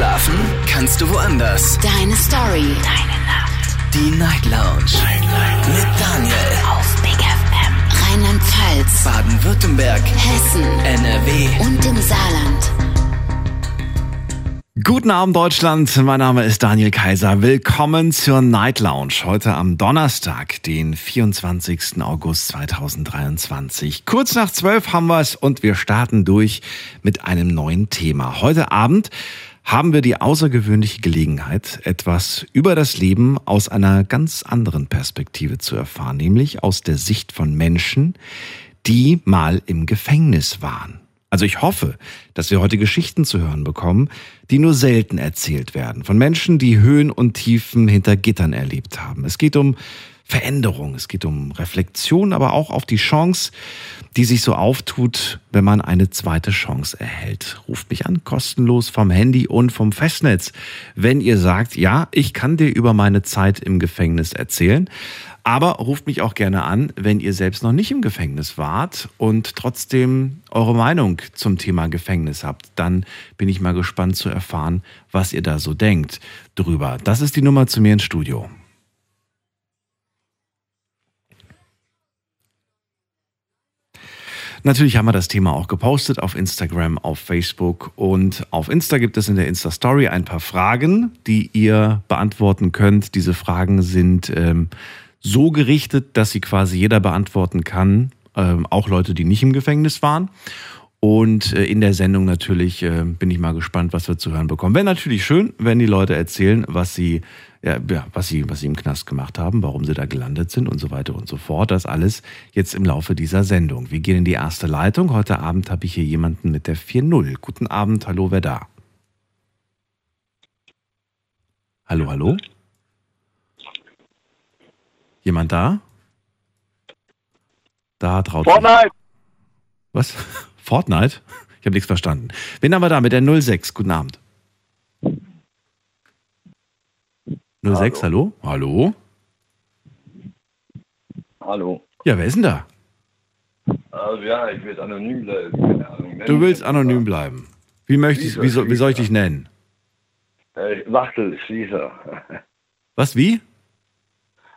Schlafen kannst du woanders. Deine Story. Deine Nacht. Die Night Lounge. Night, Night. Mit Daniel. Auf Big FM. Rheinland-Pfalz. Baden-Württemberg. Hessen. NRW. Und im Saarland. Guten Abend Deutschland, mein Name ist Daniel Kaiser. Willkommen zur Night Lounge. Heute am Donnerstag, den 24. August 2023. Kurz nach zwölf haben wir es und wir starten durch mit einem neuen Thema. Heute Abend haben wir die außergewöhnliche Gelegenheit, etwas über das Leben aus einer ganz anderen Perspektive zu erfahren, nämlich aus der Sicht von Menschen, die mal im Gefängnis waren. Also ich hoffe, dass wir heute Geschichten zu hören bekommen, die nur selten erzählt werden, von Menschen, die Höhen und Tiefen hinter Gittern erlebt haben. Es geht um Veränderung, es geht um Reflexion, aber auch auf die Chance, die sich so auftut, wenn man eine zweite Chance erhält. Ruft mich an, kostenlos vom Handy und vom Festnetz, wenn ihr sagt, ja, ich kann dir über meine Zeit im Gefängnis erzählen. Aber ruft mich auch gerne an, wenn ihr selbst noch nicht im Gefängnis wart und trotzdem eure Meinung zum Thema Gefängnis habt. Dann bin ich mal gespannt zu erfahren, was ihr da so denkt drüber. Das ist die Nummer zu mir ins Studio. Natürlich haben wir das Thema auch gepostet auf Instagram, auf Facebook und auf Insta gibt es in der Insta-Story ein paar Fragen, die ihr beantworten könnt. Diese Fragen sind ähm, so gerichtet, dass sie quasi jeder beantworten kann, ähm, auch Leute, die nicht im Gefängnis waren. Und äh, in der Sendung natürlich äh, bin ich mal gespannt, was wir zu hören bekommen. Wäre natürlich schön, wenn die Leute erzählen, was sie, ja, was sie, was sie im Knast gemacht haben, warum sie da gelandet sind und so weiter und so fort. Das alles jetzt im Laufe dieser Sendung. Wir gehen in die erste Leitung. Heute Abend habe ich hier jemanden mit der 4.0. Guten Abend, hallo, wer da? Hallo, hallo? Jemand da? Da traut Fortnite! Was? Fortnite? Ich habe nichts verstanden. Wen haben wir da mit der 06? Guten Abend. 06, hallo? Hallo? Hallo. Ja, wer ist denn da? Also ja, ich will anonym bleiben. Ahnung. Du willst anonym bleiben. Wie möchtest wie soll, wie soll ich dich nennen? Äh, Wachtel, Schließer. Was, wie?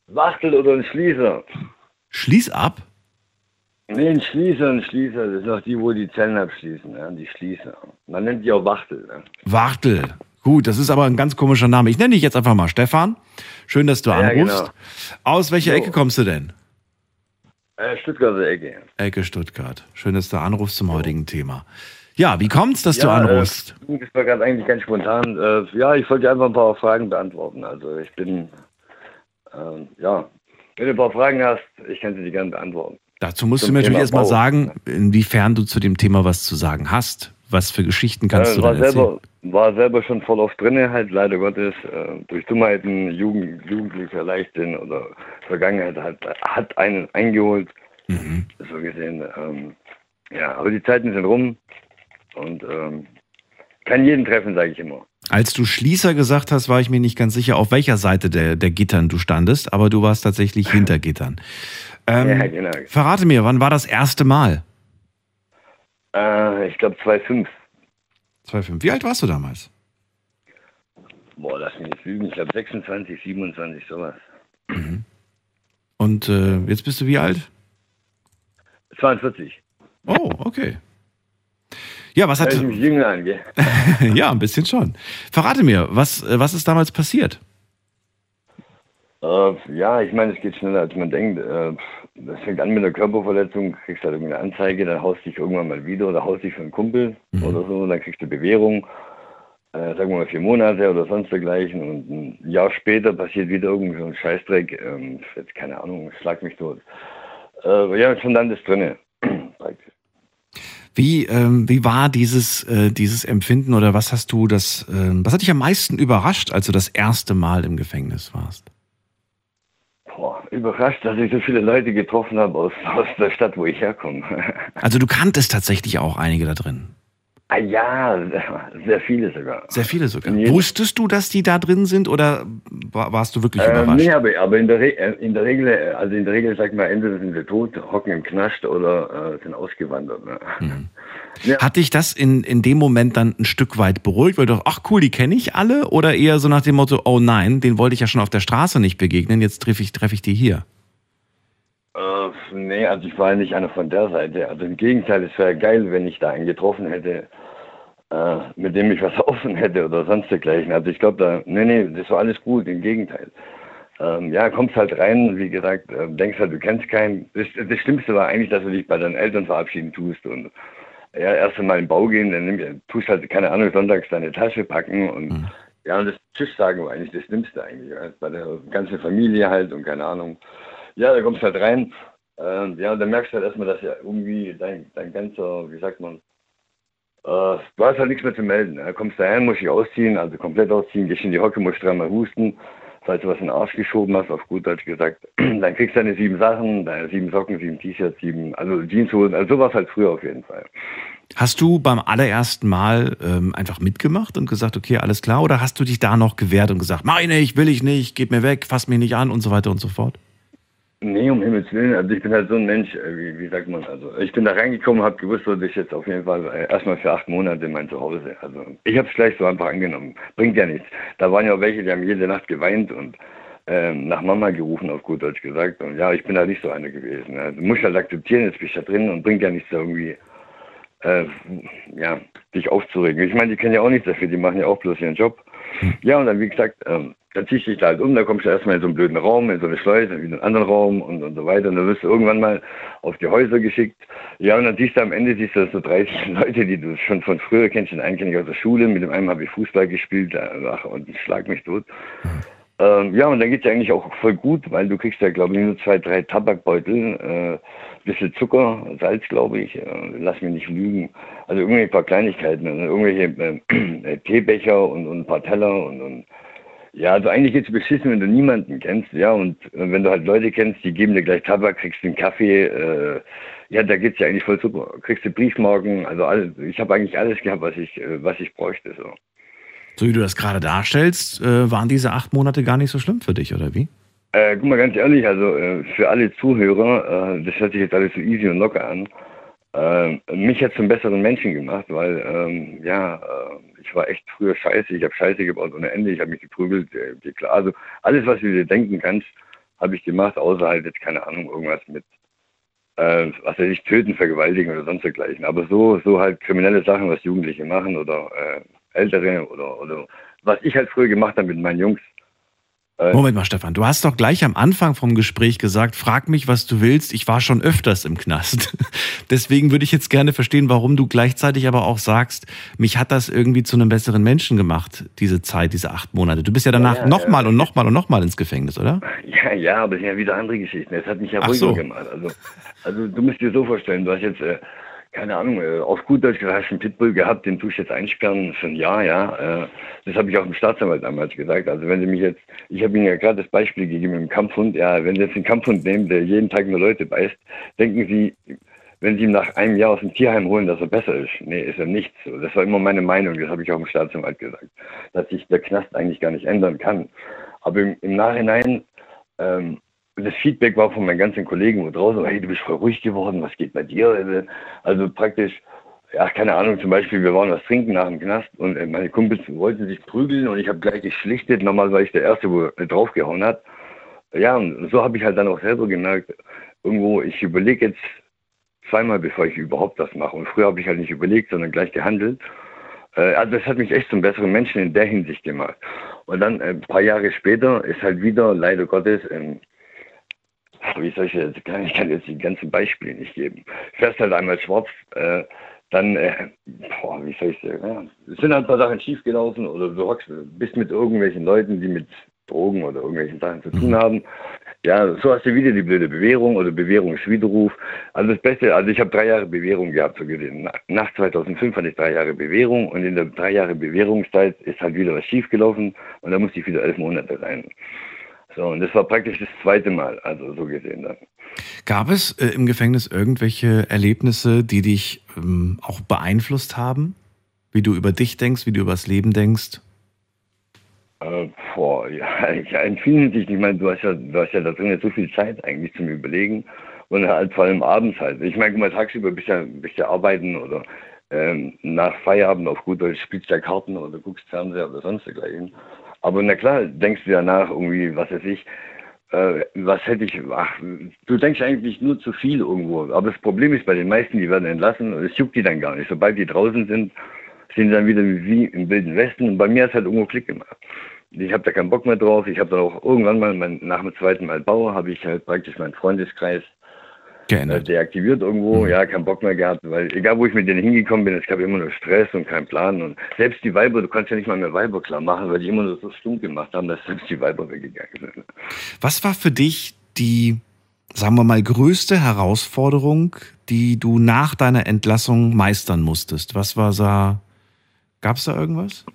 Wachtel oder ein Schließer? Schließ ab? Nee, ein Schließer, ein Schließer. Das sind auch die, wo die Zellen abschließen, ja, die Schließer. Man nennt die auch Wachtel. Ne? Wachtel. Gut, das ist aber ein ganz komischer Name. Ich nenne dich jetzt einfach mal Stefan. Schön, dass du Ja, anrufst. genau. Aus welcher So. Ecke kommst du denn? Äh, Stuttgarter Ecke. Ecke Stuttgart. Schön, dass du anrufst zum heutigen Thema. Ja, wie kommt's, dass du Ja, anrufst? Äh, das war gerade eigentlich ganz spontan. Äh, ja, ich wollte einfach ein paar Fragen beantworten. Also ich bin, ähm, ja, wenn du ein paar Fragen hast, ich kann sie dir gerne beantworten. Dazu musst zum du mir natürlich erstmal sagen, inwiefern du zu dem Thema was zu sagen hast. Was für Geschichten kannst äh, du denn erzählen? selber, war selber schon voll oft drinne, halt leider Gottes, äh, durch Dummheiten, Jugend, Jugendlicher Leichtsinn oder Vergangenheit hat, hat einen eingeholt, Mhm. so gesehen. Ähm, ja, aber die Zeiten sind rum und ähm, kann jeden treffen, sage ich immer. Als du Schließer gesagt hast, war ich mir nicht ganz sicher, auf welcher Seite der, der Gittern du standest, aber du warst tatsächlich hinter Gittern. Ähm, Ja, genau. Verrate mir, wann war das erste Mal? Äh, ich glaube 2,5. 2005. Wie alt warst du damals? Boah, lass mich nicht lügen. Ich glaube 26, 27, sowas. Und äh, jetzt bist du wie alt? 42. Oh, okay. Ja, was hat. Ich mich jünger an, gell? ja, ein bisschen schon. Verrate mir, was, äh, was ist damals passiert? Äh, ja, ich meine, es geht schneller, als man denkt. Äh, das fängt an mit einer Körperverletzung, kriegst halt irgendeine Anzeige, dann haust dich irgendwann mal wieder oder haust dich für einen Kumpel oder so, dann kriegst du Bewährung, äh, sagen wir mal vier Monate oder sonst dergleichen und ein Jahr später passiert wieder irgendwie so ein Scheißdreck, ähm, jetzt keine Ahnung, schlag mich tot. Äh, ja, schon dann ist drinne, praktisch. Wie, ähm, wie war dieses, äh, dieses Empfinden oder was hast du das, ähm, was hat dich am meisten überrascht, als du das erste Mal im Gefängnis warst? Überrascht, dass ich so viele Leute getroffen habe aus, aus der Stadt, wo ich herkomme. Also du kanntest tatsächlich auch einige da drin. ah ja, sehr viele sogar. Sehr viele sogar. Wusstest du, dass die da drin sind oder wa- warst du wirklich Ähm, überrascht? nee, aber, aber in, der Re äh, in der Regel, äh, also in der Regel sagt man, entweder sind sie tot, hocken im Knast oder äh, sind ausgewandert. Ne? Mhm. Ja. Hat dich das in, in dem Moment dann ein Stück weit beruhigt, weil du, ach cool, die kenne ich alle? Oder eher so nach dem Motto, oh nein, den wollte ich ja schon auf der Straße nicht begegnen, jetzt treffe ich, treff ich die hier? Äh, nee, also ich war nicht einer von der Seite. Also im Gegenteil, es wäre geil, wenn ich da einen getroffen hätte, äh, mit dem ich was offen hätte oder sonst dergleichen. Also ich glaube da, nee, nee, das war alles gut, im Gegenteil. Ähm, ja, kommst halt rein, wie gesagt, äh, denkst halt, du kennst keinen. Das, das, Schlimmste war eigentlich, dass du dich bei deinen Eltern verabschieden tust und ja, erst einmal im Bau gehen, dann nimm, tust halt, keine Ahnung, sonntags deine Tasche packen und mhm. ja, und das Tschüss sagen war eigentlich das Schlimmste eigentlich. Ja, bei der ganzen Familie halt und keine Ahnung. Ja, da kommst du halt rein. Ähm, ja, und dann merkst du halt erstmal, dass ja irgendwie dein, dein ganzer, wie sagt man, äh, du hast halt nichts mehr zu melden. Ne? Kommst da rein, musst dich ausziehen, also komplett ausziehen, gehst in die Hocke, musst dreimal husten falls du was in den Arsch geschoben hast, auf gut Deutsch gesagt, dann kriegst du deine sieben Sachen, deine sieben Socken, sieben T-Shirts, sieben, also Jeanshosen, also sowas halt früher auf jeden Fall. Hast du beim allerersten Mal ähm, einfach mitgemacht und gesagt, okay, alles klar, oder hast du dich da noch gewehrt und gesagt, meine ich, will ich nicht, geht mir weg, fass mich nicht an und so weiter und so fort? Nee, um Himmels Willen. Also ich bin halt so ein Mensch, äh, wie, wie sagt man, also ich bin da reingekommen, habe gewusst, dass ich jetzt auf jeden Fall äh, erstmal für acht Monate mein Zuhause. Also ich habe es gleich so einfach angenommen. Bringt ja nichts. Da waren ja auch welche, die haben jede Nacht geweint und ähm, nach Mama gerufen, auf gut Deutsch gesagt. Und ja, ich bin da nicht so einer gewesen. Also, du musst halt akzeptieren, jetzt bist du da drin und bringt ja nichts irgendwie, äh, ja, dich aufzuregen. Ich meine, die kennen ja auch nichts dafür, die machen ja auch bloß ihren Job. Ja, und dann, wie gesagt, ähm, dann ziehst du dich da halt um, dann kommst du erstmal in so einen blöden Raum, in so eine Schleuse, in einen anderen Raum und, und so weiter. Und dann wirst du irgendwann mal auf die Häuser geschickt. Ja, und dann siehst du am Ende siehst du so 30 Leute, die du schon von früher kennst. Den einen kenne ich aus der Schule, mit dem einen habe ich Fußball gespielt, ach, und ich schlag mich tot. Ähm, ja, und dann geht's ja eigentlich auch voll gut, weil du kriegst ja, glaube ich, nur zwei, drei Tabakbeutel, äh, bisschen Zucker, Salz, glaube ich, äh, lass mich nicht lügen. Also irgendwie ein paar Kleinigkeiten, also irgendwelche äh, Teebecher und, und ein paar Teller und, und ja, also eigentlich geht's beschissen, wenn du niemanden kennst, ja, und äh, wenn du halt Leute kennst, die geben dir gleich Tabak, kriegst einen Kaffee, äh, ja, da geht's ja eigentlich voll super. Kriegst du Briefmarken, also alles, ich habe eigentlich alles gehabt, was ich, äh, was ich bräuchte, so. So wie du das gerade darstellst, waren diese acht Monate gar nicht so schlimm für dich, oder wie? Äh, guck mal, ganz ehrlich, also äh, für alle Zuhörer, äh, das hört sich jetzt alles so easy und locker an. Äh, mich hat zum besseren Menschen gemacht, weil, ähm, ja, äh, ich war echt früher scheiße, ich habe Scheiße gebaut ohne Ende, ich habe mich geprügelt, äh, klar. Also alles, was du dir denken kannst, habe ich gemacht, außer halt jetzt, keine Ahnung, irgendwas mit, was weiß ich, töten, vergewaltigen oder sonst dergleichen. Aber so, so halt kriminelle Sachen, was Jugendliche machen oder Ältere oder, oder was ich halt früher gemacht habe mit meinen Jungs, Moment mal, Stefan, du hast doch gleich am Anfang vom Gespräch gesagt, frag mich, was du willst. Ich war schon öfters im Knast. Deswegen würde ich jetzt gerne verstehen, warum du gleichzeitig aber auch sagst, mich hat das irgendwie zu einem besseren Menschen gemacht, diese Zeit, diese acht Monate. Du bist ja danach ja, ja, nochmal ja. und nochmal und nochmal ins Gefängnis, oder? Ja, ja, aber das sind ja wieder andere Geschichten. Es hat mich ja ruhiger so. gemacht. Also, also du musst dir so vorstellen, du hast jetzt äh, keine Ahnung, äh, auf gut Deutsch hast einen Pitbull gehabt, den tue ich jetzt einsperren für ein Jahr, ja. Äh, das habe ich auch dem Staatsanwalt damals gesagt. Also wenn Sie mich jetzt, ich habe Ihnen ja gerade das Beispiel gegeben mit dem Kampfhund, ja, wenn Sie jetzt einen Kampfhund nehmen, der jeden Tag nur Leute beißt, denken Sie, wenn Sie ihn nach einem Jahr aus dem Tierheim holen, dass er besser ist. Nee, ist er nicht so. Das war immer meine Meinung, das habe ich auch dem Staatsanwalt gesagt, dass sich der Knast eigentlich gar nicht ändern kann. Aber im, im Nachhinein ähm, das Feedback war von meinen ganzen Kollegen wo draußen, hey, du bist voll ruhig geworden, was geht bei dir? Also praktisch, ja, keine Ahnung, zum Beispiel, wir waren was trinken nach dem Knast und äh, meine Kumpels wollten sich prügeln und ich habe gleich geschlichtet. Normal war ich der Erste, wo draufgehauen hat. Ja, und so habe ich halt dann auch selber gemerkt, irgendwo, ich überlege jetzt zweimal, bevor ich überhaupt das mache. Und früher habe ich halt nicht überlegt, sondern gleich gehandelt. Äh, also das hat mich echt zum besseren Menschen in der Hinsicht gemacht. Und dann äh, ein paar Jahre später ist halt wieder, leider Gottes, ähm, wie soll ich jetzt, kann, ich kann jetzt die ganzen Beispiele nicht geben. Fährst halt einmal schwarz, äh, dann, äh, boah, wie soll ich sagen, ja, es sind halt ein paar Sachen schiefgelaufen oder du hockst, bist mit irgendwelchen Leuten, die mit Drogen oder irgendwelchen Sachen zu tun mhm. haben. Ja, so hast du wieder die blöde Bewährung oder Bewährungswiderruf. Also das Beste, also ich habe drei Jahre Bewährung gehabt, so gesehen. Nach 2005 hatte ich drei Jahre Bewährung und in der drei Jahre Bewährungszeit ist halt wieder was schiefgelaufen und da musste ich wieder elf Monate rein. So, und das war praktisch das zweite Mal, also so gesehen dann. Gab es äh, im Gefängnis irgendwelche Erlebnisse, die dich ähm, auch beeinflusst haben? Wie du über dich denkst, wie du über das Leben denkst? Äh, boah, ja, ja, in vielen Hinsichten. Ich meine, du hast ja, du hast ja da drin so viel Zeit eigentlich zum Überlegen und halt vor allem abends halt. Ich meine, mal, tagsüber bist ja, bist ja arbeiten oder ähm, nach Feierabend auf gut Deutsch spielst du ja Karten oder guckst Fernseher oder sonst dergleichen. Aber na klar, denkst du danach irgendwie, was weiß ich, äh, was hätte ich, ach, du denkst eigentlich nur zu viel irgendwo. Aber das Problem ist bei den meisten, die werden entlassen und es juckt die dann gar nicht. Sobald die draußen sind, sind sie dann wieder wie im Wilden Westen und bei mir hat es halt irgendwo Klick gemacht. Ich habe da keinen Bock mehr drauf. Ich habe dann auch irgendwann mal, mein, nach dem zweiten Mal Bauer, habe ich halt praktisch meinen Freundeskreis Geändert. äh, deaktiviert irgendwo, Mhm. ja, keinen Bock mehr gehabt, weil egal wo ich mit denen hingekommen bin, es gab immer nur Stress und keinen Plan und selbst die Weiber, du kannst ja nicht mal mehr Weiber klar machen, weil die immer nur so stumm gemacht haben, dass selbst die Weiber weggegangen sind. Was war für dich die, sagen wir mal, größte Herausforderung, die du nach deiner Entlassung meistern musstest? Was war da, gab es da irgendwas?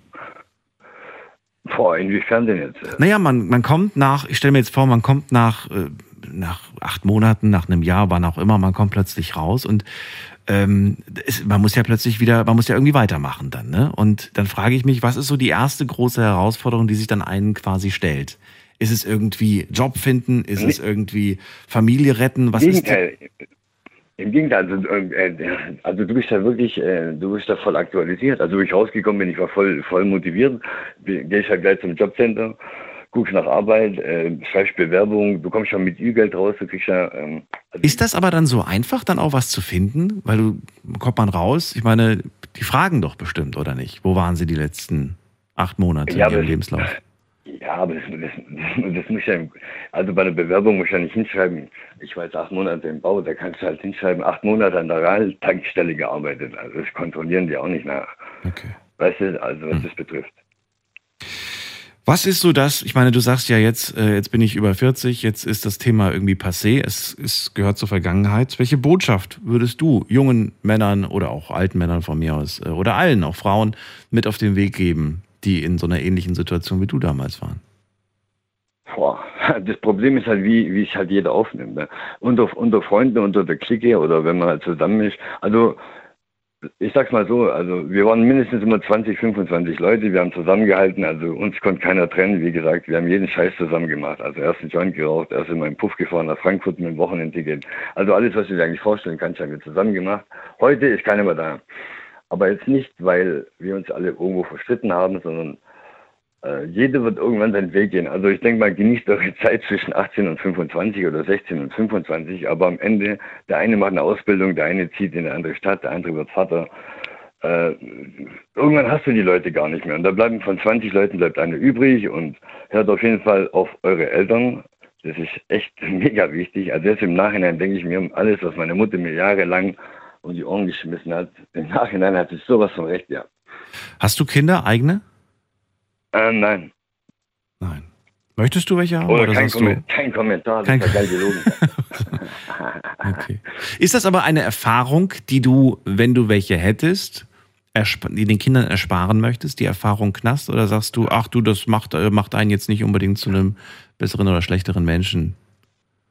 Boah, inwiefern denn jetzt? Naja, man, man kommt nach, ich stelle mir jetzt vor, man kommt nach, äh, nach acht Monaten, nach einem Jahr, wann auch immer, man kommt plötzlich raus und ähm, es, man muss ja plötzlich wieder, man muss ja irgendwie weitermachen dann, ne? Und dann frage ich mich, was ist so die erste große Herausforderung, die sich dann einen quasi stellt? Ist es irgendwie Job finden? Ist es irgendwie Familie retten? Was Im ist Gegenteil. Im Gegenteil, also, äh, also du bist da wirklich, äh, du bist da voll aktualisiert. Also, wo ich rausgekommen bin, ich war voll, voll motiviert. Gehe ich halt gleich zum Jobcenter, guckst nach Arbeit, äh, schreibst Bewerbung, du kommst schon mit Ü-Geld raus, du kriegst ja. Ähm, also Ist das aber dann so einfach, dann auch was zu finden? Weil du kommt man raus? Ich meine, die fragen doch bestimmt, oder nicht? Wo waren sie die letzten acht Monate Ja, in ihrem Lebenslauf? Ja, aber das, das, das muss ja, also bei der Bewerbung muss ich ja nicht hinschreiben, ich war jetzt acht Monate im Bau, da kannst du halt hinschreiben, acht Monate an der Rahl-Tankstelle gearbeitet. Also das kontrollieren die auch nicht nach. Okay. Weißt du, also Hm. was das betrifft. Was ist so das? Ich meine, du sagst ja jetzt, äh, jetzt bin ich über 40, jetzt ist das Thema irgendwie passé, es, es gehört zur Vergangenheit. Welche Botschaft würdest du jungen Männern oder auch alten Männern von mir aus äh, oder allen, auch Frauen, mit auf den Weg geben, die in so einer ähnlichen Situation wie du damals waren? Boah, das Problem ist halt, wie, wie es halt jeder aufnimmt. Ne? Unter, unter Freunden, unter der Clique oder wenn man halt zusammen ist. Also, ich sag's mal so, also wir waren mindestens immer 20, 25 Leute, wir haben zusammengehalten, also uns konnte keiner trennen, wie gesagt, wir haben jeden Scheiß zusammen gemacht. Also erst einen Joint geraucht, erst in meinen Puff gefahren nach Frankfurt mit dem Wochenendticket. Also alles, was du dir eigentlich vorstellen kannst, haben wir zusammen gemacht. Heute ist keiner mehr da. Aber jetzt nicht, weil wir uns alle irgendwo verstritten haben, sondern äh, jeder wird irgendwann seinen Weg gehen. Also ich denke mal, genießt eure Zeit zwischen 18 und 25 oder 16 und 25, aber am Ende, der eine macht eine Ausbildung, der eine zieht in eine andere Stadt, der andere wird Vater. Äh, irgendwann hast du die Leute gar nicht mehr. Und da bleiben von 20 Leuten bleibt einer übrig und hört auf jeden Fall auf eure Eltern. Das ist echt mega wichtig. Also jetzt im Nachhinein denke ich mir um alles, was meine Mutter mir jahrelang um die Ohren geschmissen hat. Im Nachhinein hat sie sowas von recht, ja. Hast du Kinder, eigene? Äh, nein. Nein. Möchtest du welche haben? Oder, Oder, kein, sagst Kommen kein Kommentar, das Kein ist ja du? Okay. Ist das aber eine Erfahrung, die du, wenn du welche hättest, die den Kindern ersparen möchtest, die Erfahrung Knast? Oder sagst du, ach du, das macht, äh, macht einen jetzt nicht unbedingt zu einem besseren oder schlechteren Menschen?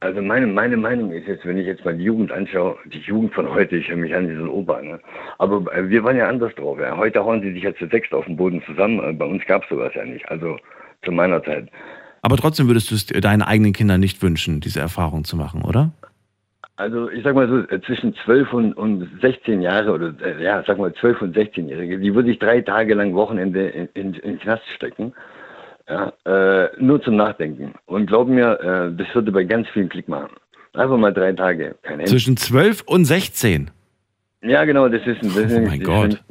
Also meine, meine Meinung ist jetzt, wenn ich jetzt mal die Jugend anschaue, die Jugend von heute, ich höre mich an wie so ein Opa, ne? aber äh, wir waren ja anders drauf. Ja? Heute hauen sie sich ja zu sechst auf dem Boden zusammen, Äh, bei uns gab es sowas ja nicht, also zu meiner Zeit. Aber trotzdem würdest du es deinen eigenen Kindern nicht wünschen, diese Erfahrung zu machen, oder? Also ich sag mal so, äh, zwischen 12 und, und 16 Jahre oder ja, sag mal 12 und 16-Jährige, die würde ich drei Tage lang Wochenende in, in, in den Knast stecken. Ja, äh, nur zum Nachdenken. Und glaub mir, äh, das würde bei ganz vielen Klick machen. Einfach mal drei Tage. Kein Handy. Zwischen 12 und 16. Ja, genau, das ist ein. Ist Oh ein- mein Gott.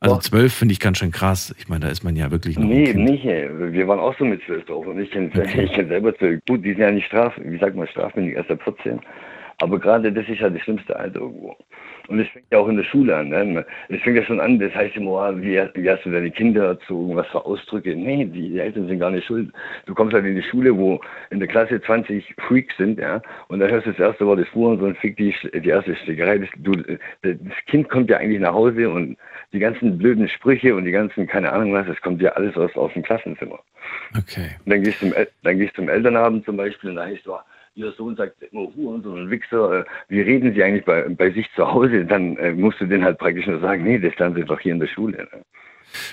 Also. 12 finde ich ganz schön krass. Ich meine, da ist man ja wirklich noch nee, nicht. ey. Wir waren auch so mit zwölf drauf. Und ich kenne ich kenn selber zwölf. Gut, die sind ja nicht straf, wie sagt man, strafmündig erst ab 14. Aber gerade das ist ja das schlimmste Alter irgendwo. Und es fängt ja auch in der Schule an. Ne? Es fängt ja schon an, das heißt immer, ah, wie, wie hast du deine Kinder erzogen, was für Ausdrücke. Nee, die, Eltern sind gar nicht schuld. Du kommst halt in die Schule, wo in der Klasse 20 Freaks sind, ja, und dann hörst du das erste Wort des Hurensohn, fick die, die erste Schlägerei. Das, du, das Kind kommt ja eigentlich nach Hause und die ganzen blöden Sprüche und die ganzen, keine Ahnung was, das kommt ja alles aus, aus dem Klassenzimmer. Okay. Und dann gehst du zum, El- dann gehst du zum Elternabend zum Beispiel und da heißt du, ah, Ihr Sohn sagt immer Hurensohn und Wichser, äh, wie reden Sie eigentlich bei, bei sich zu Hause? Dann äh, musst du denen halt praktisch nur sagen, nee, das lernen Sie doch hier in der Schule. Ne?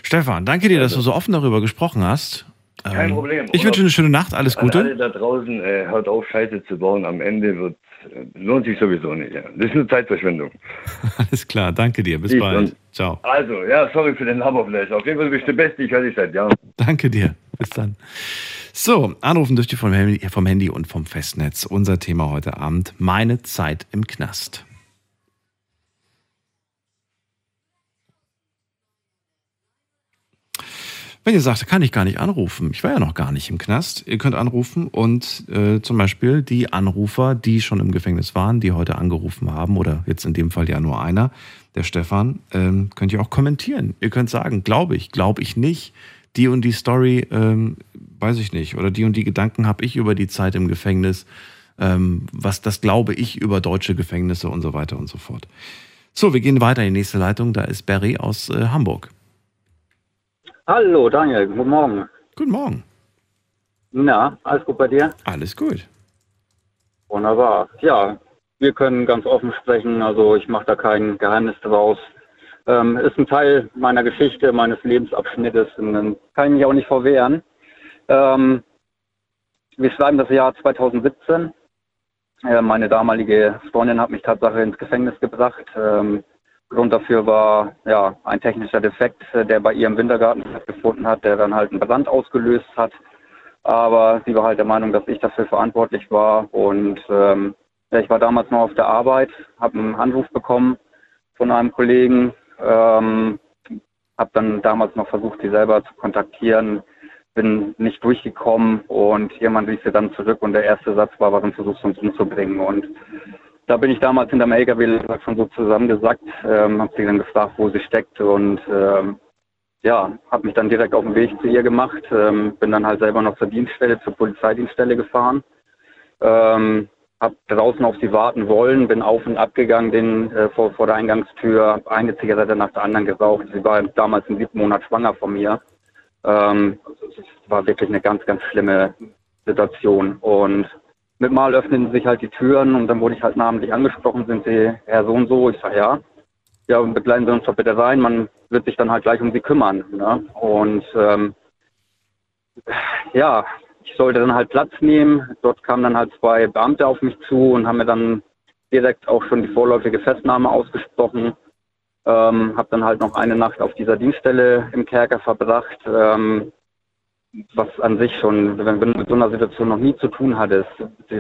Stefan, danke dir, dass du so offen darüber gesprochen hast. Kein Ähm, Problem. Ich wünsche eine schöne Nacht, alles An alle Gute. da draußen, äh, hört auf, Scheiße zu bauen. Am Ende wird, äh, lohnt sich sowieso nicht. Ja. Das ist nur Zeitverschwendung. Alles klar, danke dir. Bis Ich bald. Ciao. Also, ja, sorry für den Laberfleisch. Auf jeden Fall bist du der Beste. Ich höre dich seit Jahren. Danke dir. Bis dann. So, anrufen dürft ihr vom Handy, vom Handy und vom Festnetz. Unser Thema heute Abend, meine Zeit im Knast. Wenn ihr sagt, kann ich gar nicht anrufen, ich war ja noch gar nicht im Knast, ihr könnt anrufen und äh, zum Beispiel die Anrufer, die schon im Gefängnis waren, die heute angerufen haben, oder jetzt in dem Fall ja nur einer, der Stefan, ähm, könnt ihr auch kommentieren. Ihr könnt sagen, glaube ich, glaube ich nicht, die und die Story, ähm, weiß ich nicht, oder die und die Gedanken habe ich über die Zeit im Gefängnis, ähm, was das glaube ich über deutsche Gefängnisse und so weiter und so fort. So, wir gehen weiter in die nächste Leitung, da ist Barry aus äh, Hamburg. Hallo Daniel, guten Morgen. Guten Morgen. Na, alles gut bei dir? Alles gut. Wunderbar. Ja, wir können ganz offen sprechen, also ich mache da kein Geheimnis draus. Ähm, ist ein Teil meiner Geschichte, meines Lebensabschnittes und dann kann ich mich auch nicht verwehren. Ähm, wir schreiben das Jahr 2017. Äh, meine damalige Freundin hat mich tatsächlich ins Gefängnis gebracht. Ähm, Grund dafür war ja ein technischer Defekt, äh, der bei ihr im Wintergarten stattgefunden hat, der dann halt einen Brand ausgelöst hat. Aber sie war halt der Meinung, dass ich dafür verantwortlich war. Und ähm, ja, ich war damals noch auf der Arbeit, habe einen Anruf bekommen von einem Kollegen, ähm, habe dann damals noch versucht, sie selber zu kontaktieren, bin nicht durchgekommen und jemand rief sie dann zurück und der erste Satz war, warum versuchst du uns umzubringen? Und da bin ich damals hinterm LKW schon so zusammengesackt, ähm, habe sie dann gefragt, wo sie steckt und ähm, ja, habe mich dann direkt auf den Weg zu ihr gemacht, ähm, bin dann halt selber noch zur Dienststelle, zur Polizeidienststelle gefahren, ähm, habe draußen auf sie warten wollen, bin auf und ab gegangen den, äh, vor, vor der Eingangstür, hab eine Zigarette nach der anderen geraucht. Sie war damals im siebten Monat schwanger von mir. Ähm, war wirklich eine ganz, ganz schlimme Situation und mit Mal öffneten sich halt die Türen und dann wurde ich halt namentlich angesprochen, sind Sie Herr so und so? Ich sage ja. Ja, und begleiten Sie uns doch bitte rein, man wird sich dann halt gleich um Sie kümmern. Ne? Und ähm, ja, ich sollte dann halt Platz nehmen. Dort kamen dann halt zwei Beamte auf mich zu und haben mir dann direkt auch schon die vorläufige Festnahme ausgesprochen. Ähm, habe dann halt noch eine Nacht auf dieser Dienststelle im Kerker verbracht. Ähm, was an sich schon, wenn, wenn du mit so einer Situation noch nie zu tun hattest,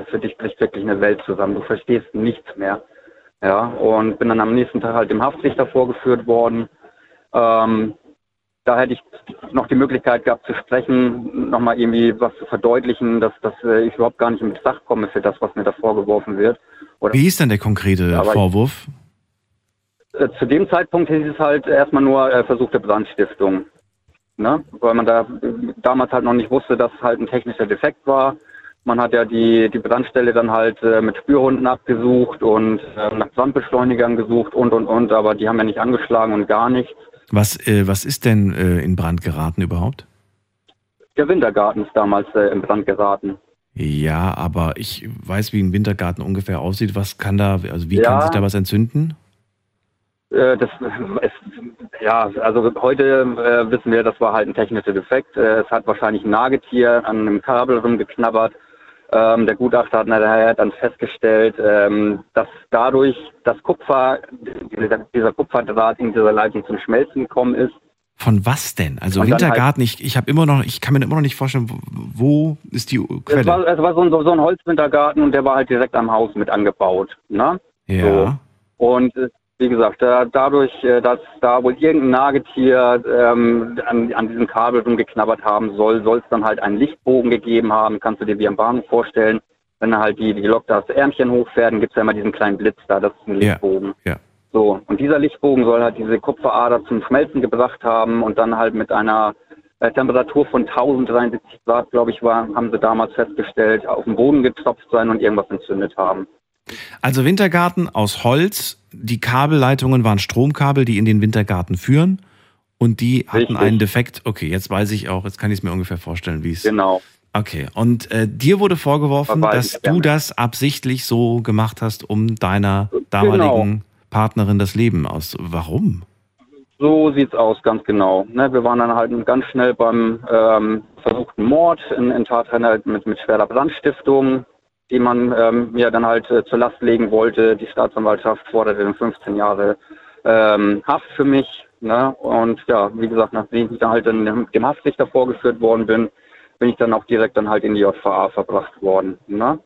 für dich bricht wirklich eine Welt zusammen. Du verstehst nichts mehr. Ja, und bin dann am nächsten Tag halt dem Haftrichter vorgeführt worden. Ähm, da hätte ich noch die Möglichkeit gehabt zu sprechen, nochmal irgendwie was zu verdeutlichen, dass, dass äh, ich überhaupt gar nicht in Betracht komme für das, was mir da vorgeworfen wird. Oder Wie hieß denn der konkrete ich- Vorwurf? äh, zu dem Zeitpunkt hieß es halt erstmal nur äh, versuchte Brandstiftung. Ne? Weil man da äh, damals halt noch nicht wusste, dass es halt ein technischer Defekt war. Man hat ja die, die Brandstelle dann halt äh, mit Spürhunden abgesucht und äh, nach Brandbeschleunigern gesucht und und und, aber die haben ja nicht angeschlagen und gar nichts. Was, äh, was ist denn äh, in Brand geraten überhaupt? Der Wintergarten ist damals äh, in Brand geraten. Ja, aber ich weiß, wie ein Wintergarten ungefähr aussieht. Was kann da, also wie Ja. kann sich da was entzünden? Äh, das ist, ja, also heute äh, wissen wir, das war halt ein technischer Defekt. Äh, es hat wahrscheinlich ein Nagetier an einem Kabel rumgeknabbert. Ähm, der Gutachter hat nachher dann festgestellt, ähm, dass dadurch das Kupfer, dieser, dieser Kupferdraht in dieser Leitung zum Schmelzen gekommen ist. Von was denn? Also Und dann halt Wintergarten, ich, ich habe immer noch, ich kann mir immer noch nicht vorstellen, wo, ist die Es Quelle? war, es war so, ein, so ein Holzwintergarten und der war halt direkt am Haus mit angebaut. Ne? ja. so. Und äh, wie gesagt, da, dadurch, äh, dass da wohl irgendein Nagetier ähm, an, an diesem Kabel rumgeknabbert haben soll, soll es dann halt einen Lichtbogen gegeben haben. Kannst du dir wie am Bahnhof vorstellen. Wenn halt die, die Lok das Ärmchen hochfährt, dann gibt es ja immer diesen kleinen Blitz da, das ist ein Ja. Lichtbogen. Ja. So, und dieser Lichtbogen soll halt diese Kupferader zum Schmelzen gebracht haben und dann halt mit einer äh, Temperatur von 1073 Grad, glaube ich, war, haben sie damals festgestellt, auf den Boden getropft sein und irgendwas entzündet haben. Also Wintergarten aus Holz, die Kabelleitungen waren Stromkabel, die in den Wintergarten führen und die hatten Richtig. einen Defekt. Okay, jetzt weiß ich auch, jetzt kann ich es mir ungefähr vorstellen, wie es. Genau. Okay, und äh, dir wurde vorgeworfen, dass du das absichtlich so gemacht hast, um deiner damaligen Partnerin das Leben aus. Warum? So sieht's aus, ganz genau. Ne, wir waren dann halt ganz schnell beim ähm, versuchten Mord in, in Tatrenner mit, mit schwerer Brandstiftung, die man ähm, mir dann halt äh, zur Last legen wollte. Die Staatsanwaltschaft forderte dann 15 Jahre ähm, Haft für mich. Ne? Und ja, wie gesagt, nachdem ich dann halt in dem Haftrichter vorgeführt worden bin, bin ich dann auch direkt dann halt in die JVA verbracht worden. Ne?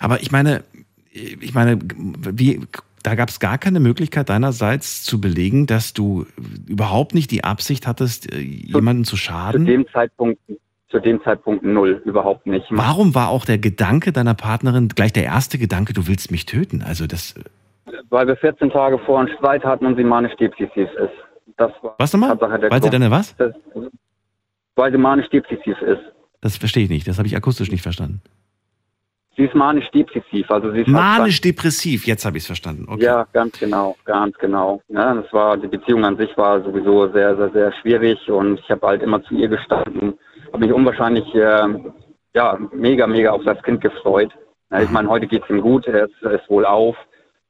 Aber ich meine, ich meine, wie, da gab es gar keine Möglichkeit deinerseits zu belegen, dass du überhaupt nicht die Absicht hattest, äh, jemanden zu schaden? Zu dem Zeitpunkt, zu dem Zeitpunkt null, überhaupt nicht. Warum war auch der Gedanke deiner Partnerin gleich der erste Gedanke, du willst mich töten? Also das. Weil wir 14 Tage vor einem Streit hatten und sie manisch depressiv ist. Das war was nochmal? Weil sie deine was? Das, weil sie manisch depressiv ist. Das verstehe ich nicht. Das habe ich akustisch nicht verstanden. Sie ist manisch-depressiv. Also sie ist manisch-depressiv, jetzt habe ich es verstanden. Okay. Ja, ganz genau, ganz genau. Ja, das war, die Beziehung an sich war sowieso sehr, sehr, sehr schwierig und ich habe halt immer zu ihr gestanden, habe mich unwahrscheinlich, äh, ja, mega, mega auf das Kind gefreut. Ich meine, heute geht es ihm gut, er ist, ist wohl auf.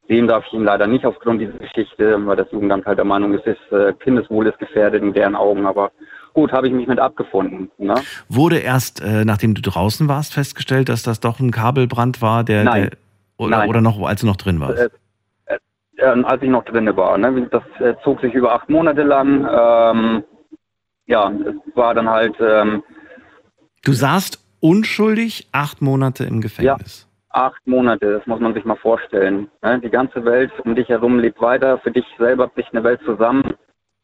Sehen darf ich ihn leider nicht aufgrund dieser Geschichte, weil das Jugendamt halt der Meinung ist, ist äh, Kindeswohl ist gefährdet in deren Augen, aber gut, habe ich mich mit abgefunden. Ne? Wurde erst, äh, nachdem du draußen warst, festgestellt, dass das doch ein Kabelbrand war, der, Nein. der oder, Nein. oder noch, als du noch drin warst? Äh, äh, äh als ich noch drin war. Ne? Das äh, zog sich über acht Monate lang. Ähm, ja, es war dann halt. Ähm, du saßt unschuldig acht Monate im Gefängnis. Ja, acht Monate, das muss man sich mal vorstellen. Ne? Die ganze Welt um dich herum lebt weiter, für dich selber bricht eine Welt zusammen.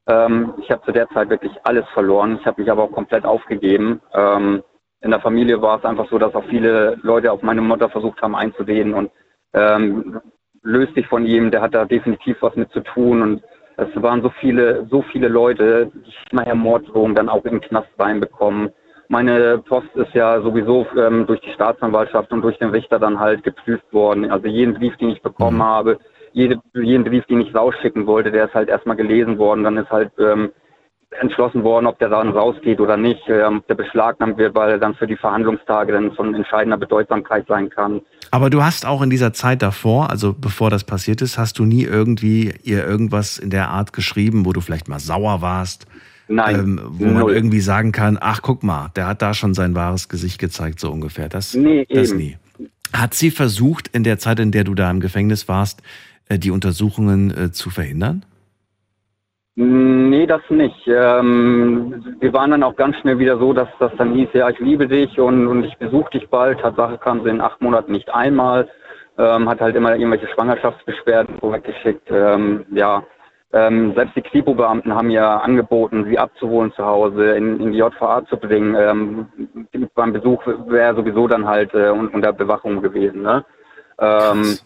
Ähm, ich habe zu der Zeit wirklich alles verloren. Ich habe mich aber auch komplett aufgegeben. Ähm, in der Familie war es einfach so, dass auch viele Leute auf meine Mutter versucht haben einzureden und ähm, löst dich von jedem, der hat da definitiv was mit zu tun und es waren so viele, so viele Leute, die nachher Morddrohungen dann auch im Knast reinbekommen. Meine Post ist ja sowieso ähm, durch die Staatsanwaltschaft und durch den Richter dann halt geprüft worden. Also jeden Brief, den ich bekommen mhm. habe, jede, jeden Brief, den ich rausschicken wollte, der ist halt erstmal gelesen worden. Dann ist halt ähm, entschlossen worden, ob der dann rausgeht oder nicht, ähm, ob der beschlagnahmt wird, weil er dann für die Verhandlungstage dann von entscheidender Bedeutsamkeit sein kann. Aber du hast auch in dieser Zeit davor, also bevor das passiert ist, hast du nie irgendwie ihr irgendwas in der Art geschrieben, wo du vielleicht mal sauer warst? Nein. Ähm, wo null. man irgendwie sagen kann, ach guck mal, der hat da schon sein wahres Gesicht gezeigt, so ungefähr. Das, nee, das nie. Hat sie versucht, in der Zeit, in der du da im Gefängnis warst, äh, die Untersuchungen äh, zu verhindern? Nee, das nicht. Ähm, wir waren dann auch ganz schnell wieder so, dass das dann hieß, ja, ich liebe dich und, und ich besuche dich bald. Tatsache kam sie in acht Monaten nicht einmal. Ähm, hat halt immer irgendwelche Schwangerschaftsbeschwerden vorweggeschickt. Ähm, ja, ähm, selbst die Kripo-Beamten haben ja angeboten, sie abzuholen zu Hause, in, in die JVA zu bringen. Ähm, beim Besuch wäre sowieso dann halt äh, unter Bewachung gewesen. Ne? Ähm,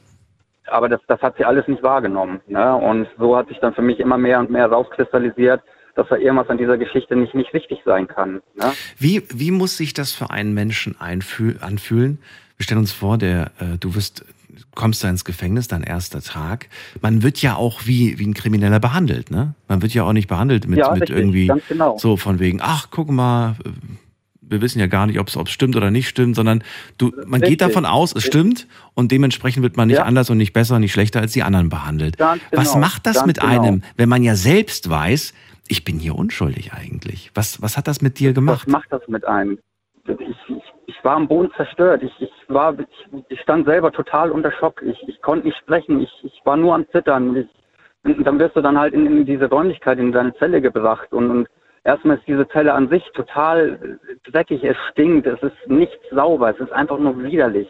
aber das, das hat sie alles nicht wahrgenommen. Ne? Und so hat sich dann für mich immer mehr und mehr rauskristallisiert, dass da irgendwas an dieser Geschichte nicht, nicht richtig sein kann. Ne? Wie, wie muss sich das für einen Menschen anfühlen? Wir stellen uns vor, der, äh, du wirst, kommst da ins Gefängnis, dein erster Tag. Man wird ja auch wie, wie ein Krimineller behandelt, ne? Man wird ja auch nicht behandelt mit, ja, mit richtig, irgendwie genau. so von wegen, ach, guck mal, wir wissen ja gar nicht, ob es stimmt oder nicht stimmt, sondern du, man Richtig. geht davon aus, es stimmt und dementsprechend wird man nicht ja. anders und nicht besser und nicht schlechter als die anderen behandelt. Ganz Was genau. macht das mit genau. einem, wenn man ja selbst weiß, ich bin hier unschuldig eigentlich? Was, was hat das mit dir gemacht? Was macht das mit einem? Ich, ich, ich war am Boden zerstört. Ich, ich, war, ich, ich stand selber total unter Schock. Ich, ich konnte nicht sprechen. Ich, ich war nur am Zittern. Ich, und dann wirst du dann halt in, in diese Räumlichkeit, in deine Zelle gebracht und, und erstmal ist diese Zelle an sich total dreckig, es stinkt, es ist nichts sauber, es ist einfach nur widerlich.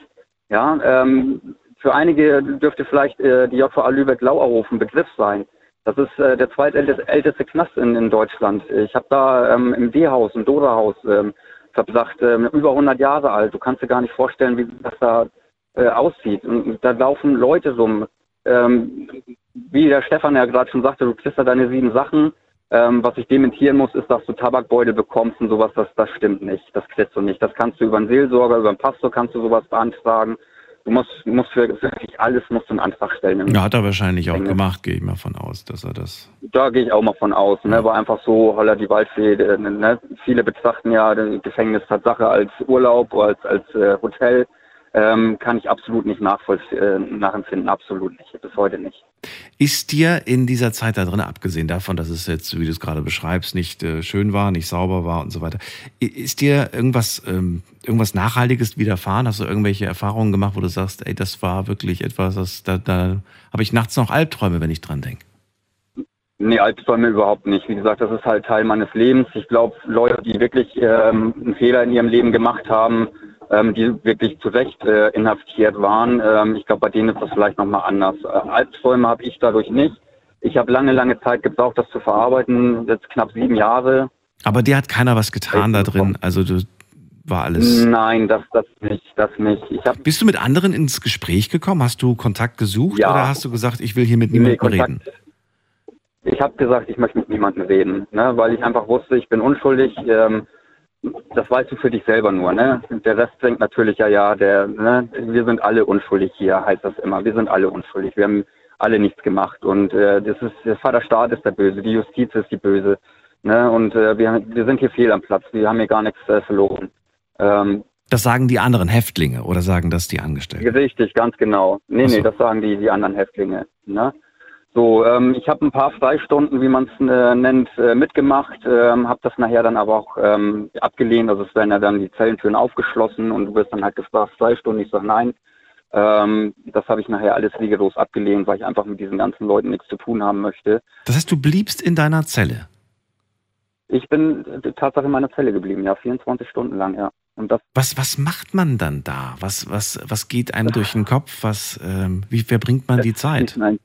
Ja, ähm, für einige dürfte vielleicht äh, die JVA Lübeck-Lauerhofen Begriff sein. Das ist äh, der zweitälteste Knast in, in Deutschland. Ich habe da ähm, im D-Haus, im Dora-Haus ähm, verbracht, ähm, über 100 Jahre alt. Du kannst dir gar nicht vorstellen, wie das da äh, aussieht. Und da laufen Leute rum. Ähm, wie der Stefan ja gerade schon sagte, du kriegst da deine sieben Sachen ähm, was ich dementieren muss, ist, dass du Tabakbeutel bekommst und sowas, das, das stimmt nicht. Das kriegst du nicht. Das kannst du über einen Seelsorger, über einen Pastor kannst du sowas beantragen. Du musst, musst für wirklich alles musst du einen Antrag stellen. Ja, hat er wahrscheinlich auch gemacht, gehe ich mal von aus, dass er das. Da gehe ich auch mal von aus. Ne? War einfach so, holla die Waldfee. Ne? Viele betrachten ja das Gefängnis Tatsache als Urlaub, als, als äh, Hotel. Ähm, kann ich absolut nicht äh, nachempfinden, absolut nicht, bis heute nicht. Ist dir in dieser Zeit da drin, abgesehen davon, dass es jetzt, wie du es gerade beschreibst, nicht äh, schön war, nicht sauber war und so weiter, ist dir irgendwas, ähm, irgendwas Nachhaltiges widerfahren? Hast du irgendwelche Erfahrungen gemacht, wo du sagst, ey, das war wirklich etwas, das, da, da habe ich nachts noch Albträume, wenn ich dran denke? Nee, Albträume überhaupt nicht. Wie gesagt, das ist halt Teil meines Lebens. Ich glaube, Leute, die wirklich ähm, einen Fehler in ihrem Leben gemacht haben, ähm, die wirklich zu Recht äh, inhaftiert waren. Ähm, ich glaube, bei denen ist das vielleicht nochmal anders. Äh, Albträume habe ich dadurch nicht. Ich habe lange, lange Zeit gebraucht, das zu verarbeiten, jetzt knapp sieben Jahre. Aber dir hat keiner was getan da drin? Also du war alles. Nein, das, das nicht, das nicht. Ich hab, Bist du mit anderen ins Gespräch gekommen? Hast du Kontakt gesucht ja. oder hast du gesagt, ich will hier mit niemandem nee, reden? Ich habe gesagt, ich möchte mit niemandem reden, ne, weil ich einfach wusste, ich bin unschuldig. Ähm, das weißt du für dich selber nur, ne? Der Rest denkt natürlich, ja, ja, der, ne, wir sind alle unschuldig hier, heißt das immer. Wir sind alle unschuldig. Wir haben alle nichts gemacht. Und äh, das ist, der Vaterstaat ist der Böse, die Justiz ist die Böse. Ne? Und äh, wir, wir sind hier fehl am Platz. Wir haben hier gar nichts äh, verloren. Ähm, das sagen die anderen Häftlinge oder sagen das die Angestellten? Richtig, ganz genau. Nee, so. nee, das sagen die, die anderen Häftlinge. Ne? So, ähm, ich habe ein paar Freistunden, wie man es äh, nennt, äh, mitgemacht, ähm, habe das nachher dann aber auch ähm, abgelehnt. Also es werden ja dann die Zellentüren aufgeschlossen und du wirst dann halt gefragt, Freistunden. Ich sage nein. Ähm, das habe ich nachher alles rigoros abgelehnt, weil ich einfach mit diesen ganzen Leuten nichts zu tun haben möchte. Das heißt, du bliebst in deiner Zelle? Ich bin äh, Tatsache in meiner Zelle geblieben, ja, 24 Stunden lang, ja. Und das was, was macht man dann da? Was, was, was geht einem durch den Kopf? Was, ähm, wie verbringt man die Zeit? Nein,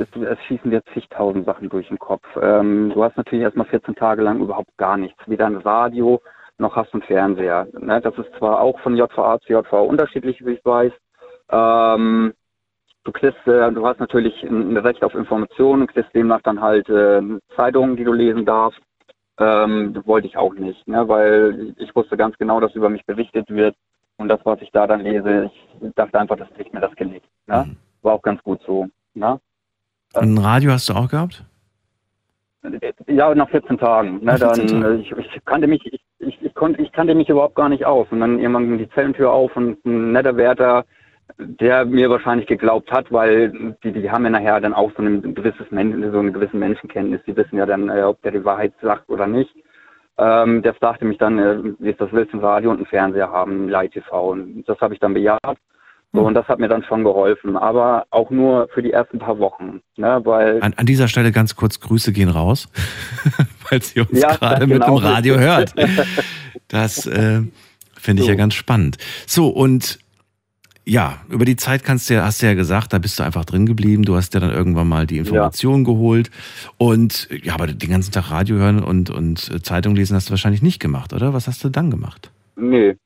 es, es schießen dir zigtausend Sachen durch den Kopf. Ähm, du hast natürlich erstmal 14 Tage lang überhaupt gar nichts. Weder ein Radio, noch hast du einen Fernseher. Ne? Das ist zwar auch von JVA zu JVA unterschiedlich, wie ich weiß. Ähm, du kriegst, äh, du hast natürlich ein, Recht auf Informationen, kriegst demnach dann halt äh, Zeitungen, die du lesen darfst. Ähm, das wollte ich auch nicht, ne? weil ich wusste ganz genau, dass über mich berichtet wird. Und das, was ich da dann lese, ich dachte einfach, das kriegt mir das Genick. Ne? Mhm. War auch ganz gut so. Ne? Ein Radio hast du auch gehabt? Ja, nach 14 Tagen. Ne, nach 14 dann, Tagen. Ich, ich, kannte mich, ich, ich, ich, konnte, ich kannte mich überhaupt gar nicht aus. Und dann irgendwann ging die Zellentür auf und ein netter Wärter, der mir wahrscheinlich geglaubt hat, weil die, die haben ja nachher dann auch so, ein gewisses Men so eine gewisse Menschenkenntnis. Die wissen ja dann, äh, ob der die Wahrheit sagt oder nicht. Ähm, der fragte mich dann, äh, wie ist das, willst du ein Radio und einen Fernseher haben, Light TV? Und das habe ich dann bejaht. So, und das hat mir dann schon geholfen, aber auch nur für die ersten paar Wochen. Ne, weil an, an dieser Stelle ganz kurz Grüße gehen raus, falls ihr uns ja, gerade mit genau dem Radio hört. Das äh, finde ich so. ja ganz spannend. So, und ja, über die Zeit kannst du ja, hast du ja gesagt, da bist du einfach drin geblieben. Du hast ja dann irgendwann mal die Informationen ja. geholt. Und ja, aber den ganzen Tag Radio hören und, und äh, Zeitung lesen hast du wahrscheinlich nicht gemacht, oder? Was hast du dann gemacht? Nee,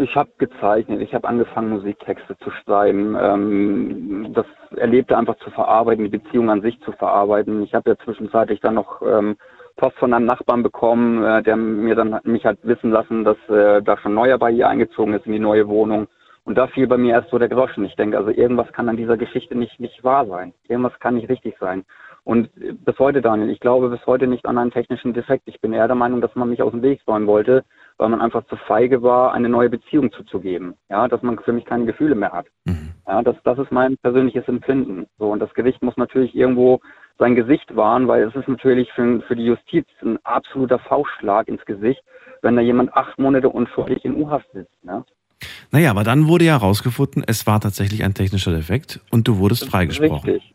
ich habe gezeichnet, ich habe angefangen, Musiktexte zu schreiben, ähm, das Erlebte einfach zu verarbeiten, die Beziehung an sich zu verarbeiten. Ich habe ja zwischenzeitlich dann noch ähm, Post von einem Nachbarn bekommen, äh, der mir dann mich hat wissen lassen, dass äh, da schon neuer bei ihr eingezogen ist in die neue Wohnung. Und da fiel bei mir erst so der Groschen. Ich denke, also irgendwas kann an dieser Geschichte nicht, nicht wahr sein. Irgendwas kann nicht richtig sein. Und bis heute, Daniel, ich glaube bis heute nicht an einen technischen Defekt. Ich bin eher der Meinung, dass man mich aus dem Weg räumen wollte, weil man einfach zu feige war, eine neue Beziehung zuzugeben. Ja, dass man für mich keine Gefühle mehr hat. Mhm. Ja, das, das ist mein persönliches Empfinden. So, und das Gericht muss natürlich irgendwo sein Gesicht wahren, weil es ist natürlich für, für die Justiz ein absoluter Faustschlag ins Gesicht, wenn da jemand acht Monate unschuldig in U-Haft sitzt. Ne? Naja, aber dann wurde ja herausgefunden, es war tatsächlich ein technischer Defekt und du wurdest freigesprochen. Richtig.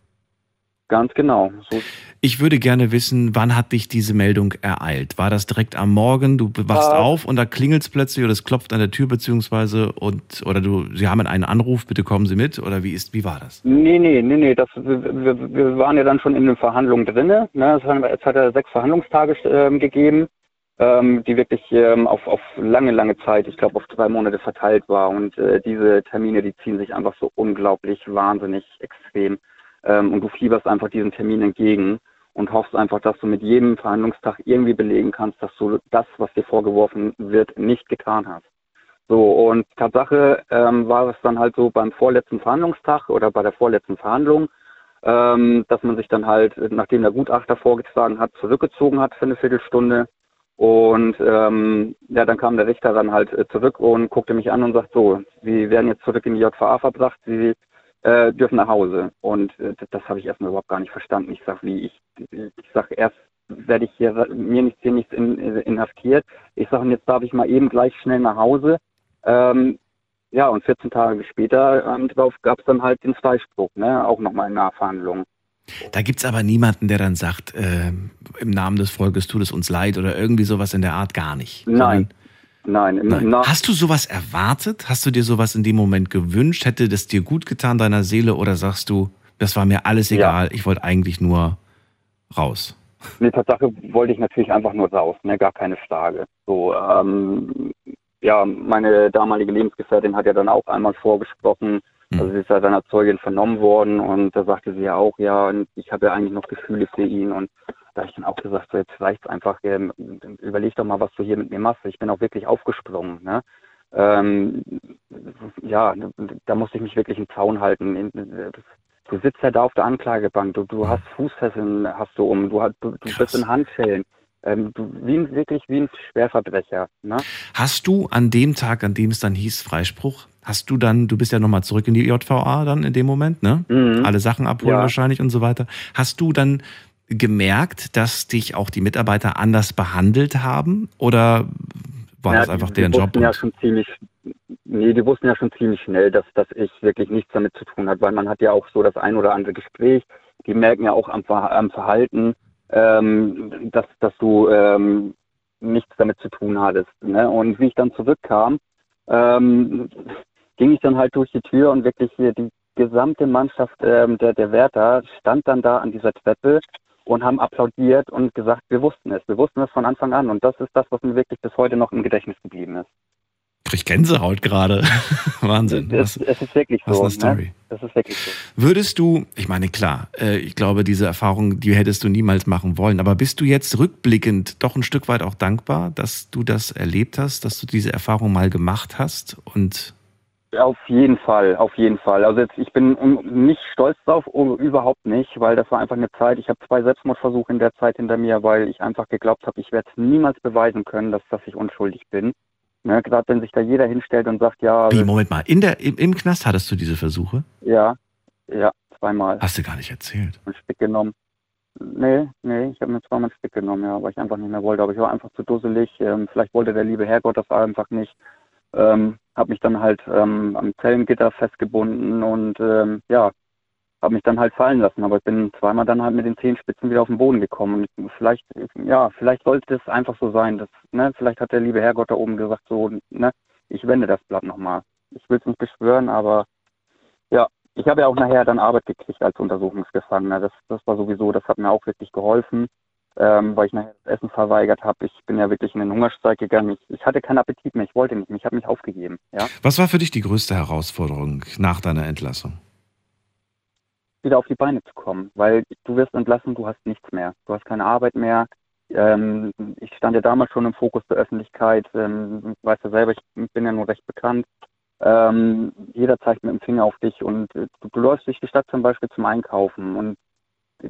Ganz genau. So. Ich würde gerne wissen, wann hat dich diese Meldung ereilt? War das direkt am Morgen? Du wachst äh, auf und da klingelt es plötzlich oder es klopft an der Tür beziehungsweise und oder du, Sie haben einen Anruf, bitte kommen Sie mit oder wie ist, wie war das? Nee, nee, nee, nee. Das, wir, wir waren ja dann schon in den Verhandlungen drin. Ne? Es, hat, es hat ja sechs Verhandlungstage äh, gegeben, ähm, die wirklich ähm, auf, auf lange, lange Zeit, ich glaube auf drei Monate verteilt war. Und äh, diese Termine, die ziehen sich einfach so unglaublich, wahnsinnig extrem ähm, und du fieberst einfach diesen Termin entgegen und hoffst einfach, dass du mit jedem Verhandlungstag irgendwie belegen kannst, dass du das, was dir vorgeworfen wird, nicht getan hast. So, und Tatsache ähm, war es dann halt so beim vorletzten Verhandlungstag oder bei der vorletzten Verhandlung, ähm, dass man sich dann halt, nachdem der Gutachter vorgetragen hat, zurückgezogen hat für eine Viertelstunde Und ähm, ja, dann kam der Richter dann halt äh, zurück und guckte mich an und sagt so, Sie werden jetzt zurück in die JVA verbracht, Sie äh, dürfen nach Hause. Und äh, das habe ich erstmal überhaupt gar nicht verstanden. Ich sag, wie ich, ich sag erst werde ich hier mir nichts hier nichts in, in, inhaftiert. Ich sage, und jetzt darf ich mal eben gleich schnell nach Hause. Ähm, ja, und 14 Tage später ähm, gab es dann halt den Freispruch, ne? auch nochmal in Nachverhandlungen. Da gibt es aber niemanden, der dann sagt, äh, im Namen des Volkes tut es uns leid oder irgendwie sowas in der Art gar nicht. Nein. Nein, Nein. Hast du sowas erwartet? Hast du dir sowas in dem Moment gewünscht? Hätte das dir gut getan, deiner Seele? Oder sagst du, das war mir alles egal, ja. ich wollte eigentlich nur raus? Nee, Tatsache wollte ich natürlich einfach nur raus, ne? gar keine Frage. So, ähm, ja, meine damalige Lebensgefährtin hat ja dann auch einmal vorgesprochen, hm. also sie ist ja seiner Zeugin vernommen worden und da sagte sie ja auch, ja, ich habe ja eigentlich noch Gefühle für ihn und da habe ich dann auch gesagt, so jetzt reicht's einfach, ähm, überleg doch mal, was du hier mit mir machst. Ich bin auch wirklich aufgesprungen, ne? Ähm, ja, da musste ich mich wirklich im Zaun halten. Du sitzt ja da auf der Anklagebank, du, du hast Fußfesseln hast du um, du, du, du bist in Handschellen. Ähm, du, wie ein, wirklich wie ein Schwerverbrecher. Ne? Hast du an dem Tag, an dem es dann hieß Freispruch, hast du dann, du bist ja nochmal zurück in die JVA dann in dem Moment, ne? Mhm. Alle Sachen abholen ja. wahrscheinlich und so weiter. Hast du dann gemerkt, dass dich auch die Mitarbeiter anders behandelt haben? Oder war ja, das einfach deren die Job? Ja schon ziemlich, nee, die wussten ja schon ziemlich schnell, dass, dass ich wirklich nichts damit zu tun habe, weil man hat ja auch so das ein oder andere Gespräch. Die merken ja auch am, am Verhalten, ähm, dass, dass du ähm, nichts damit zu tun hattest. Ne? Und wie ich dann zurückkam, ähm, ging ich dann halt durch die Tür und wirklich hier die gesamte Mannschaft ähm, der, der Wärter stand dann da an dieser Treppe und haben applaudiert und gesagt, wir wussten es. Wir wussten es von Anfang an. Und das ist das, was mir wirklich bis heute noch im Gedächtnis geblieben ist. Krieg Gänsehaut gerade. Wahnsinn. Es, es, ist wirklich was so. Eine Story. Ne? Das ist wirklich so. Würdest du, ich meine, klar, äh, ich glaube, diese Erfahrung, die hättest du niemals machen wollen. Aber bist du jetzt rückblickend doch ein Stück weit auch dankbar, dass du das erlebt hast, dass du diese Erfahrung mal gemacht hast und auf jeden Fall, auf jeden Fall. Also jetzt, ich bin nicht stolz drauf, überhaupt nicht, weil das war einfach eine Zeit. Ich habe zwei Selbstmordversuche in der Zeit hinter mir, weil ich einfach geglaubt habe, ich werde niemals beweisen können, dass, dass ich unschuldig bin. Ne, Gerade wenn sich da jeder hinstellt und sagt, ja. Wie, Moment mal, in der, im, im Knast hattest du diese Versuche? Ja, ja, zweimal. Hast du gar nicht erzählt? Ein Stück genommen. Nee, nee, ich habe mir zweimal ein Stück genommen, ja, weil ich einfach nicht mehr wollte. Aber ich war einfach zu dusselig. Ähm, vielleicht wollte der liebe Herrgott das einfach nicht. Ähm, habe mich dann halt ähm, am Zellengitter festgebunden und ähm, ja, habe mich dann halt fallen lassen. Aber ich bin zweimal dann halt mit den Zehenspitzen wieder auf den Boden gekommen. Und vielleicht, ja, vielleicht sollte es einfach so sein, dass, ne, vielleicht hat der liebe Herrgott da oben gesagt, so, ne, ich wende das Blatt nochmal. Ich will es nicht beschwören, aber ja, ich habe ja auch nachher dann Arbeit gekriegt als Untersuchungsgefangener. Das, das war sowieso, das hat mir auch wirklich geholfen ähm, weil ich nachher das Essen verweigert habe. Ich bin ja wirklich in den Hungerstreik gegangen. Ich, ich hatte keinen Appetit mehr, ich wollte nicht mehr, ich habe mich aufgegeben. Ja? Was war für dich die größte Herausforderung nach deiner Entlassung? Wieder auf die Beine zu kommen, weil du wirst entlassen, du hast nichts mehr. Du hast keine Arbeit mehr. Ähm, ich stand ja damals schon im Fokus der Öffentlichkeit. Ähm, weißt du selber, ich bin ja nur recht bekannt. Ähm, jeder zeigt mit dem Finger auf dich und äh, du, du läufst durch die Stadt zum Beispiel zum Einkaufen und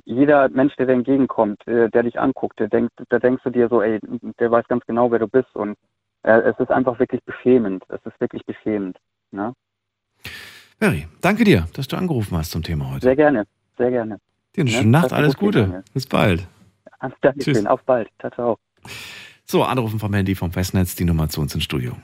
jeder Mensch, der dir entgegenkommt, äh, der dich anguckt, der denkt, da denkst du dir so, ey, der weiß ganz genau, wer du bist. Und äh, es ist einfach wirklich beschämend. Es ist wirklich beschämend. Ne? Mary, danke dir, dass du angerufen hast zum Thema heute. Sehr gerne, sehr gerne. Dir eine ne? schöne Nacht, alles Gute. Gerne. Bis bald. Dankeschön, auf bald. Ciao, ciao. So, anrufen vom Handy vom Festnetz, die Nummer zu uns ins Studio.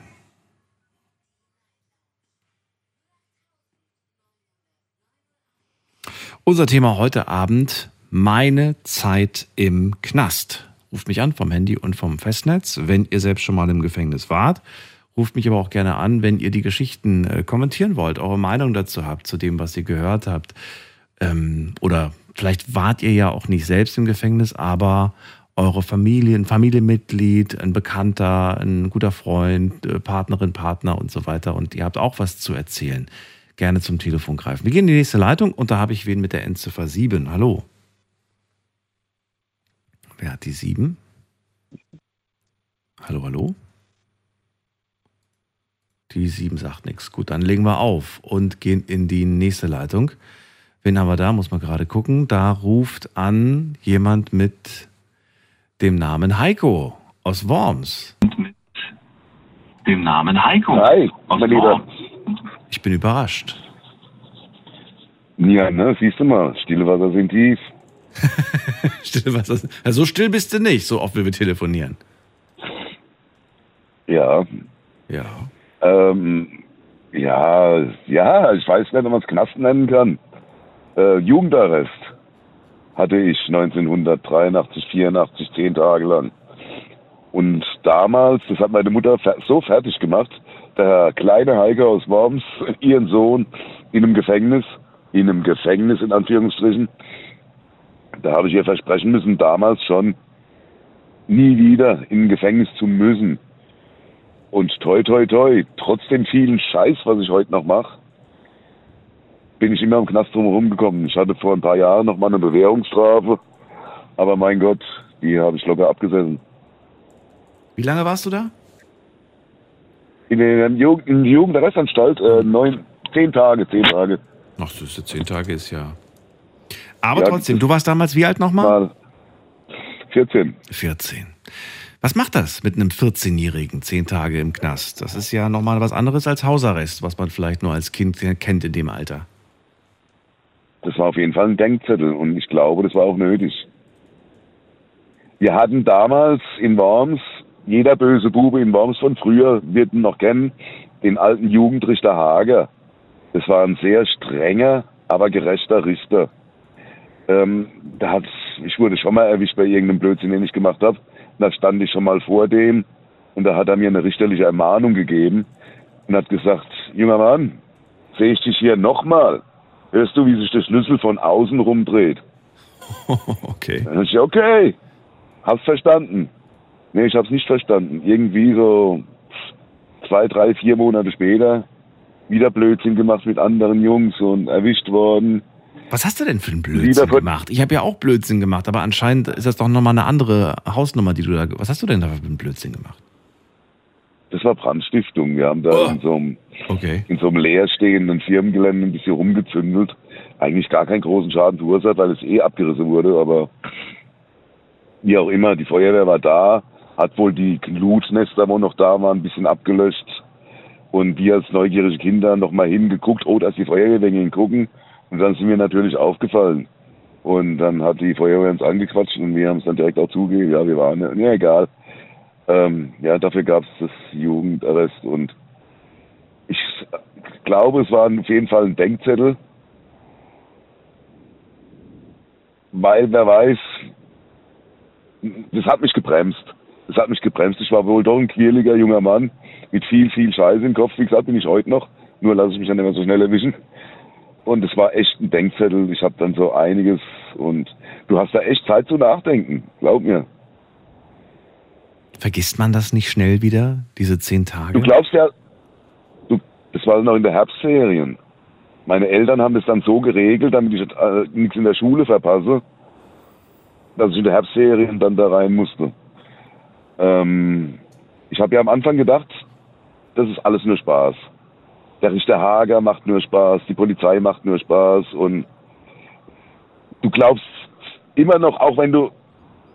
Unser Thema heute Abend, meine Zeit im Knast. Ruft mich an vom Handy und vom Festnetz, wenn ihr selbst schon mal im Gefängnis wart. Ruft mich aber auch gerne an, wenn ihr die Geschichten äh, kommentieren wollt, eure Meinung dazu habt, zu dem, was ihr gehört habt. Ähm, oder vielleicht wart ihr ja auch nicht selbst im Gefängnis, aber eure Familie, ein Familienmitglied, ein Bekannter, ein guter Freund, äh, Partnerin, Partner und so weiter. Und ihr habt auch was zu erzählen gerne zum Telefon greifen. Wir gehen in die nächste Leitung und da habe ich wen mit der Endziffer 7. Hallo. Wer hat die 7? Hallo, hallo? Die 7 sagt nichts. Gut, dann legen wir auf und gehen in die nächste Leitung. Wen haben wir da? Muss man gerade gucken. Da ruft an jemand mit dem Namen Heiko. aus Worms. mit dem Namen Heiko. Hi, aus mein Lieber. Ich bin überrascht. Ja, ne, siehst du mal, stille Wasser sind tief. Still, was das, ja, so still bist du nicht, so oft wie wir telefonieren. Ja, Ja. ähm, ja, ja, ich weiß nicht, ob man es Knast nennen kann. Äh, Jugendarrest hatte ich 1983, 84, zehn Tage lang. Und damals, das hat meine Mutter so fertig gemacht, der kleine Heike aus Worms, ihren Sohn, in einem Gefängnis, in einem Gefängnis in Anführungsstrichen, da habe ich ihr versprechen müssen, damals schon, nie wieder in ein Gefängnis zu müssen. Und toi, toi, toi, trotz dem vielen Scheiß, was ich heute noch mache, bin ich immer im Knast drumherum gekommen. Ich hatte vor ein paar Jahren noch mal eine Bewährungsstrafe, aber mein Gott, die habe ich locker abgesessen. Wie lange warst du da? In der Jugend, in der Jugendarrestanstalt äh, neun, zehn Tage, zehn Tage. Ach, das ist ja zehn Tage, ist ja. Aber Ja, trotzdem, du warst damals wie alt nochmal? Mal 14. 14. Was macht das mit einem 14-Jährigen, zehn Tage im Knast? Das ist ja nochmal was anderes als Hausarrest, was man vielleicht nur als Kind kennt in dem Alter. Das war auf jeden Fall ein Denkzettel und ich glaube, das war auch nötig. Wir hatten damals in Worms, jeder böse Bube in Worms von früher wird ihn noch kennen, den alten Jugendrichter Hager. Das war ein sehr strenger, aber gerechter Richter. Ähm, da hat, ich wurde schon mal erwischt bei irgendeinem Blödsinn, den ich gemacht habe. Da stand ich schon mal vor dem und da hat er mir eine richterliche Ermahnung gegeben und hat gesagt, junger Mann, sehe ich dich hier nochmal, hörst du, wie sich der Schlüssel von außen rumdreht. okay. Dann ich, okay, hab's verstanden. Nee, ich hab's nicht verstanden. Irgendwie so zwei, drei, vier Monate später wieder Blödsinn gemacht mit anderen Jungs und erwischt worden. Was hast du denn für einen Blödsinn gemacht? Ich habe ja auch Blödsinn gemacht, aber anscheinend ist das doch nochmal eine andere Hausnummer, die du da. Was hast du denn da für einen Blödsinn gemacht? Das war Brandstiftung. Wir haben da Oh. in, so einem, Okay. in so einem leerstehenden Firmengelände ein bisschen rumgezündelt. Eigentlich gar keinen großen Schaden verursacht, weil es eh abgerissen wurde, aber wie auch immer, die Feuerwehr war da, hat wohl die Glutnester, wo noch da waren, ein bisschen abgelöscht. Und wir als neugierige Kinder noch mal hingeguckt, oh, da ist die Feuerwehr, wir gehen gucken. Und dann sind wir natürlich aufgefallen. Und dann hat die Feuerwehr uns angequatscht und wir haben es dann direkt auch zugegeben. Ja, wir waren, ja, egal. Ähm, ja, dafür gab es das Jugendarrest und ich glaube, es war auf jeden Fall ein Denkzettel, weil wer weiß, das hat mich gebremst. Das hat mich gebremst. Ich war wohl doch ein quirliger junger Mann mit viel, viel Scheiße im Kopf. Wie gesagt, bin ich heute noch. Nur lasse ich mich dann immer so schnell erwischen. Und es war echt ein Denkzettel. Ich habe dann so einiges und du hast da echt Zeit zu nachdenken. Glaub mir. Vergisst man das nicht schnell wieder, diese zehn Tage? Du glaubst ja, du, das war noch in der Herbstferien. Meine Eltern haben das dann so geregelt, damit ich äh, nichts in der Schule verpasse, dass ich in der Herbstferien dann da rein musste. Ähm, ich habe ja am Anfang gedacht, das ist alles nur Spaß. Der Richter Hager macht nur Spaß, die Polizei macht nur Spaß und du glaubst immer noch, auch wenn du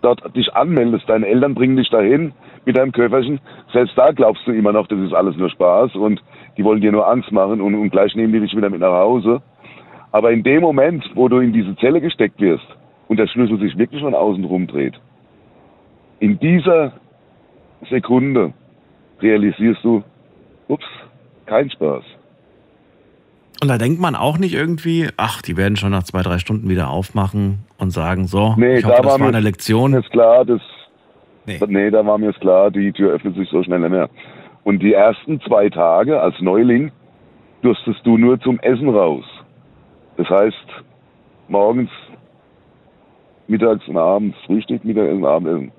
dort dich anmeldest, deine Eltern bringen dich dahin mit deinem Köfferchen, selbst da glaubst du immer noch, das ist alles nur Spaß und die wollen dir nur Angst machen und, und gleich nehmen die dich wieder mit nach Hause. Aber in dem Moment, wo du in diese Zelle gesteckt wirst und der Schlüssel sich wirklich von außen rumdreht, in dieser Sekunde realisierst du, ups, kein Spaß. Und da denkt man auch nicht irgendwie, ach, die werden schon nach zwei, drei Stunden wieder aufmachen und sagen, so, Nee, ich hoffe, da das war war mir- eine Lektion. Ist klar, das, Nee. nee. da war mir es klar, die Tür öffnet sich so schnell nicht mehr. Und die ersten zwei Tage als Neuling durstest du nur zum Essen raus. Das heißt, morgens, mittags und abends Frühstück, Mittagessen, Abendessen.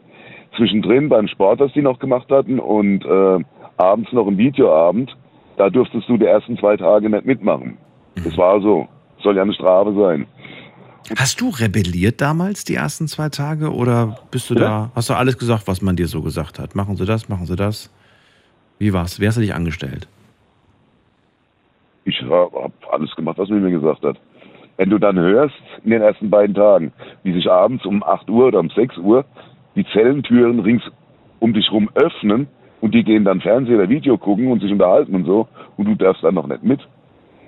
Zwischendrin beim Sport, das die noch gemacht hatten und äh, abends noch ein Videoabend, da durftest du die ersten zwei Tage nicht mitmachen. Das war so. Soll ja eine Strafe sein. Hast du rebelliert damals die ersten zwei Tage oder bist du Bitte? da, hast du alles gesagt, was man dir so gesagt hat? Machen Sie das, machen Sie das? Wie war's? Wie hast du dich angestellt? Ich habe alles gemacht, was man mir gesagt hat. Wenn du dann hörst, in den ersten beiden Tagen, wie sich abends um 8 Uhr oder um 6 Uhr die Zellentüren rings um dich rum öffnen und die gehen dann Fernsehen oder Video gucken und sich unterhalten und so und du darfst dann noch nicht mit.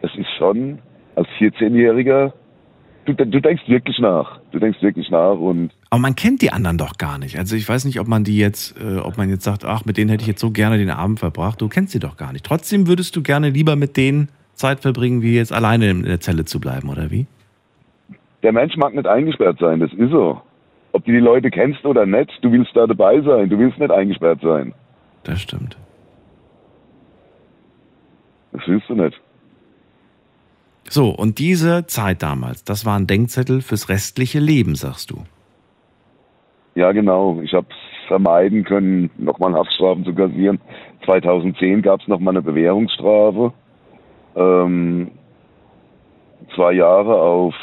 Das ist schon als 14-Jähriger, du, du denkst wirklich nach. Du denkst wirklich nach und Aber man kennt die anderen doch gar nicht. Also ich weiß nicht, ob man die jetzt, äh, ob man jetzt sagt, ach, mit denen hätte ich jetzt so gerne den Abend verbracht. Du kennst sie doch gar nicht. Trotzdem würdest du gerne lieber mit denen Zeit verbringen, wie jetzt alleine in der Zelle zu bleiben, oder wie? der Mensch mag nicht eingesperrt sein, das ist so. Ob du die Leute kennst oder nicht, du willst da dabei sein, du willst nicht eingesperrt sein. Das stimmt. Das willst du nicht. So, und diese Zeit damals, das war ein Denkzettel fürs restliche Leben, sagst du. Ja, genau. Ich habe es vermeiden können, nochmal Haftstrafen zu kassieren. 2010 gab es nochmal eine Bewährungsstrafe. Ähm, zwei Jahre auf,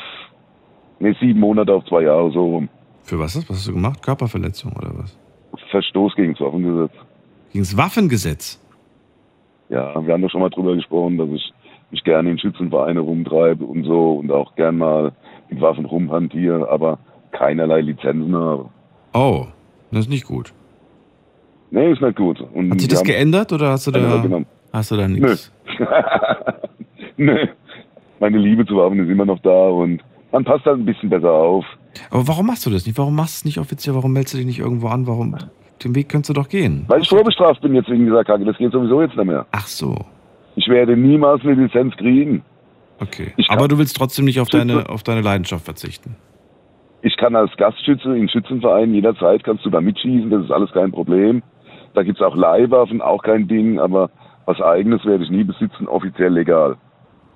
nee, sieben Monate auf zwei Jahre so rum. Für was? Was hast du gemacht? Körperverletzung oder was? Verstoß gegen das Waffengesetz. Gegen das Waffengesetz? Ja, wir haben doch schon mal drüber gesprochen, dass ich mich gerne in Schützenvereine rumtreibe und so und auch gern mal mit Waffen rumhantiere, aber keinerlei Lizenzen habe. Oh, das ist nicht gut. Nee, ist nicht gut. Und Hat sich das geändert oder hast du da, genau. hast du da nichts? Nö. Meine Liebe zu Waffen ist immer noch da und man passt halt ein bisschen besser auf. Aber warum machst du das nicht? Warum machst du es nicht offiziell? Warum meldest du dich nicht irgendwo an? Warum? Den Weg könntest du doch gehen. Weil ich vorbestraft bin jetzt wegen dieser Kacke. Das geht sowieso jetzt nicht mehr. Ach so, Ich werde niemals eine Lizenz kriegen. okay. Aber du willst trotzdem nicht auf deine, auf deine Leidenschaft verzichten. Ich kann als Gastschütze in Schützenvereinen jederzeit kannst du da mitschießen, das ist alles kein Problem. Da gibt's auch Leihwaffen, auch kein Ding, aber was eigenes werde ich nie besitzen, offiziell legal.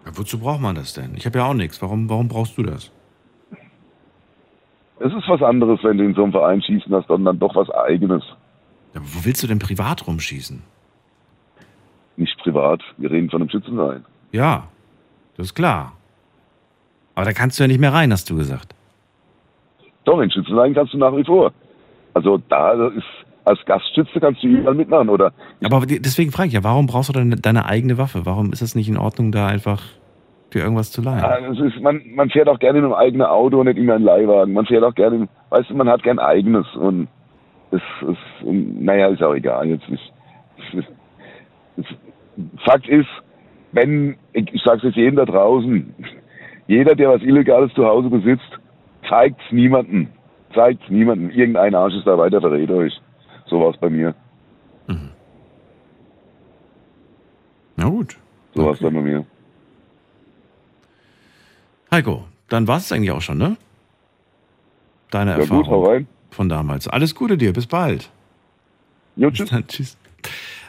Ja, wozu braucht man das denn? Ich habe ja auch nichts. Warum, warum brauchst du das? Es ist was anderes, wenn du in so einem Verein schießen hast, sondern dann doch was eigenes. Aber wo willst du denn privat rumschießen? Nicht privat, wir reden von einem Schützenverein. Ja, das ist klar. Aber da kannst du ja nicht mehr rein, hast du gesagt. Doch, in Schützenverein kannst du nach wie vor. Also da ist, als Gastschütze kannst du überall mitmachen, oder? Aber deswegen frage ich ja, warum brauchst du deine, deine eigene Waffe? Warum ist es nicht in Ordnung, da einfach dir irgendwas zu leihen? Ja, es ist, man, man fährt auch gerne in einem eigenen Auto und nicht immer in einen Leihwagen. Man fährt auch gerne, weißt du, man hat gern eigenes und es ist, naja, ist auch egal. Jetzt ist, es, es, Fakt ist, wenn, ich, ich sag's jetzt jedem da draußen, jeder, der was Illegales zu Hause besitzt, zeigt's niemanden. Zeigt's niemanden. Irgendein Arsch ist da weiter, verrät euch. So war's bei mir. Na gut. So war's dann bei mir. Heiko, dann war es eigentlich auch schon, ne? Deine Ja Erfahrung gut, hau rein. von damals. Alles Gute dir, bis bald. Jo, tschüss. dann, tschüss.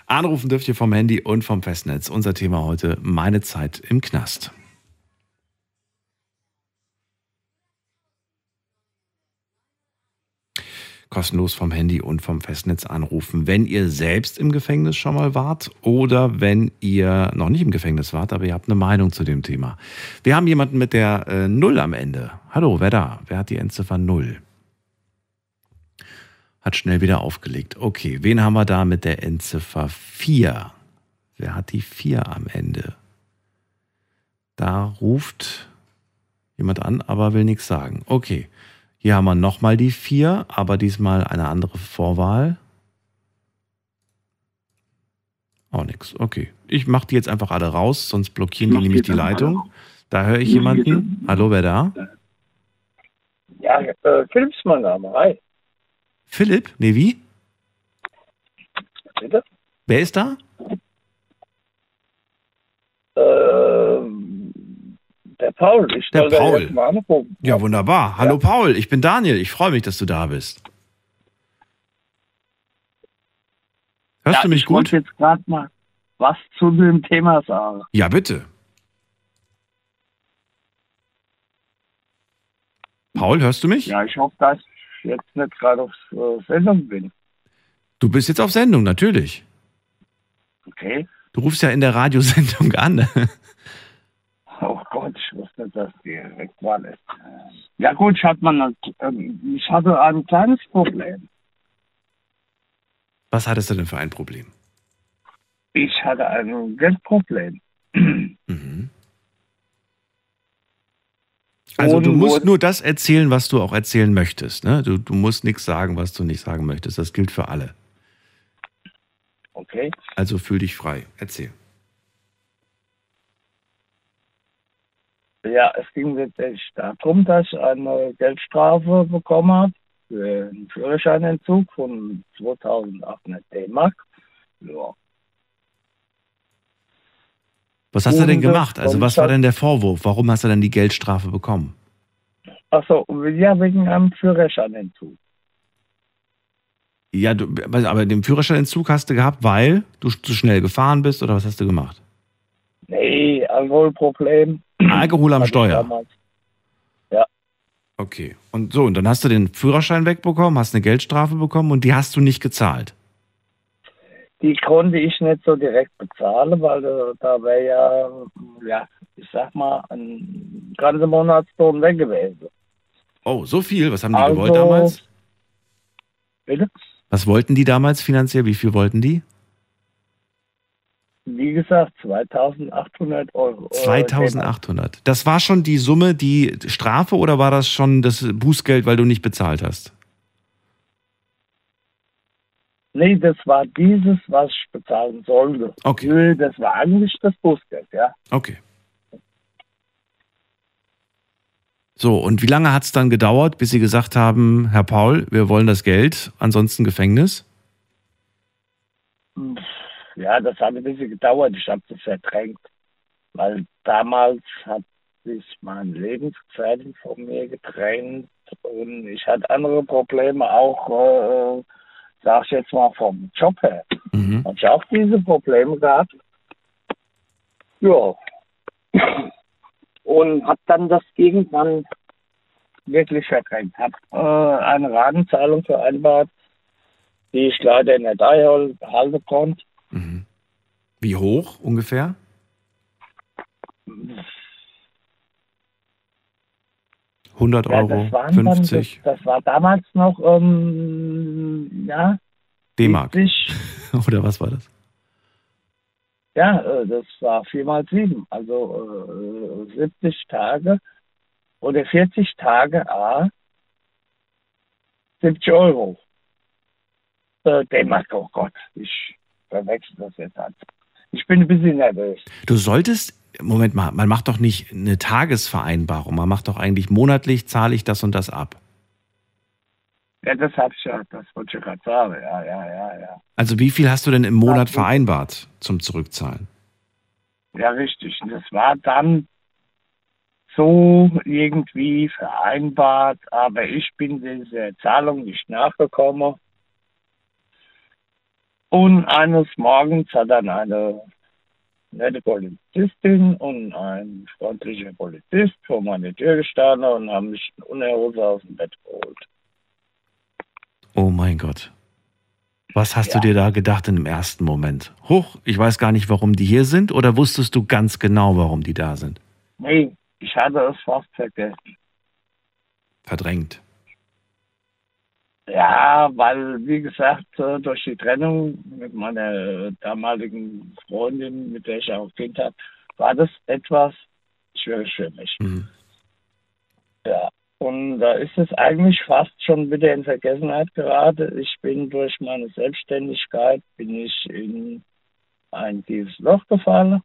Anrufen dürft ihr vom Handy und vom Festnetz. Unser Thema heute, meine Zeit im Knast. Kostenlos vom Handy und vom Festnetz anrufen, wenn ihr selbst im Gefängnis schon mal wart oder wenn ihr noch nicht im Gefängnis wart, aber ihr habt eine Meinung zu dem Thema. Wir haben jemanden mit der äh, Null am Ende. Hallo, wer da? Wer hat die Endziffer Null? Hat schnell wieder aufgelegt. Okay, wen haben wir da mit der Endziffer 4? Wer hat die 4 am Ende? Da ruft jemand an, aber will nichts sagen. Okay, hier haben wir nochmal die 4, aber diesmal eine andere Vorwahl. Auch nichts. Okay, ich mache die jetzt einfach alle raus, sonst blockieren die nämlich die Leitung. Da höre ich jemanden. Hallo, wer da? Ja, äh, Philips mein Name. Hi. Philipp? Nee, wie? Bitte? Wer ist da? Ähm, der Paul. Ich Der Paul. Ja, wunderbar. Hallo Paul, ich bin Daniel. Ich freue mich, dass du da bist. Hörst Ja, du mich ich wollte gut? jetzt gerade mal was zu dem Thema sagen. Ja, bitte. Paul, hörst du mich? Ja, ich hoffe, dass ich jetzt nicht gerade auf äh, Sendung bin. Du bist jetzt auf Sendung, natürlich. Okay. Du rufst ja in der Radiosendung an. Ich wusste dass die weg war. Ja gut, ich hatte, man, ähm, ich hatte ein kleines Problem. Was hattest du denn für ein Problem? Ich hatte ein Geldproblem. Mhm. Also du musst nur das erzählen, was du auch erzählen möchtest. Ne? Du, du musst nichts sagen, was du nicht sagen möchtest. Das gilt für alle. Okay? Also fühl dich frei. Erzähl. Ja, es ging letztendlich darum, dass ich eine Geldstrafe bekommen habe für einen Führerscheinentzug von 2800 D-Mark. Ja. Was hast du denn Und, gemacht? Also was war denn der Vorwurf? Warum hast du denn die Geldstrafe bekommen? Achso, ja, wegen einem Führerscheinentzug. Ja, du, aber den Führerscheinentzug hast du gehabt, weil du zu schnell gefahren bist oder was hast du gemacht? Nee, Alkoholproblem. Alkohol am Steuer. damals. Okay. Und so, und dann hast du den Führerschein wegbekommen, hast eine Geldstrafe bekommen und die hast du nicht gezahlt. Die konnte ich nicht so direkt bezahlen, weil äh, da wäre ja, ja, ich sag mal, ein ganzer Monatslohn weg gewesen. Oh, so viel? Was haben die Also- gewollt damals? Bitte? Was wollten die damals finanziell? Wie viel wollten die? Wie gesagt, 2800 Euro. äh, 2800. Das war schon die Summe, die Strafe oder war das schon das Bußgeld, weil du nicht bezahlt hast? Nee, das war dieses, was ich bezahlen sollte. Okay. Nö, Das war eigentlich das Bußgeld, ja. Okay. So, und wie lange hat es dann gedauert, bis Sie gesagt haben, Herr Paul, wir wollen das Geld, ansonsten Gefängnis? Ja, das hat ein bisschen gedauert. Ich habe das verdrängt. Weil damals hat sich mein Lebensgefährtin von mir getrennt und ich hatte andere Probleme, auch, äh, sag ich jetzt mal, vom Job her. Mhm. Habe ich auch diese Probleme gehabt. Ja. Und habe dann das irgendwann wirklich verdrängt. Habe äh, eine Ratenzahlung vereinbart, die ich leider nicht einhalten konnte. Mhm. Wie hoch ungefähr? Hundert Ja, Euro, das, waren 50 Dann, das, das war damals noch, ähm, ja, D-Mark 70, oder was war das? ja, äh, das war 4 mal 7, also äh, 70 Tage oder 40 Tage, A, 70 Euro. Äh, D-Mark, oh Gott, ich verwechsel das jetzt halt. Ich bin ein bisschen nervös. Du solltest, Moment mal, man macht doch nicht eine Tagesvereinbarung, man macht doch eigentlich monatlich, zahle ich das und das ab. Ja, das hab ich ja, das wollte ich gerade sagen, ja, ja, ja, ja. Also wie viel hast du denn im Monat Ja, vereinbart zum Zurückzahlen? Ja, richtig. Und das war dann so irgendwie vereinbart, aber ich bin dieser Zahlung nicht nachgekommen. Und eines Morgens hat dann eine nette Polizistin und ein freundlicher Polizist vor meine Tür gestanden und haben mich in Unterhose aus dem Bett geholt. Oh mein Gott. Was hast Ja. du dir da gedacht in dem ersten Moment? Huch, ich weiß gar nicht, warum die hier sind oder wusstest du ganz genau, warum die da sind? Nee, ich hatte es fast vergessen. Verdrängt. Ja, weil, wie gesagt, äh, durch die Trennung mit meiner damaligen Freundin, mit der ich auch ein Kind habe, war das etwas schwierig für mich. Mhm. Ja. Und da ist es eigentlich fast schon wieder in Vergessenheit geraten. Ich bin durch meine Selbstständigkeit bin ich in ein tiefes Loch gefallen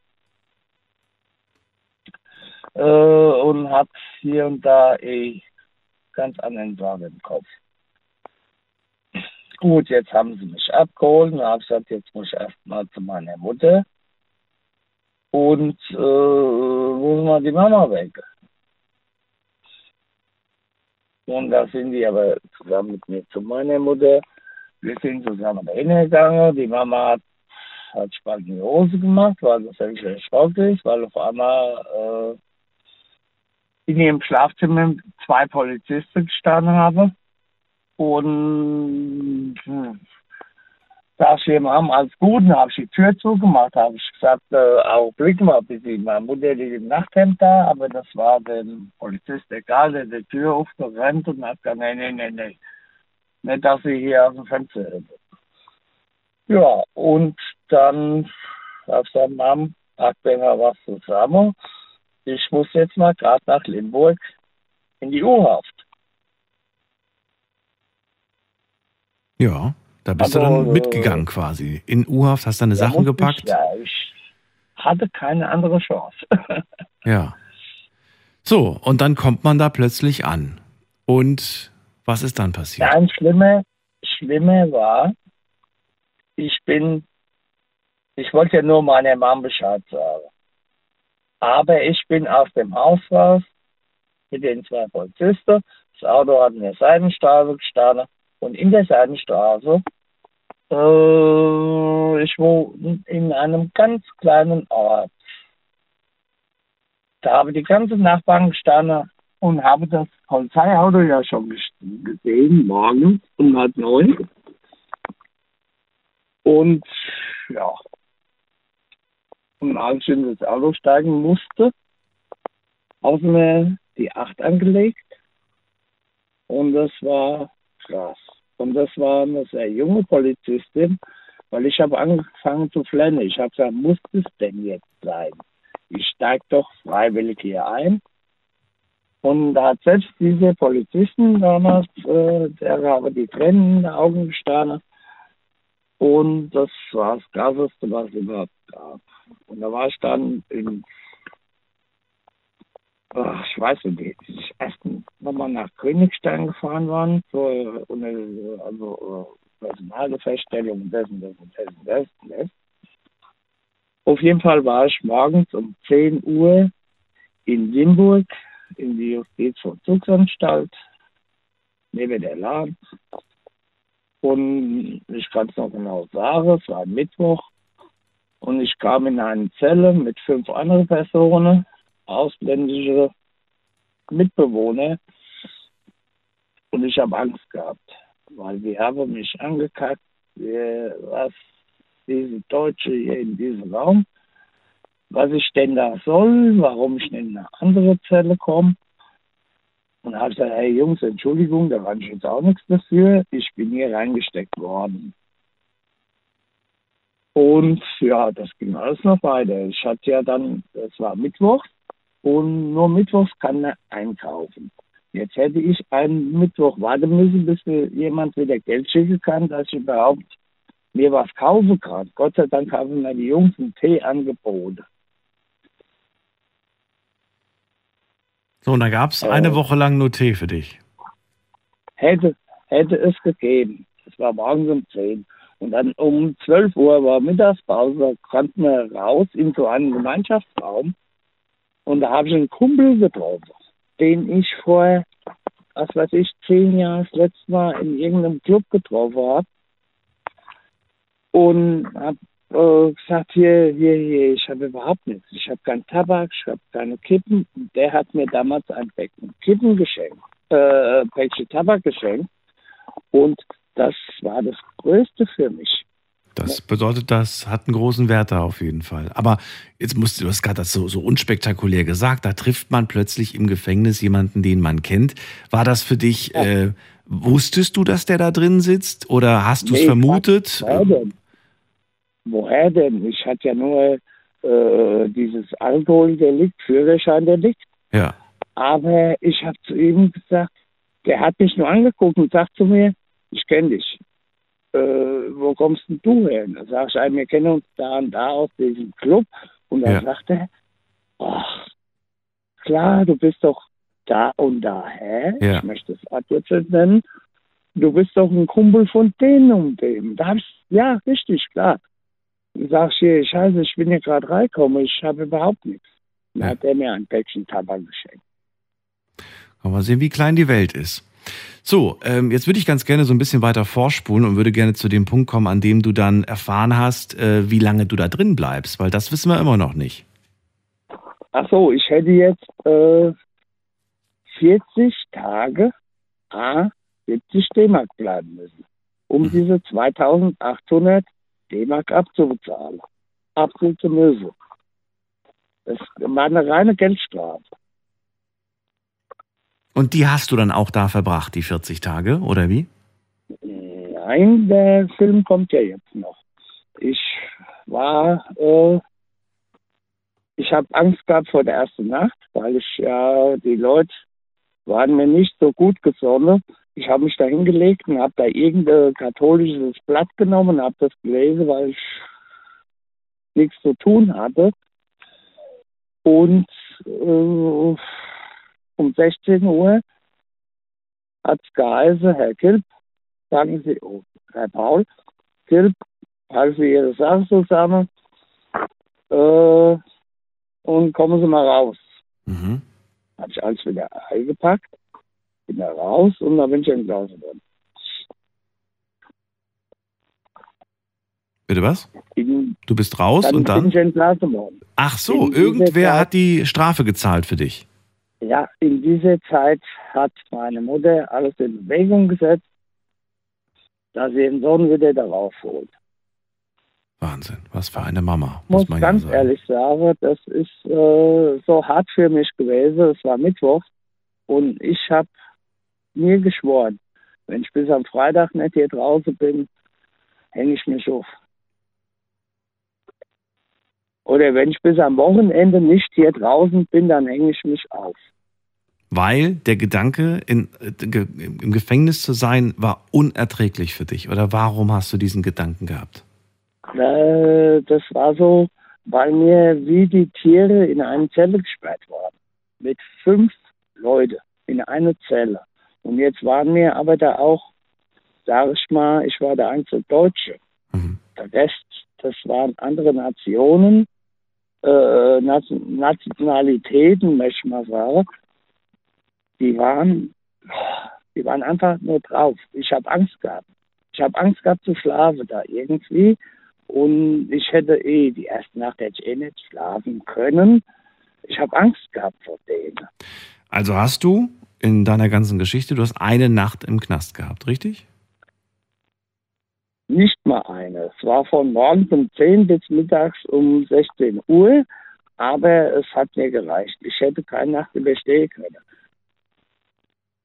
äh, und habe hier und da eh ganz anderen Sorgen im Kopf. Gut, jetzt haben sie mich abgeholt und habe gesagt, jetzt muss ich erstmal zu meiner Mutter und äh, muss mal die Mama weg. Und da sind die aber zusammen mit mir zu meiner Mutter. Wir sind zusammen dahin gegangen. Die Mama hat, hat spalt in die Hose gemacht, weil das völlig erschrocken ist, weil auf einmal äh, in ihrem Schlafzimmer zwei Polizisten gestanden haben. Und hm, da ich ihm haben als Guten, habe ich die Tür zugemacht, habe ich gesagt, äh, Augenblick mal, bitte, meine Mutter liegt im Nachthemd da, aber das war dem Polizist egal, der die Tür aufgerannt und hat gesagt, nee, nee, nee, nee, nicht, dass sie hier aus dem Fenster hören. Ja, und dann habe ich gesagt, Mom, pack mir mal was zusammen. Ich muss jetzt mal gerade nach Limburg in die U-Haft. Ja, Da bist du Also, dann äh, mitgegangen quasi. In U-Haft hast deine Sachen gepackt. Ich, ja, ich hatte keine andere Chance. Ja. So, und dann kommt man da plötzlich an. Und was ist dann passiert? Ganz schlimme, schlimme war, ich bin, ich wollte ja nur meiner Mom Bescheid sagen. Aber ich bin aus dem Haus raus mit den zwei Polizisten. Das Auto hat in der Seitenstraße gestanden. Und in der Seitenstraße, äh, ich wohne in einem ganz kleinen Ort. Da habe die ganzen Nachbarn gestanden und habe das Polizeiauto ja schon ges- gesehen, morgens um halb neun. Und ja, und als ich in das Auto steigen musste, haben mir die Acht angelegt. Und das war krass. Und das war eine sehr junge Polizistin, weil ich habe angefangen zu flennen. Ich habe gesagt, muss es denn jetzt sein? Ich steige doch freiwillig hier ein. Und da hat selbst diese Polizisten damals, äh, der habe die Tränen in den Augen gestanden. Und das war das Krasseste, was es überhaupt gab. Und da war ich dann in, ach, ich weiß nicht, ich erst nochmal nach Königstein gefahren waren, zur Uni- also, äh, Personalfeststellung dessen, dessen, dessen, dessen, dessen. Auf jeden Fall war ich morgens um 10 Uhr in Limburg in die Justizvollzugsanstalt neben der Lahn. Und ich kann es noch genau sagen, es war Mittwoch. Und ich kam in eine Zelle mit fünf anderen Personen, ausländische Mitbewohner. Und ich habe Angst gehabt, weil die haben mich angekackt, was diese Deutsche hier in diesem Raum, was ich denn da soll, warum ich in eine andere Zelle komme. Und habe gesagt, hey Jungs, Entschuldigung, da kann ich jetzt auch nichts dafür. Ich bin hier reingesteckt worden. Und ja, das ging alles noch weiter. Ich hatte ja dann, es war Mittwoch und nur Mittwochs kann er einkaufen. Jetzt hätte ich einen Mittwoch warten müssen, bis mir jemand wieder Geld schicken kann, dass ich überhaupt mir was kaufen kann. Gott sei Dank haben mir die Jungs einen Tee angeboten. So, und da gab es eine Woche lang nur Tee für dich. hätte, hätte es gegeben. Es war morgens um 10. Und dann um 12 Uhr war Mittagspause, da konnten wir raus in so einen Gemeinschaftsraum. Und da habe ich einen Kumpel getroffen, den ich vor, was weiß ich, zehn Jahren das letzte Mal in irgendeinem Club getroffen habe. Und habe äh, gesagt, hier, hier, hier, ich habe überhaupt nichts. Ich habe keinen Tabak, ich habe keine Kippen. Und der hat mir damals ein Päckchen Kippen geschenkt, äh, Päckchen Tabak geschenkt. Und das war das Größte für mich. Das bedeutet, das hat einen großen Wert da auf jeden Fall. Aber jetzt musst du, du hast gerade das so, so unspektakulär gesagt, da trifft man plötzlich im Gefängnis jemanden, den man kennt. War das für dich, äh, wusstest du, dass der da drin sitzt oder hast du es Nee, vermutet? Woher denn? Woher denn? Ich hatte ja nur äh, dieses Alkoholdelikt, Führerscheindelikt. Ja. Aber ich habe zu ihm gesagt, der hat mich nur angeguckt und sagt zu mir, ich kenne dich. Äh, wo kommst denn du her? Da sag ich, "Ah, wir kennen uns da und da aus diesem Club. Und dann Ja. sagt er, ach, klar, du bist doch da und da, hä? Ja. Ich möchte jetzt nicht nennen. Du bist doch ein Kumpel von dem und dem. Da hab ich, ja, richtig, klar. Dann sag ich, hier, scheiße, ich bin hier gerade reingekommen, ich habe überhaupt nichts. Dann Ja. hat er mir ein Päckchen Tabak geschenkt. Kann man sehen, wie klein die Welt ist. So, ähm, jetzt würde ich ganz gerne so ein bisschen weiter vorspulen und würde gerne zu dem Punkt kommen, an dem du dann erfahren hast, äh, wie lange du da drin bleibst, weil das wissen wir immer noch nicht. Ach so, ich hätte jetzt äh, 40 Tage A 70 D-Mark bleiben müssen, um diese 2800 D-Mark abzubezahlen, abzuzahlen müssen. Das war eine reine Geldstrafe. Und die hast du dann auch da verbracht, die 40 Tage, oder wie? Nein, der Film kommt ja jetzt noch. Ich war, äh, ich habe Angst gehabt vor der ersten Nacht, weil ich ja, die Leute waren mir nicht so gut gesonnen. ich habe mich da hingelegt und habe da irgendein katholisches Blatt genommen und habe das gelesen, weil ich nichts zu tun hatte. Und äh, um 16 Uhr hat es geheißen, Herr Kilp, sagen Sie, oh, Herr Paul, Kilp, halten Sie Ihre Sachen zusammen äh, und kommen Sie mal raus. Mhm. Habe ich alles wieder eingepackt, bin da raus und dann bin ich entlassen worden. Bitte was? Du bist raus dann und bin dann? ich entlassen worden. Ach so, irgendwer hat die Strafe gezahlt für dich. Ja, in dieser Zeit hat meine Mutter alles in Bewegung gesetzt, dass sie ihren Sohn wieder darauf holt. Wahnsinn, was für eine Mama, muss muss man ganz ja sagen. ehrlich sagen, das ist äh, so hart für mich gewesen. Es war Mittwoch und ich habe mir geschworen, wenn ich bis am Freitag nicht hier draußen bin, hänge ich mich auf. Oder wenn ich bis am Wochenende nicht hier draußen bin, dann hänge ich mich auf. Weil der Gedanke, in, äh, im Gefängnis zu sein, war unerträglich für dich. Oder warum hast du diesen Gedanken gehabt? Äh, das war so, weil mir wie die Tiere in eine Zelle gesperrt waren. Mit fünf Leuten in eine Zelle. Und jetzt waren mir aber da auch, sag ich mal, ich war der einzige Deutsche. Mhm. Der Rest, das waren andere Nationen, äh, Nation- Nationalitäten, möchte ich mal sagen. Die waren, die waren einfach nur drauf. Ich habe Angst gehabt. Ich habe Angst gehabt zu schlafen da irgendwie. Und ich hätte eh, die erste Nacht hätte ich eh nicht schlafen können. Ich habe Angst gehabt vor denen. Also hast du in deiner ganzen Geschichte, du hast eine Nacht im Knast gehabt, richtig? Nicht mal eine. Es war von morgens um 10 bis mittags um 16 Uhr, aber es hat mir gereicht. Ich hätte keine Nacht überstehen können.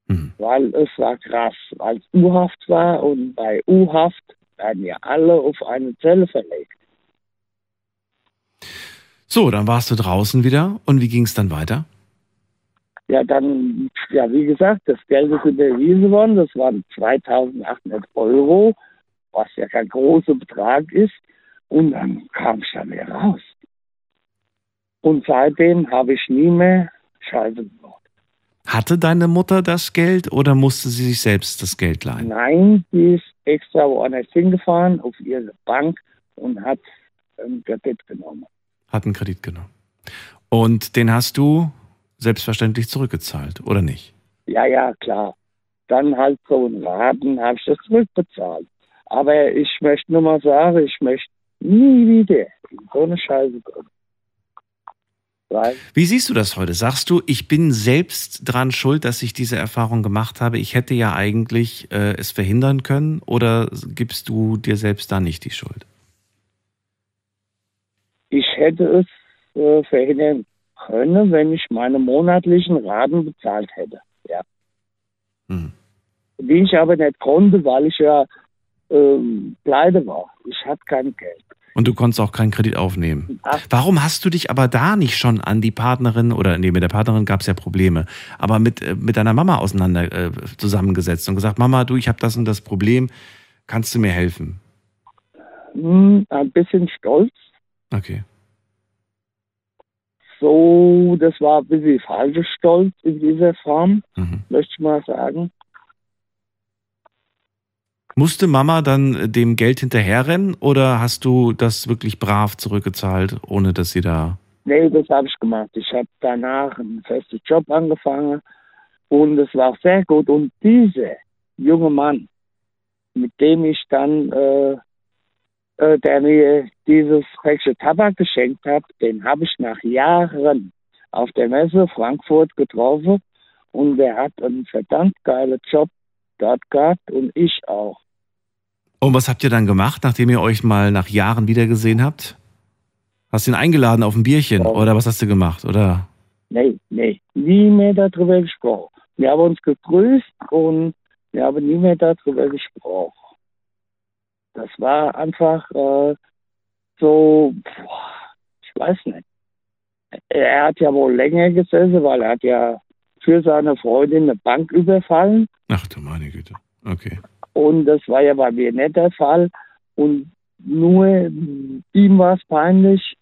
Mhm. Weil es war krass, weil es U-Haft war und bei U-Haft werden ja alle auf eine Zelle verlegt. So, dann warst du draußen wieder und wie ging es dann weiter? Ja, dann, ja, wie gesagt, das Geld ist überwiesen worden. Das waren 2800 Euro, was ja kein großer Betrag ist. Und dann kam ich da wieder raus. Und seitdem habe ich nie mehr Scheiße gebaut. Hatte deine Mutter das Geld oder musste sie sich selbst das Geld leihen? Nein, die ist extra woanders hingefahren, auf ihre Bank und hat einen Kredit genommen. Hat einen Kredit genommen. Und den hast du selbstverständlich zurückgezahlt, oder nicht? Ja, ja, klar. Dann halt so ein Raten habe ich das zurückbezahlt. Aber ich möchte nur mal sagen, ich möchte nie wieder in so eine Scheiße kommen. Weil, Wie siehst du das heute? Sagst du, ich bin selbst dran schuld, dass ich diese Erfahrung gemacht habe? Ich hätte ja eigentlich äh, es verhindern können oder gibst du dir selbst da nicht die Schuld? ich hätte es äh, verhindern können, wenn ich meine monatlichen Raten bezahlt hätte. Ja. Hm. Die ich aber nicht konnte, weil ich ja ähm, pleite war. Ich hatte kein Geld. Und du konntest auch keinen Kredit aufnehmen. Ach, Warum hast du dich aber da nicht schon an die Partnerin oder nee, mit der Partnerin gab es ja Probleme, aber mit, äh, mit deiner Mama auseinander äh, zusammengesetzt und gesagt, Mama, du, ich habe das und das Problem, kannst du mir helfen? hm, ein bisschen stolz. Okay. So, das war ein bisschen falscher Stolz in dieser Form, Mhm. möchte ich mal sagen. Musste Mama dann äh, dem Geld hinterherrennen oder hast du das wirklich brav zurückgezahlt, ohne dass sie da. Nee, das habe ich gemacht. Ich habe danach einen festen Job angefangen und es war sehr gut. Und dieser junge Mann, mit dem ich dann, äh, äh, der mir dieses Päckchen Tabak geschenkt hat, den habe ich nach Jahren auf der Messe Frankfurt getroffen und der hat einen verdammt geilen Job dort gehabt und ich auch. Und was habt ihr dann gemacht, nachdem ihr euch mal nach Jahren wiedergesehen habt? Hast du ihn eingeladen auf ein Bierchen Ja. oder was hast du gemacht? Oder? Nee, nee, nie mehr darüber gesprochen. Wir haben uns gegrüßt und wir haben nie mehr darüber gesprochen. Das war einfach äh, so, boah, ich weiß nicht. Er hat ja wohl länger gesessen, weil er hat ja für seine Freundin eine Bank überfallen Ach du meine Güte. Okay. Und das war ja bei mir nicht der Fall. Und nur ihm war es peinlich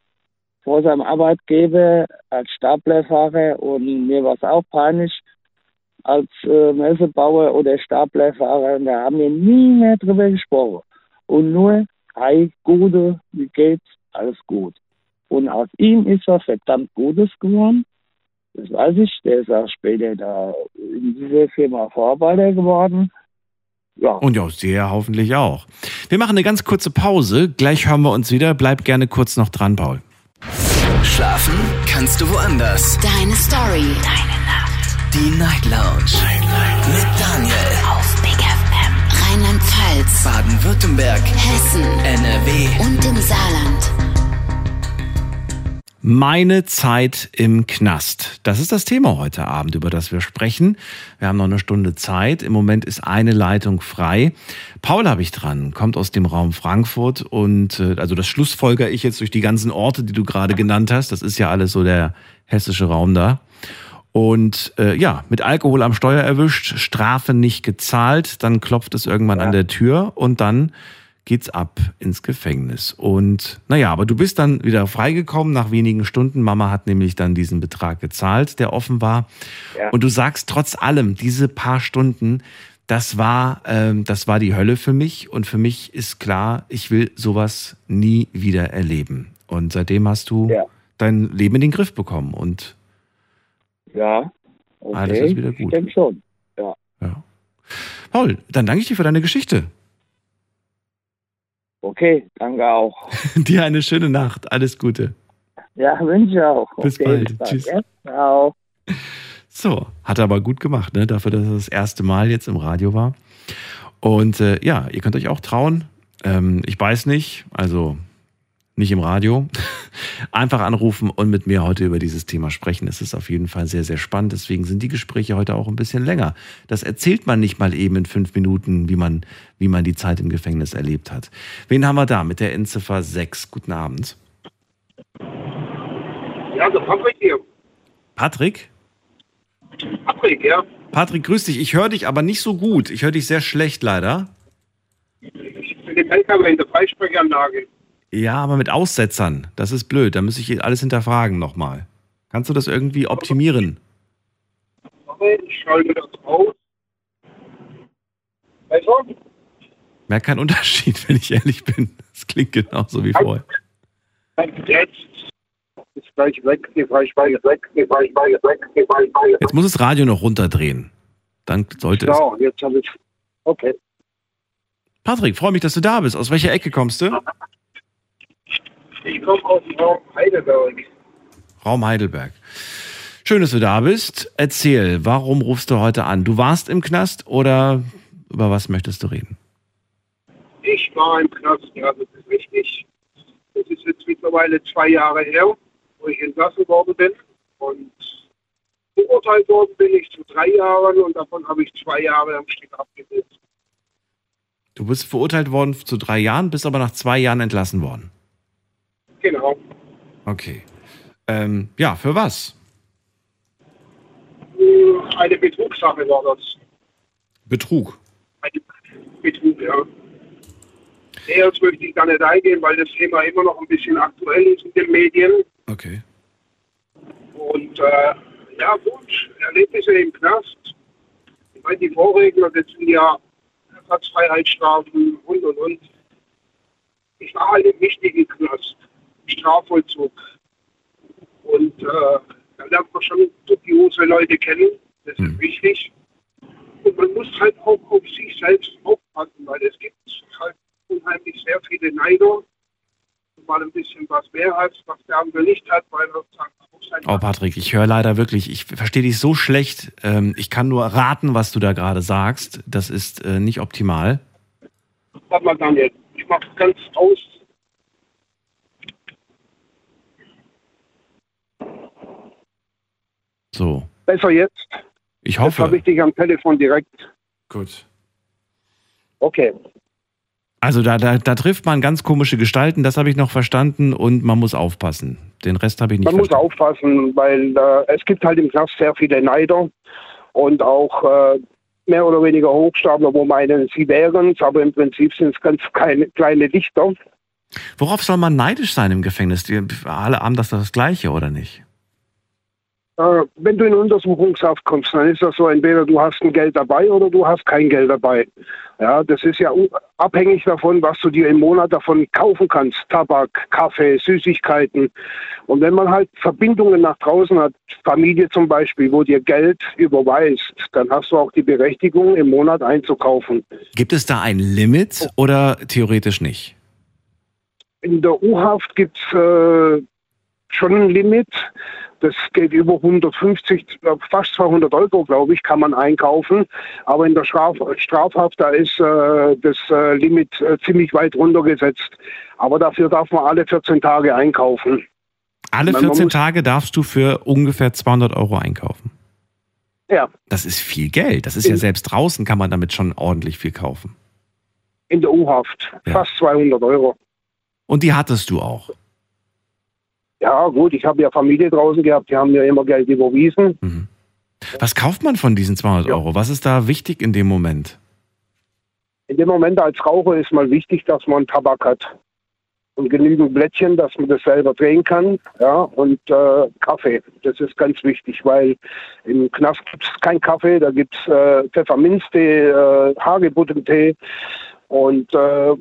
vor seinem Arbeitgeber als Staplerfahrer und mir war es auch peinlich als äh, Messebauer oder Staplerfahrer. Und da haben wir nie mehr drüber gesprochen. Und nur, hi, Gute, wie geht's? Alles gut. Und aus ihm ist was verdammt Gutes geworden. Das weiß ich. Der ist auch später da in dieser Firma Vorarbeiter geworden. Ja. Und ja, sehr hoffentlich auch. Wir machen eine ganz kurze Pause. Gleich hören wir uns wieder. Bleib gerne kurz noch dran, Paul. Schlafen kannst du woanders. Deine Story. Deine Nacht. Die Night Lounge. Night, Night. Mit Daniel. Auf Big FM. Rheinland-Pfalz. Baden-Württemberg. Hessen. NRW. Und im Saarland. Meine Zeit im Knast. Das ist das Thema heute Abend, über das wir sprechen. Wir haben noch eine Stunde Zeit. Im Moment ist eine Leitung frei. Paul habe ich dran, kommt aus dem Raum Frankfurt und äh, also das schlussfolger ich jetzt durch die ganzen Orte, die du gerade genannt hast. Das ist ja alles so der hessische Raum da. Und äh, ja, mit Alkohol am Steuer erwischt, Strafe nicht gezahlt, dann klopft es irgendwann ja. an der Tür und dann geht's ab ins Gefängnis. Und naja, aber du bist dann wieder freigekommen nach wenigen Stunden. Mama hat nämlich dann diesen Betrag gezahlt, der offen war. Ja. Und du sagst trotz allem, diese paar Stunden, das war, ähm, das war die Hölle für mich. Und für mich ist klar, ich will sowas nie wieder erleben. Und seitdem hast du ja. dein Leben in den Griff bekommen. Und ja, okay. alles ist wieder gut. Ich denke schon. Ja. ja. Paul, dann danke ich dir für deine Geschichte. Okay, danke auch. Dir eine schöne Nacht. Alles Gute. Ja, wünsche ich auch. Bis okay, bald. Tschüss. Ja, ciao. So, hat er aber gut gemacht, ne? dafür, dass er das erste Mal jetzt im Radio war. Und äh, ja, ihr könnt euch auch trauen. Ähm, ich weiß nicht, also nicht im Radio. Einfach anrufen und mit mir heute über dieses Thema sprechen. Es ist auf jeden Fall sehr, sehr spannend. Deswegen sind die Gespräche heute auch ein bisschen länger. Das erzählt man nicht mal eben in fünf Minuten, wie man, wie man die Zeit im Gefängnis erlebt hat. Wen haben wir da mit der Endziffer 6? Guten Abend. Ja, der Patrick hier. Patrick? Patrick, ja. Patrick, grüß dich. Ich höre dich aber nicht so gut. Ich höre dich sehr schlecht leider. Ich bin im LKW in der Freisprechanlage. Ja, aber mit Aussetzern, das ist blöd. Da muss ich alles hinterfragen nochmal. Kannst du das irgendwie optimieren? Ich schalte das aus. Besser? Merk keinen Unterschied, wenn ich ehrlich bin. Das klingt genauso wie vorher. Jetzt muss das Radio noch runterdrehen. Dann sollte es. Genau, jetzt habe ich. Okay. Patrick, freue mich, dass du da bist. Aus welcher Ecke kommst du? Ich komme aus dem Raum Heidelberg. Raum Heidelberg. Schön, dass du da bist. Erzähl, warum rufst du heute an? Du warst im Knast oder über was möchtest du reden? Ich war im Knast, ja, das ist richtig. Das ist jetzt mittlerweile zwei Jahre her, wo ich entlassen worden bin. Und beurteilt worden bin ich zu drei Jahren und davon habe ich zwei Jahre am Stück abgesetzt. Du bist verurteilt worden zu drei Jahren, bist aber nach zwei Jahren entlassen worden. Genau. Okay. Ähm, ja, für was? Eine Betrugssache war das. Betrug? Eine Betrug, ja. Näher möchte ich da nicht eingehen, weil das Thema immer noch ein bisschen aktuell ist in den Medien. Okay. Und äh, ja gut, Erlebnisse im Knast. Ich meine, die Vorregler, das sind ja Ersatzfreiheitsstrafen und und und. Ich war halt im wichtigen Knast. Strafvollzug. Und äh, da lernt man schon dubiose Leute kennen. Das ist mhm. wichtig. Und man muss halt auch auf sich selbst aufpassen, weil es gibt halt unheimlich sehr viele Neider. Mal ein bisschen was mehr hat, was der andere nicht hat, weil er sagt, Oh Patrick, ich höre leider wirklich, ich verstehe dich so schlecht. Ähm, ich kann nur raten, was du da gerade sagst. Das ist äh, nicht optimal. Warte mal, Daniel, ich mache es ganz aus. So. Besser jetzt? Ich hoffe. Jetzt habe ich dich am Telefon direkt. Gut. Okay. Also da, da, da trifft man ganz komische Gestalten, das habe ich noch verstanden und man muss aufpassen. Den Rest habe ich nicht man verstanden. Man muss aufpassen, weil äh, es gibt halt im Knast sehr viele Neider und auch äh, mehr oder weniger Hochstapler, wo meinen, sie wären es, aber im Prinzip sind es ganz kleine, kleine Lichter. Worauf soll man neidisch sein im Gefängnis? Die, alle haben das das Gleiche, oder nicht? Äh, wenn du in Untersuchungshaft kommst, dann ist das so, entweder du hast ein Geld dabei oder du hast kein Geld dabei. Ja, das ist ja abhängig davon, was du dir im Monat davon kaufen kannst. Tabak, Kaffee, Süßigkeiten. Und wenn man halt Verbindungen nach draußen hat, Familie zum Beispiel, wo dir Geld überweist, dann hast du auch die Berechtigung, im Monat einzukaufen. Gibt es da ein Limit oder theoretisch nicht? In der U-Haft gibt es äh, schon ein Limit. Das geht über 150, äh, fast 200 Euro, glaube ich, kann man einkaufen. Aber in der Straf Strafhaft, da ist äh, das äh, Limit äh, ziemlich weit runtergesetzt. Aber dafür darf man alle 14 Tage einkaufen. Alle Man 14 muss- Tage darfst du für ungefähr 200 Euro einkaufen. Ja, Das ist viel Geld. Das ist ja In- selbst draußen kann man damit schon ordentlich viel kaufen. in der U-Haft. Ja. Fast 200 Euro. Und die hattest du auch. Ja, gut, ich habe ja Familie draußen gehabt, die haben mir immer Geld überwiesen. Was kauft man von diesen 200 Ja. Euro? Was ist da wichtig in dem Moment? In dem Moment als Raucher ist mal wichtig, dass man Tabak hat. Und genügend Blättchen, dass man das selber drehen kann. Ja, und äh, Kaffee. Das ist ganz wichtig, weil im Knast gibt es keinen Kaffee, da gibt es äh, Pfefferminztee, äh, Hagebuttentee. Und äh,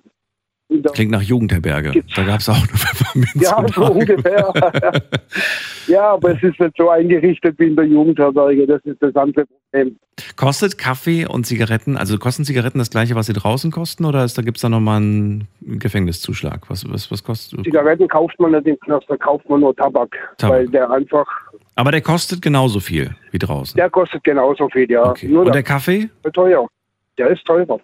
Klingt nach Jugendherberge. Da gab es auch nur Pfefferminz. ja, so ungefähr. ja, aber es ist nicht so eingerichtet wie in der Jugendherberge. Das ist das andere Problem. Kostet Kaffee und Zigaretten, also kosten Zigaretten das gleiche, was sie draußen kosten, oder ist, da gibt es da nochmal einen Gefängniszuschlag? Was, was, was kostet? Zigaretten kauft man nicht im Knast, da kauft man nur Tabak. Tabak. Weil der einfach, Aber der kostet genauso viel wie draußen. der kostet genauso viel, ja. okay. Nur Und der der Kaffee? ist teuer. Der ist teurer.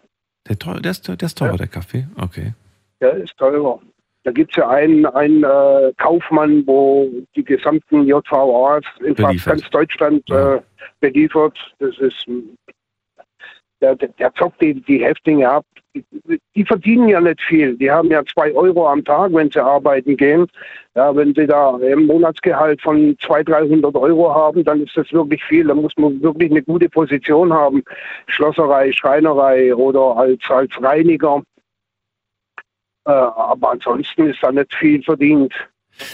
Der, teuer, der, ist, der ist teurer, der Kaffee. Okay. Der ist teurer. Da gibt es ja einen, einen äh, Kaufmann, wo die gesamten JVAs in fast ganz Deutschland Ja. äh, beliefert. Das ist der, der, der zockt die, die Häftlinge ab. Die, die verdienen ja nicht viel. Die haben ja zwei Euro am Tag, wenn sie arbeiten gehen. Ja, wenn sie da ein Monatsgehalt von 200, 300 Euro haben, dann ist das wirklich viel. Da muss man wirklich eine gute Position haben. Schlosserei, Schreinerei oder als, als Reiniger. Äh, aber ansonsten ist da nicht viel verdient.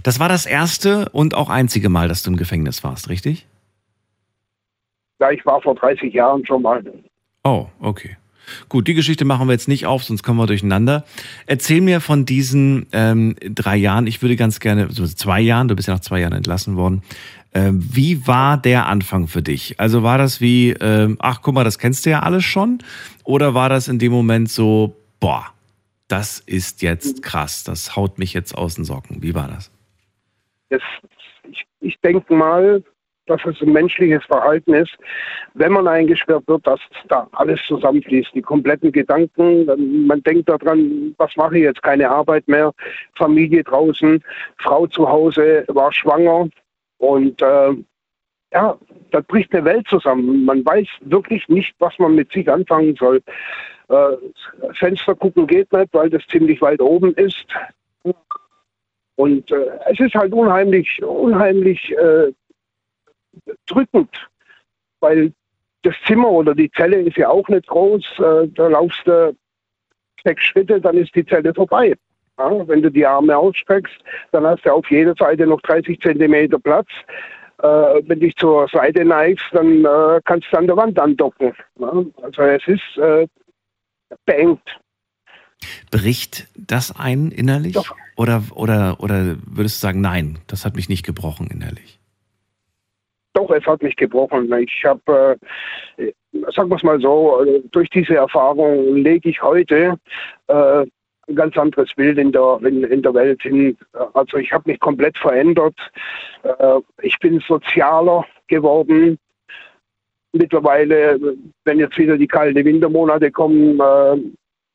Das war das erste und auch einzige Mal, dass du im Gefängnis warst, richtig? Ja, ich war vor 30 Jahren schon mal. Oh, okay. Gut, die Geschichte machen wir jetzt nicht auf, sonst kommen wir durcheinander. Erzähl mir von diesen ähm, drei Jahren. Ich würde ganz gerne, so zwei Jahren, du bist ja nach zwei Jahren entlassen worden. Ähm, wie war der Anfang für dich? Also war das wie, ähm, ach guck mal, das kennst du ja alles schon? Oder war das in dem Moment so, boah, das ist jetzt krass, das haut mich jetzt aus den Socken? Wie war das? Das, ich ich denke mal, dass es ein menschliches Verhalten ist, wenn man eingesperrt wird, dass da alles zusammenfließt, die kompletten Gedanken. Man denkt daran, was mache ich jetzt? Keine Arbeit mehr, Familie draußen, Frau zu Hause, war schwanger und äh, ja, da bricht eine Welt zusammen. Man weiß wirklich nicht, was man mit sich anfangen soll. Äh, Fenster gucken geht nicht, weil das ziemlich weit oben ist. Und äh, es ist halt unheimlich, unheimlich äh, drückend, weil das Zimmer oder die Zelle ist ja auch nicht groß. Äh, da laufst du sechs Schritte, dann ist die Zelle vorbei. Ja, wenn du die Arme ausstreckst, dann hast du auf jeder Seite noch 30 Zentimeter Platz. Äh, wenn dich zur Seite neigst, dann äh, kannst du an der Wand andocken. Ja, also es ist äh, beengt. Bricht das ein innerlich? Doch. Oder, oder, oder würdest du sagen, nein, das hat mich nicht gebrochen innerlich? Doch, es hat mich gebrochen. Ich habe, äh, sagen wir es mal so, äh, durch diese Erfahrung lege ich heute äh, ein ganz anderes Bild in der, in, in der Welt hin. Also ich habe mich komplett verändert. Äh, ich bin sozialer geworden. Mittlerweile, wenn jetzt wieder die kalten Wintermonate kommen, äh,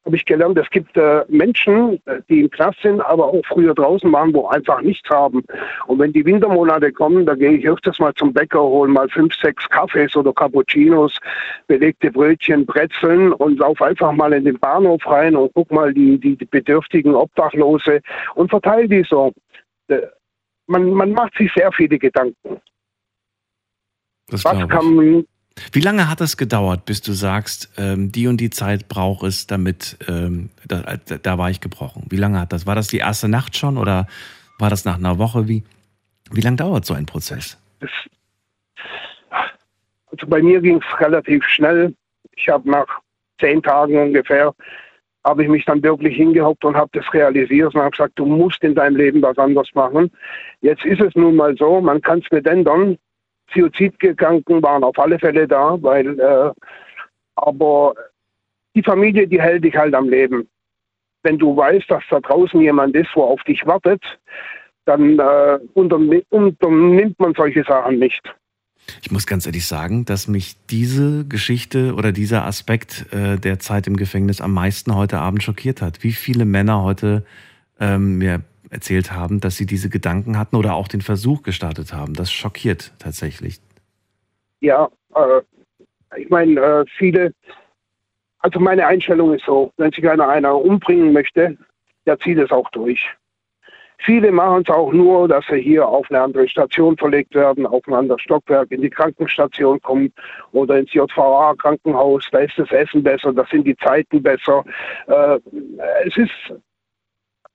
habe ich gelernt, es gibt äh, Menschen, äh, die im Knast sind, aber auch früher draußen waren, wo einfach nichts haben. Und wenn die Wintermonate kommen, da gehe ich öfters mal zum Bäcker, hole mal fünf, sechs Kaffees oder Cappuccinos, belegte Brötchen, Brezeln und laufe einfach mal in den Bahnhof rein und guck mal die, die, die bedürftigen Obdachlose und verteile die so. Äh, Man, man macht sich sehr viele Gedanken. Das Was kann, Wie lange hat es gedauert, bis du sagst, ähm, die und die Zeit braucht es, damit ähm, da, da, war ich gebrochen? Wie lange hat das? War das die erste Nacht schon oder war das nach einer Woche? Wie, wie lange dauert so ein Prozess? Also bei mir ging es relativ schnell. Ich habe nach zehn Tagen ungefähr habe ich mich dann wirklich hingehockt und habe das realisiert und habe gesagt, du musst in deinem Leben was anderes machen. Jetzt ist es nun mal so, man kann es nicht ändern. Suizidgedanken waren auf alle Fälle da, weil, äh, aber die Familie, die hält dich halt am Leben. Wenn du weißt, dass da draußen jemand ist, wo auf dich wartet, dann äh, unternimmt man solche Sachen nicht. Ich muss ganz ehrlich sagen, dass mich diese Geschichte oder dieser Aspekt äh, der Zeit im Gefängnis am meisten heute Abend schockiert hat. Wie viele Männer heute ähm, mir erzählt haben, dass sie diese Gedanken hatten oder auch den Versuch gestartet haben. Das schockiert tatsächlich. Ja, äh, ich meine, äh, viele, also meine Einstellung ist so, wenn sich einer einer umbringen möchte, der zieht es auch durch. Viele machen es auch nur, dass sie hier auf eine andere Station verlegt werden, auf ein anderes Stockwerk, in die Krankenstation kommen oder ins JVA-Krankenhaus. Da ist das Essen besser, da sind die Zeiten besser. Äh, es ist,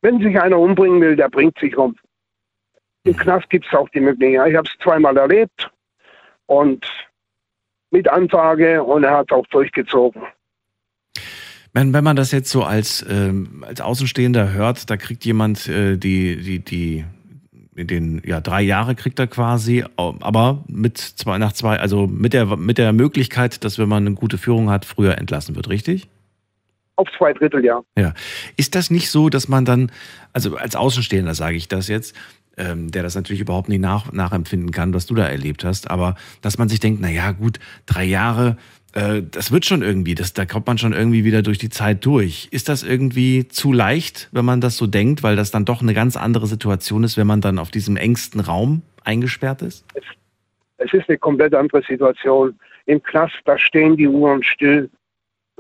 wenn sich einer umbringen will, der bringt sich um. Im Knast gibt es auch die Möglichkeit. Ich habe es zweimal erlebt und mit Ansage und er hat es auch durchgezogen. Wenn, wenn man das jetzt so als, ähm, als Außenstehender hört, da kriegt jemand äh, die, die, die, den, ja, drei Jahre kriegt er quasi, aber mit zwei, nach zwei, also mit der, mit der Möglichkeit, dass wenn man eine gute Führung hat, früher entlassen wird, richtig? Auf zwei Drittel, ja. Ja. Ist das nicht so, dass man dann, also als Außenstehender sage ich das jetzt, ähm, der das natürlich überhaupt nicht nach, nachempfinden kann, was du da erlebt hast, aber dass man sich denkt, na ja, gut, drei Jahre, äh, das wird schon irgendwie, das, da kommt man schon irgendwie wieder durch die Zeit durch. Ist das irgendwie zu leicht, wenn man das so denkt, weil das dann doch eine ganz andere Situation ist, wenn man dann auf diesem engsten Raum eingesperrt ist? Es, es ist eine komplett andere Situation. Im Knast, da stehen die Uhren still.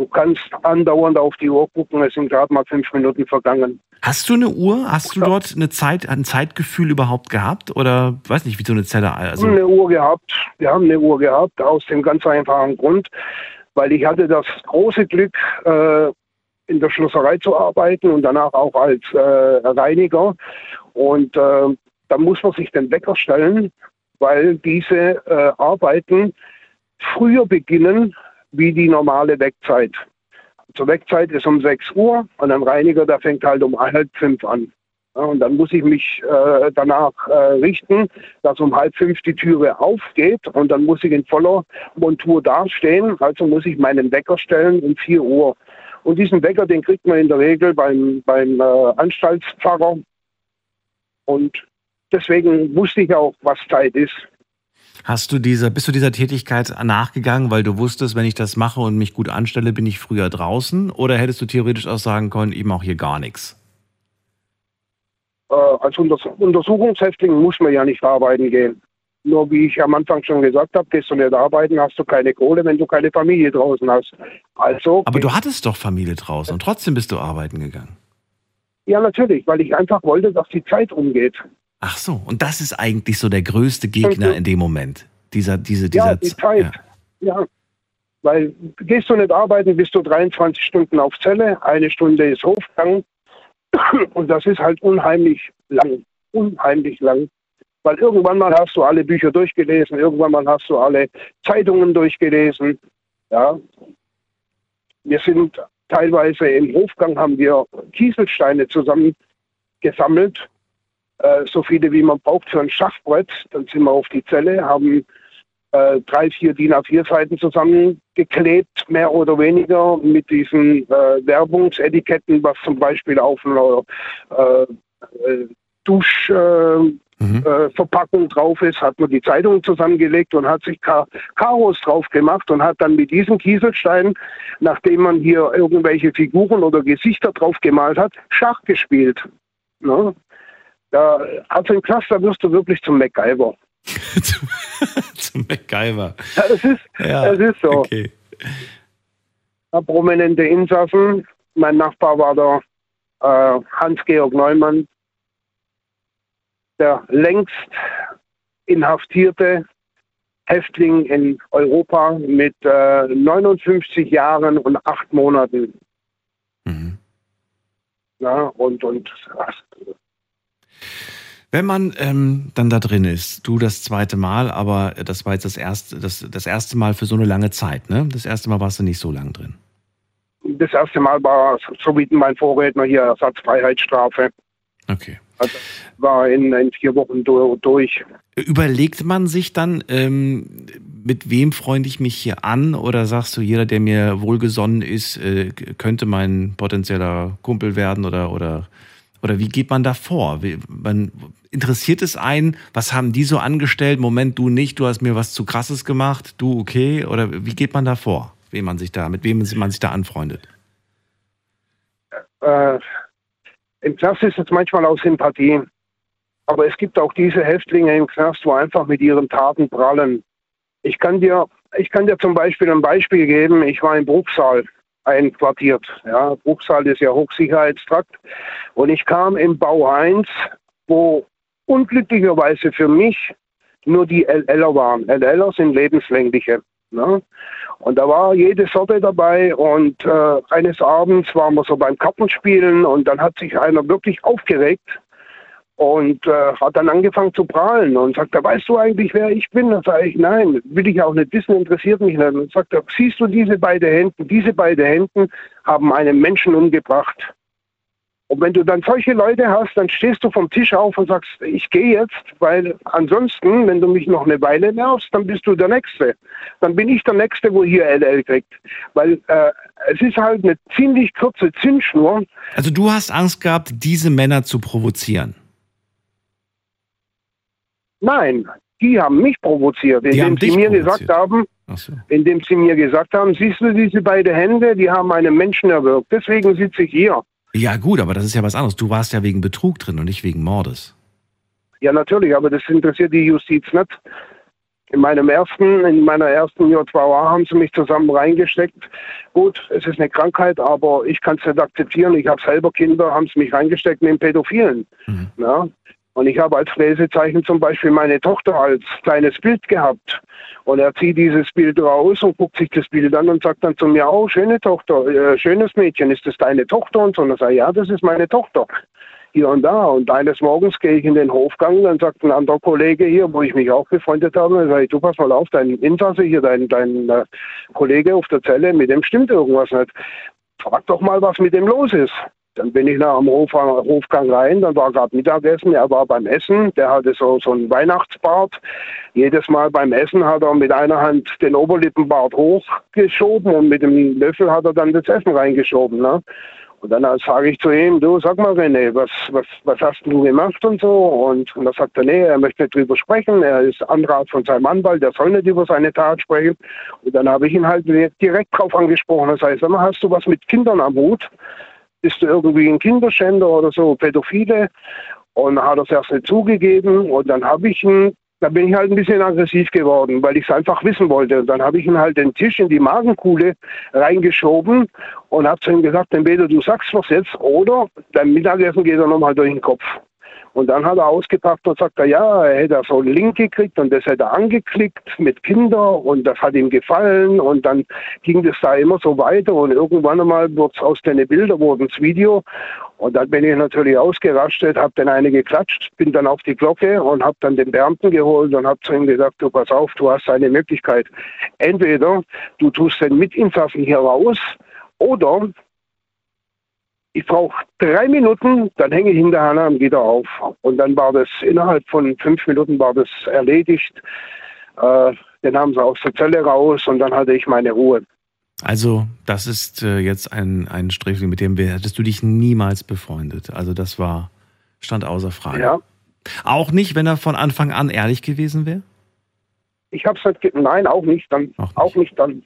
Du kannst andauernd auf die Uhr gucken, es sind gerade mal fünf Minuten vergangen. Hast du eine Uhr? Hast du dort eine Zeit, ein Zeitgefühl überhaupt gehabt? Oder weiß nicht, wie so eine Zelle? Also wir haben eine Uhr gehabt. Wir haben eine Uhr gehabt, aus dem ganz einfachen Grund, weil ich hatte das große Glück, äh, in der Schlosserei zu arbeiten und danach auch als äh, Reiniger. Und äh, da muss man sich den Wecker stellen, weil diese äh, Arbeiten früher beginnen wie die normale Wegzeit. Zur Wegzeit ist um 6 Uhr und ein Reiniger, der fängt halt um halb fünf an. Und dann muss ich mich äh, danach äh, richten, dass um halb fünf die Türe aufgeht und dann muss ich in voller Montur dastehen. Also muss ich meinen Wecker stellen um 4 Uhr. Und diesen Wecker, den kriegt man in der Regel beim, beim äh, Anstaltspfarrer. Und deswegen wusste ich auch, was Zeit ist. Hast du dieser, bist du dieser Tätigkeit nachgegangen, weil du wusstest, wenn ich das mache und mich gut anstelle, bin ich früher draußen? Oder hättest du theoretisch auch sagen können, eben auch hier gar nichts? Äh, als Untersuchungshäftling muss man ja nicht arbeiten gehen. Nur wie ich am Anfang schon gesagt habe, gehst du nicht arbeiten, hast du keine Kohle, wenn du keine Familie draußen hast. Also. Aber du hattest doch Familie draußen und trotzdem bist du arbeiten gegangen. Ja, natürlich, weil ich einfach wollte, dass die Zeit umgeht. Ach so, und das ist eigentlich so der größte Gegner in dem Moment. Dieser, diese, dieser ja, die Zeit. Ja. ja. Weil gehst du nicht arbeiten, bist du 23 Stunden auf Zelle, eine Stunde ist Hofgang. Und das ist halt unheimlich lang. Unheimlich lang. Weil irgendwann mal hast du alle Bücher durchgelesen, irgendwann mal hast du alle Zeitungen durchgelesen. Ja. Wir sind teilweise im Hofgang haben wir Kieselsteine zusammen gesammelt äh, so viele wie man braucht für ein Schachbrett. Dann sind wir auf die Zelle, haben äh, drei, vier DIN A4 Seiten zusammengeklebt, mehr oder weniger mit diesen äh, Werbungsetiketten, was zum Beispiel auf einer äh, äh Duschverpackung mhm. drauf ist, hat man die Zeitung zusammengelegt und hat sich Kar Karos drauf gemacht und hat dann mit diesem Kieselstein, nachdem man hier irgendwelche Figuren oder Gesichter drauf gemalt hat, Schach gespielt. Ne? Ja, also im Knast, da wirst du wirklich zum MacGyver. zum MacGyver. Ja, das ist, ja, das ist so. Okay. Prominente Insassen. Mein Nachbar war der äh, Hans-Georg Neumann, der längst inhaftierte Häftling in Europa mit äh, 59 Jahren und acht Monaten. Mhm. Ja, und, und Wenn man ähm, dann da drin ist, du das zweite Mal, aber das war jetzt das erste, das, das erste Mal für so eine lange Zeit, ne? Das erste Mal warst du nicht so lang drin. das erste Mal war, so wie mein Vorredner hier, Ersatzfreiheitsstrafe. Okay. Also war in, in vier Wochen du- durch. Überlegt man sich dann, ähm, mit wem freunde ich mich hier an? Oder sagst du, jeder, der mir wohlgesonnen ist, äh, könnte mein potenzieller Kumpel werden? Oder, oder, oder wie geht man da vor? Man, interessiert es einen, was haben die so angestellt? Moment, du nicht, du hast mir was zu krasses gemacht, du okay? Oder wie geht man da vor? Wem man sich da, mit wem man sich da anfreundet? Äh, Im Knast ist es manchmal aus Sympathie. Aber es gibt auch diese Häftlinge im Knast, wo einfach mit ihren Taten prallen. Ich kann dir, ich kann dir zum Beispiel ein Beispiel geben. Ich war in Bruchsal einquartiert. Ja, Bruchsal ist ja Hochsicherheitstrakt. Und ich kam im Bau 1, wo unglücklicherweise für mich nur die LLer waren. LLer sind lebenslängliche. Ne? Und da war jede Sorte dabei und äh, eines Abends waren wir so beim Kartenspielen und dann hat sich einer wirklich aufgeregt und äh, hat dann angefangen zu prahlen und sagte, weißt du eigentlich, wer ich bin? Dann sage ich, nein, will ich auch nicht wissen, interessiert mich nicht. Und sagt siehst du diese beiden Händen? Diese beiden Händen haben einen Menschen umgebracht. Und wenn du dann solche Leute hast, dann stehst du vom Tisch auf und sagst, ich gehe jetzt, weil ansonsten, wenn du mich noch eine Weile nervst, dann bist du der Nächste. Dann bin ich der Nächste, wo hier LL kriegt. Weil äh, es ist halt eine ziemlich kurze Zündschnur. Also du hast Angst gehabt, diese Männer zu provozieren. Nein, die haben mich provoziert, Die indem haben sie mir provoziert. gesagt haben, so. indem sie mir gesagt haben, siehst du diese beiden Hände, die haben einen Menschen erwürgt. Deswegen sitze ich hier. Ja gut, aber das ist ja was anderes. Du warst ja wegen Betrug drin und nicht wegen Mordes. Ja, natürlich, aber das interessiert die Justiz nicht. In meinem ersten, in meiner ersten JVA haben sie mich zusammen reingesteckt. Gut, es ist eine Krankheit, aber ich kann es nicht akzeptieren. Ich habe selber Kinder, haben sie mich reingesteckt mit Pädophilen. Ja? Und ich habe als Lesezeichen zum Beispiel meine Tochter als kleines Bild gehabt. Und er zieht dieses Bild raus und guckt sich das Bild an und sagt dann zu mir, oh, schöne Tochter, äh, schönes Mädchen, ist das deine Tochter? Und so, und er sagt, ja, das ist meine Tochter. Hier und da. Und eines Morgens gehe ich in den Hofgang, dann sagt ein anderer Kollege hier, wo ich mich auch befreundet habe, dann sage ich, du pass mal auf, dein Insasse hier, dein, dein äh, Kollege auf der Zelle, mit dem stimmt irgendwas nicht. Frag doch mal, was mit dem los ist. Dann bin ich nach dem Hof, Hofgang rein, dann war gerade Mittagessen, er war beim Essen, der hatte so, so einen Weihnachtsbart. Jedes Mal beim Essen hat er mit einer Hand den Oberlippenbart hochgeschoben und mit dem Löffel hat er dann das Essen reingeschoben. Ne? Und dann sage ich zu ihm, du sag mal René, was, was, was hast du gemacht und so? Und, und da sagt er, nee, er möchte nicht drüber sprechen, er ist Anrat von seinem Anwalt, der soll nicht über seine Tat sprechen. Und dann habe ich ihn halt direkt drauf angesprochen. Das heißt, sag mal, hast du was mit Kindern am Hut? Bist du irgendwie ein Kinderschänder oder so, Pädophile? Und dann hat er es erst nicht zugegeben und dann habe ich ihn, da bin ich halt ein bisschen aggressiv geworden, weil ich es einfach wissen wollte. Und dann habe ich ihn halt den Tisch in die Magenkuhle reingeschoben und habe zu ihm gesagt, entweder du sagst was jetzt oder dein Mittagessen geht er nochmal durch den Kopf. Und dann hat er ausgepackt und sagt, er, ja, er hätte so einen Link gekriegt und das hätte er angeklickt mit Kindern und das hat ihm gefallen und dann ging das da immer so weiter und irgendwann einmal wurde es aus den Bildern, wurde ins Video und dann bin ich natürlich ausgerastet, habe dann eine geklatscht, bin dann auf die Glocke und habe dann den Beamten geholt und habe zu ihm gesagt, du pass auf, du hast eine Möglichkeit. Entweder du tust den Mitinsassen hier raus oder ich brauche drei Minuten, dann hänge ich hinterher am Gitter auf. Und dann war das, innerhalb von fünf Minuten war das erledigt. Äh, dann haben sie aus der Zelle raus und dann hatte ich meine Ruhe. Also, das ist äh, jetzt ein, ein Sträfling, mit dem wir, hättest du dich niemals befreundet. Also, das war, stand außer Frage. Ja. Auch nicht, wenn er von Anfang an ehrlich gewesen wäre? Ich habe es halt, nein, auch nicht dann. Auch nicht, dann.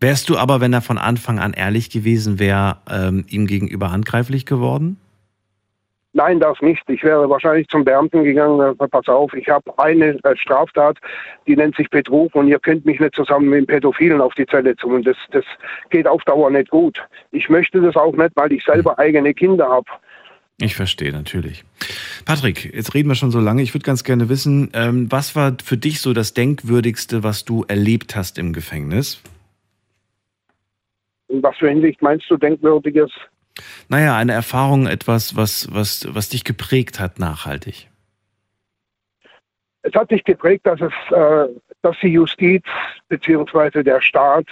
Wärst du aber, wenn er von Anfang an ehrlich gewesen wäre, ähm, ihm gegenüber handgreiflich geworden? Nein, das nicht. Ich wäre wahrscheinlich zum Beamten gegangen, äh, pass auf, ich habe eine äh, Straftat, die nennt sich Betrug und ihr könnt mich nicht zusammen mit dem Pädophilen auf die Zelle tun. Das, das geht auf Dauer nicht gut. Ich möchte das auch nicht, weil ich selber eigene Kinder habe. Ich verstehe, natürlich. Patrick, jetzt reden wir schon so lange. Ich würde ganz gerne wissen, ähm, was war für dich so das Denkwürdigste, was du erlebt hast im Gefängnis? In was für Hinsicht meinst du Denkwürdiges? Naja, eine Erfahrung, etwas, was, was, was dich geprägt hat, nachhaltig. Es hat dich geprägt, dass es, äh, dass die Justiz bzw. der Staat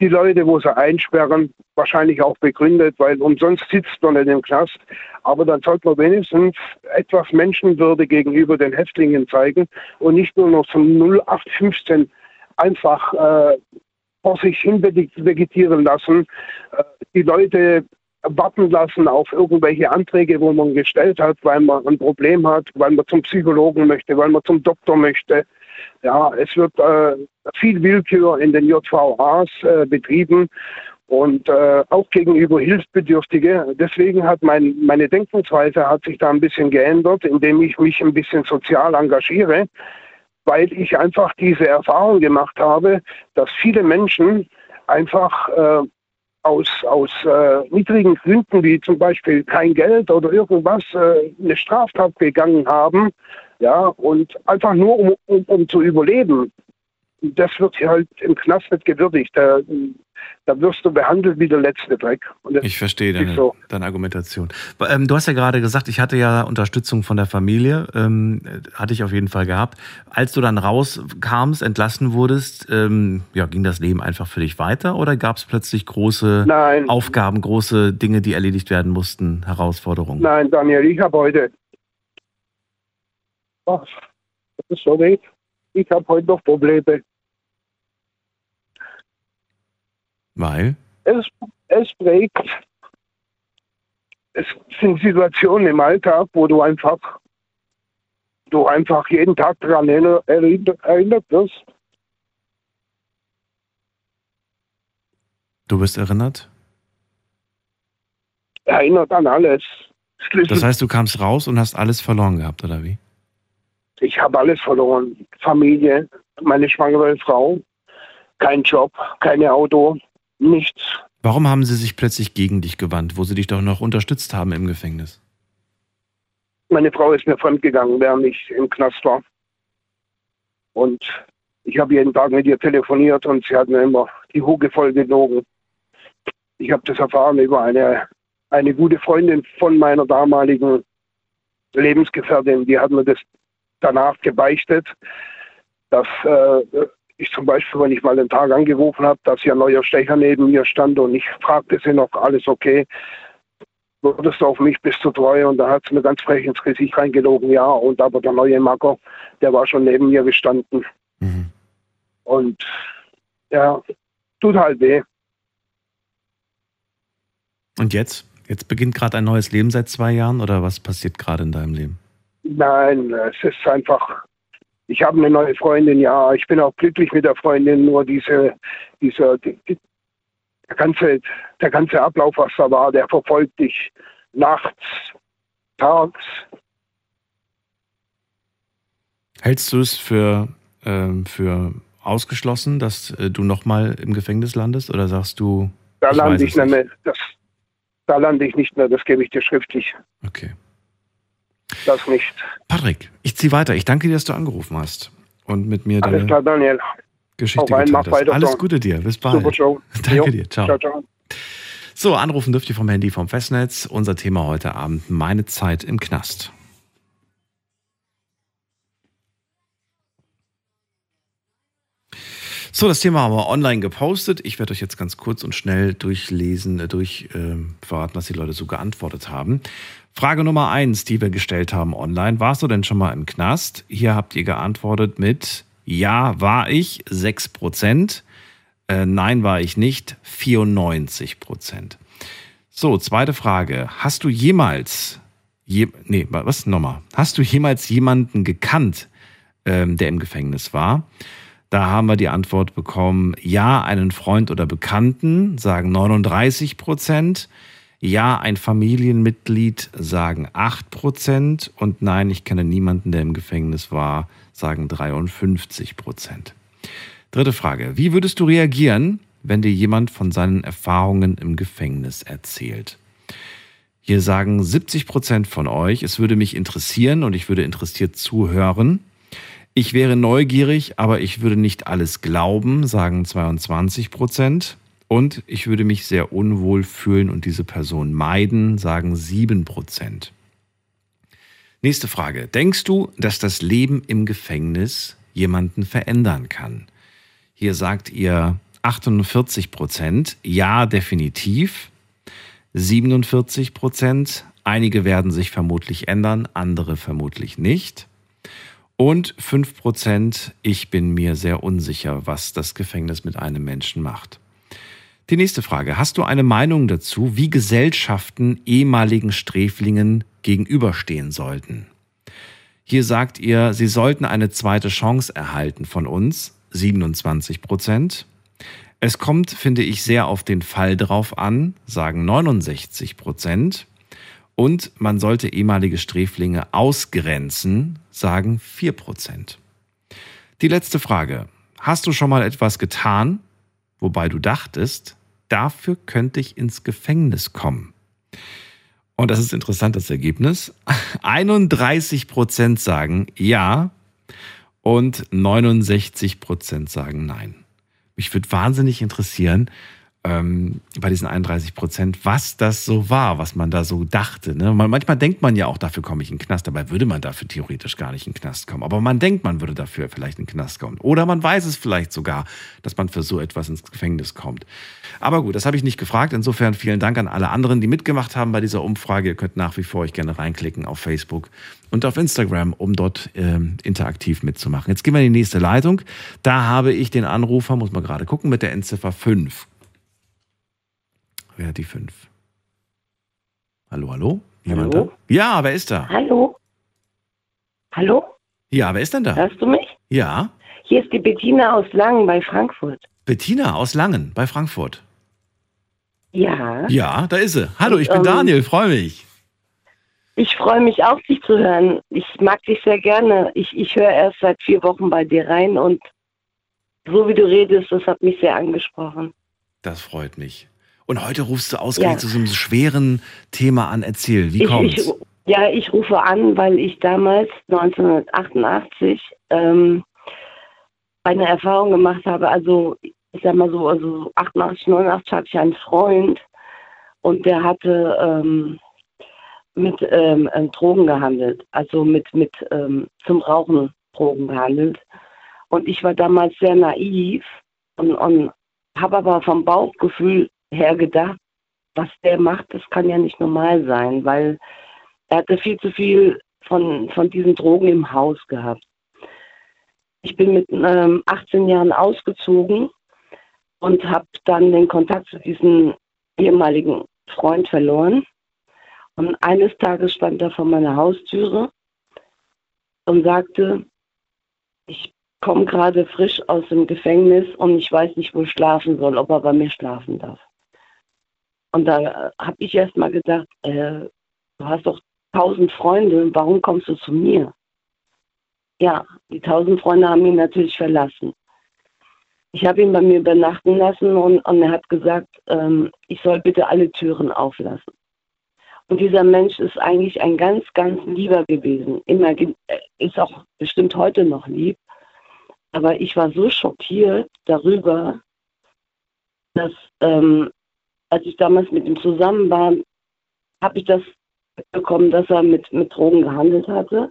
die Leute, wo sie einsperren, wahrscheinlich auch begründet, weil umsonst sitzt man in dem Knast. Aber dann sollte man wenigstens etwas Menschenwürde gegenüber den Häftlingen zeigen und nicht nur noch zum 0815 einfach äh, vor sich hin vegetieren lassen, äh, die Leute warten lassen auf irgendwelche Anträge, wo man gestellt hat, weil man ein Problem hat, weil man zum Psychologen möchte, weil man zum Doktor möchte. Ja, es wird äh, viel Willkür in den JVAs äh, betrieben und äh, auch gegenüber Hilfsbedürftige. Deswegen hat mein, meine Denkensweise hat sich da ein bisschen geändert, indem ich mich ein bisschen sozial engagiere, weil ich einfach diese Erfahrung gemacht habe, dass viele Menschen einfach äh, aus, aus äh, niedrigen Gründen, wie zum Beispiel kein Geld oder irgendwas, äh, eine Straftat begangen haben, ja, und einfach nur um, um, um zu überleben. Das wird hier halt im Knast nicht gewürdigt. Da, da wirst du behandelt wie der letzte Dreck. ich verstehe deine, so. deine Argumentation. Ähm, du hast ja gerade gesagt, ich hatte ja Unterstützung von der Familie, ähm, hatte ich auf jeden Fall gehabt. Als du dann rauskamst, entlassen wurdest, ähm, ja, ging das Leben einfach für dich weiter oder gab es plötzlich große Nein. Aufgaben, große Dinge, die erledigt werden mussten, Herausforderungen? Nein, Daniel, ich habe heute Ach, das ist so weh. Ich habe heute noch Probleme. Weil? Es, es prägt. Es sind Situationen im Alltag, wo du einfach, du einfach jeden Tag daran erinnert wirst. Du bist erinnert? Erinnert an alles. Das heißt, du kamst raus und hast alles verloren gehabt, oder wie? Ich habe alles verloren. Familie, meine schwangere Frau, kein Job, kein Auto, nichts. Warum haben sie sich plötzlich gegen dich gewandt, wo sie dich doch noch unterstützt haben im Gefängnis? Meine Frau ist mir fremdgegangen, während ich im Knast war. Und ich habe jeden Tag mit ihr telefoniert und sie hat mir immer die Huge voll gelogen. Ich habe das erfahren über eine, eine gute Freundin von meiner damaligen Lebensgefährtin. Die hat mir das danach gebeichtet, dass äh, ich zum Beispiel, wenn ich mal den Tag angerufen habe, dass hier ein neuer Stecher neben mir stand und ich fragte sie noch, alles okay, würdest du auf mich bist du treu? Und da hat sie mir ganz frech ins Gesicht reingelogen, ja. Und aber der neue Macker, der war schon neben mir gestanden. Mhm. Und ja, tut halt weh. Und jetzt? Jetzt beginnt gerade ein neues Leben seit zwei Jahren oder was passiert gerade in deinem Leben? Nein, es ist einfach, ich habe eine neue Freundin, ja, ich bin auch glücklich mit der Freundin, nur diese, dieser, die, der ganze, der ganze Ablauf, was da war, der verfolgt dich nachts, tags. Hältst du es für, ähm, für ausgeschlossen, dass äh, du nochmal im Gefängnis landest oder sagst du? Da lande ich nicht mehr. Das, da lande ich nicht mehr, das gebe ich dir schriftlich. Okay das nicht. Patrick, ich ziehe weiter. Ich danke dir, dass du angerufen hast und mit mir Alles klar, Daniel. Geschichte rein, geteilt hast. Alles Gute dir. Bis bald. Super Show. Danke jo. dir. Ciao. ciao, ciao. So, anrufen dürft ihr vom Handy vom Festnetz. Unser Thema heute Abend, meine Zeit im Knast. So, das Thema haben wir online gepostet. Ich werde euch jetzt ganz kurz und schnell durchlesen, äh, durch äh, verraten, was die Leute so geantwortet haben. Frage Nummer eins, die wir gestellt haben online. Warst du denn schon mal im Knast? Hier habt ihr geantwortet mit Ja, war ich, 6 Prozent. Äh, nein, war ich nicht, 94 Prozent. So, zweite Frage. Hast du jemals, je, nee, was nochmal? Hast du jemals jemanden gekannt, ähm, der im Gefängnis war? Da haben wir die Antwort bekommen, ja, einen Freund oder Bekannten, sagen 39 Prozent. Ja, ein Familienmitglied sagen 8% und nein, ich kenne niemanden, der im Gefängnis war, sagen 53% Dritte Frage. Wie würdest du reagieren, wenn dir jemand von seinen Erfahrungen im Gefängnis erzählt? Hier sagen 70 Prozent von euch, es würde mich interessieren und ich würde interessiert zuhören. Ich wäre neugierig, aber ich würde nicht alles glauben, sagen 22 Prozent. Und ich würde mich sehr unwohl fühlen und diese Person meiden, sagen 7 Prozent. Nächste Frage. Denkst du, dass das Leben im Gefängnis jemanden verändern kann? Hier sagt ihr 48 Prozent, ja, definitiv. 47 Prozent, einige werden sich vermutlich ändern, andere vermutlich nicht. Und 5 Prozent, ich bin mir sehr unsicher, was das Gefängnis mit einem Menschen macht. Die nächste Frage. Hast du eine Meinung dazu, wie Gesellschaften ehemaligen Sträflingen gegenüberstehen sollten? Hier sagt ihr, sie sollten eine zweite Chance erhalten von uns, 27 Prozent. Es kommt, finde ich, sehr auf den Fall drauf an, sagen 69 Prozent. Und man sollte ehemalige Sträflinge ausgrenzen, sagen 4 Prozent. Die letzte Frage. Hast du schon mal etwas getan, wobei du dachtest, dafür könnte ich ins Gefängnis kommen. Und das ist interessant, das Ergebnis. 31 Prozent sagen ja und 69 Prozent sagen nein. Mich würde wahnsinnig interessieren, ähm, bei diesen 31 Prozent, was das so war, was man da so dachte. Ne? manchmal denkt man ja auch, dafür komme ich in den Knast, dabei würde man dafür theoretisch gar nicht in den Knast kommen. Aber man denkt, man würde dafür vielleicht in den Knast kommen. Oder man weiß es vielleicht sogar, dass man für so etwas ins Gefängnis kommt. Aber gut, das habe ich nicht gefragt. Insofern vielen Dank an alle anderen, die mitgemacht haben bei dieser Umfrage. Ihr könnt nach wie vor euch gerne reinklicken auf Facebook und auf Instagram, um dort ähm, interaktiv mitzumachen. Jetzt gehen wir in die nächste Leitung. Da habe ich den Anrufer, muss man gerade gucken, mit der Endziffer 5. Wer hat die fünf? Hallo, hallo? Jemand hallo? da? Ja, wer ist da? Hallo? Hallo? Ja, wer ist denn da? Hörst du mich? Ja. Hier ist die Bettina aus Langen bei Frankfurt. Bettina aus Langen bei Frankfurt. Ja. Ja, da ist sie. Hallo, ich bin ähm, Daniel, freue mich. Ich freue mich auch, dich zu hören. Ich mag dich sehr gerne. Ich, ich höre erst seit vier Wochen bei dir rein und so wie du redest, das hat mich sehr angesprochen. Das freut mich. Und heute rufst du ausgerechnet ja. zu so einem schweren Thema an. Erzähl, wie kommt's? Ich, ja, ich rufe an, weil ich damals 1988 ähm, eine Erfahrung gemacht habe. Also ich sag mal so, also 88, 89 hatte ich einen Freund und der hatte ähm, mit ähm, äh, Drogen gehandelt, also mit mit ähm, zum Rauchen Drogen gehandelt. Und ich war damals sehr naiv und, und habe aber vom Bauchgefühl her was der macht, das kann ja nicht normal sein, weil er hatte viel zu viel von, von diesen Drogen im Haus gehabt. Ich bin mit ähm, 18 Jahren ausgezogen und habe dann den Kontakt zu diesem ehemaligen Freund verloren. Und eines Tages stand er vor meiner Haustüre und sagte, ich komme gerade frisch aus dem Gefängnis und ich weiß nicht, wo ich schlafen soll, ob er bei mir schlafen darf. Und da habe ich erst mal gedacht, äh, du hast doch tausend Freunde, warum kommst du zu mir? Ja, die tausend Freunde haben ihn natürlich verlassen. Ich habe ihn bei mir übernachten lassen und, und er hat gesagt, ähm, ich soll bitte alle Türen auflassen. Und dieser Mensch ist eigentlich ein ganz, ganz lieber gewesen. Immer ist auch bestimmt heute noch lieb. Aber ich war so schockiert darüber, dass ähm, als ich damals mit ihm zusammen war, habe ich das bekommen, dass er mit, mit Drogen gehandelt hatte.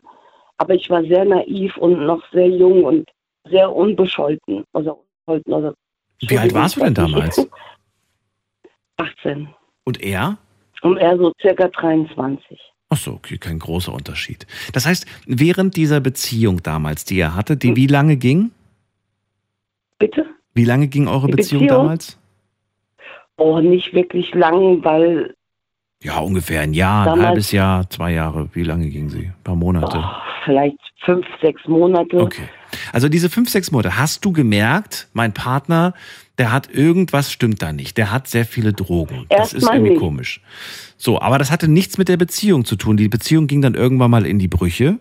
Aber ich war sehr naiv und noch sehr jung und sehr unbescholten. Also, also Wie alt warst du denn damals? 18. Und er? Und er so circa 23. Ach so, okay, kein großer Unterschied. Das heißt, während dieser Beziehung damals, die er hatte, die wie lange ging? Bitte? Wie lange ging eure Beziehung, Beziehung damals? Oh, nicht wirklich lang, weil. Ja, ungefähr ein Jahr, ein halbes Jahr, zwei Jahre. Wie lange ging sie? Ein paar Monate? Oh, vielleicht fünf, sechs Monate. Okay. Also diese fünf, sechs Monate, hast du gemerkt, mein Partner, der hat irgendwas stimmt da nicht. Der hat sehr viele Drogen. Erst das ist irgendwie nicht. komisch. So, aber das hatte nichts mit der Beziehung zu tun. Die Beziehung ging dann irgendwann mal in die Brüche.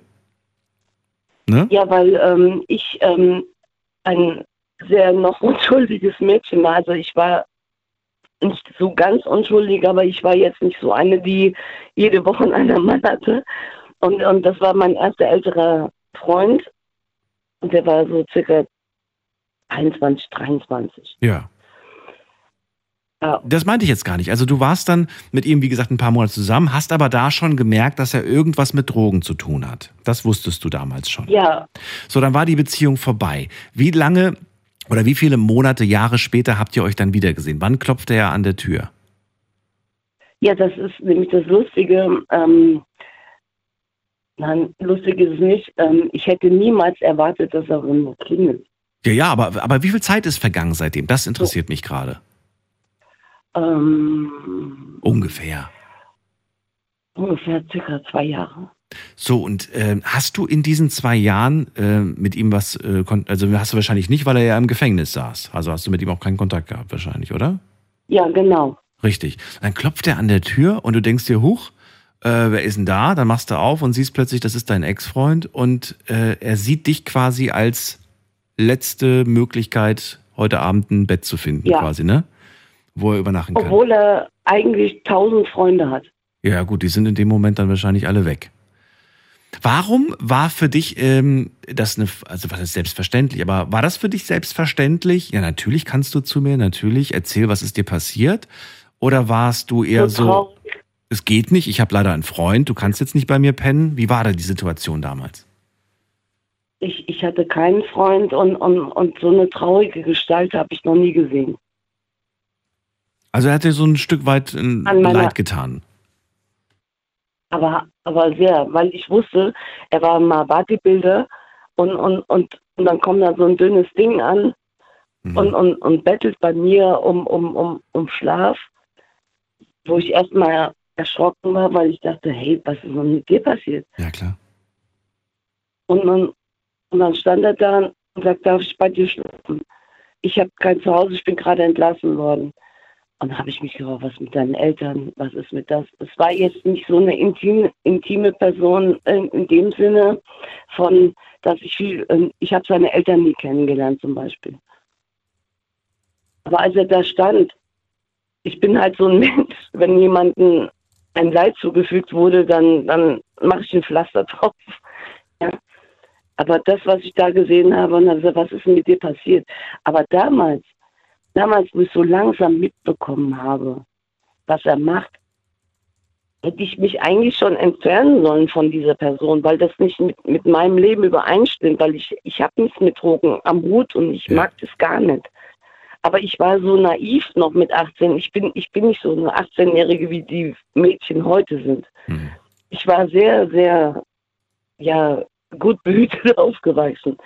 Ne? Ja, weil ähm, ich ähm, ein sehr noch unschuldiges Mädchen war. Also ich war nicht so ganz unschuldig, aber ich war jetzt nicht so eine, die jede Woche einen Mann hatte. Und, und das war mein erster älterer Freund. Und der war so circa 21, 23. Ja. Ja. Das meinte ich jetzt gar nicht. Also du warst dann mit ihm, wie gesagt, ein paar Monate zusammen, hast aber da schon gemerkt, dass er irgendwas mit Drogen zu tun hat. Das wusstest du damals schon. Ja, So, dann war die Beziehung vorbei. Wie lange oder wie viele Monate, Jahre später habt ihr euch dann wiedergesehen? Wann klopfte er an der Tür? ja, das ist nämlich das Lustige. Ähm, nein, lustig ist es nicht. Ähm, ich hätte niemals erwartet, dass er irgendwo klingelt. Ja, ja, aber, aber wie viel Zeit ist vergangen seitdem? Das interessiert mich gerade. Ähm, Ungefähr. ungefähr circa zwei Jahre. So, und äh, hast du in diesen zwei Jahren äh, mit ihm was, äh, also hast du wahrscheinlich nicht, weil er ja im Gefängnis saß. Also hast du mit ihm auch keinen Kontakt gehabt, wahrscheinlich, oder? Ja, genau. Richtig. Dann klopft er an der Tür und du denkst dir, huch, äh, wer ist denn da? Dann machst du auf und siehst plötzlich, das ist dein Ex-Freund und äh, er sieht dich quasi als letzte Möglichkeit, heute Abend ein Bett zu finden, Ja. quasi, ne? Wo er übernachten kann. Obwohl er eigentlich tausend Freunde hat. Ja, gut, die sind in dem Moment dann wahrscheinlich alle weg. Warum war für dich ähm, das eine, also was ist selbstverständlich, aber war das für dich selbstverständlich? Ja, natürlich kannst du zu mir, natürlich, erzähl, was ist dir passiert. Oder warst du eher So es geht nicht, ich habe leider einen Freund, du kannst jetzt nicht bei mir pennen. Wie war da die Situation damals? Ich, ich hatte keinen Freund und, und, und so eine traurige Gestalt habe ich noch nie gesehen. Also er hat dir so ein Stück weit meiner- leid getan. Aber, aber sehr, weil ich wusste, er war mal Bodybuilder und, und, und, und dann kommt da so ein dünnes Ding an Mhm. und, und, und bettelt bei mir um, um, um, um Schlaf, wo ich erstmal erschrocken war, weil ich dachte, hey, was ist denn mit dir passiert? Ja, klar. Und dann, und dann stand er da und sagt, darf ich bei dir schlafen? Ich habe kein Zuhause, ich bin gerade entlassen worden. Und dann habe ich mich gefragt, was mit deinen Eltern, was ist mit das? Es war jetzt nicht so eine intime, intime Person in, in dem Sinne von, dass ich viel, ähm, ich habe seine Eltern nie kennengelernt zum Beispiel. Aber als er da stand, ich bin halt so ein Mensch, wenn jemandem ein Leid zugefügt wurde, dann, dann mache ich ein Pflaster drauf. Ja. Aber das, was ich da gesehen habe, und habe gesagt, was ist denn mit dir passiert? Aber damals, damals, wo ich so langsam mitbekommen habe, was er macht, hätte ich mich eigentlich schon entfernen sollen von dieser Person, weil das nicht mit, mit meinem Leben übereinstimmt, weil ich, ich habe nichts mit Drogen am Hut und ich Ja. mag das gar nicht. Aber ich war so naiv noch mit 18. Ich bin, ich bin nicht so eine 18-Jährige, wie die Mädchen heute sind. Mhm. Ich war sehr, sehr, ja, gut behütet aufgewachsen.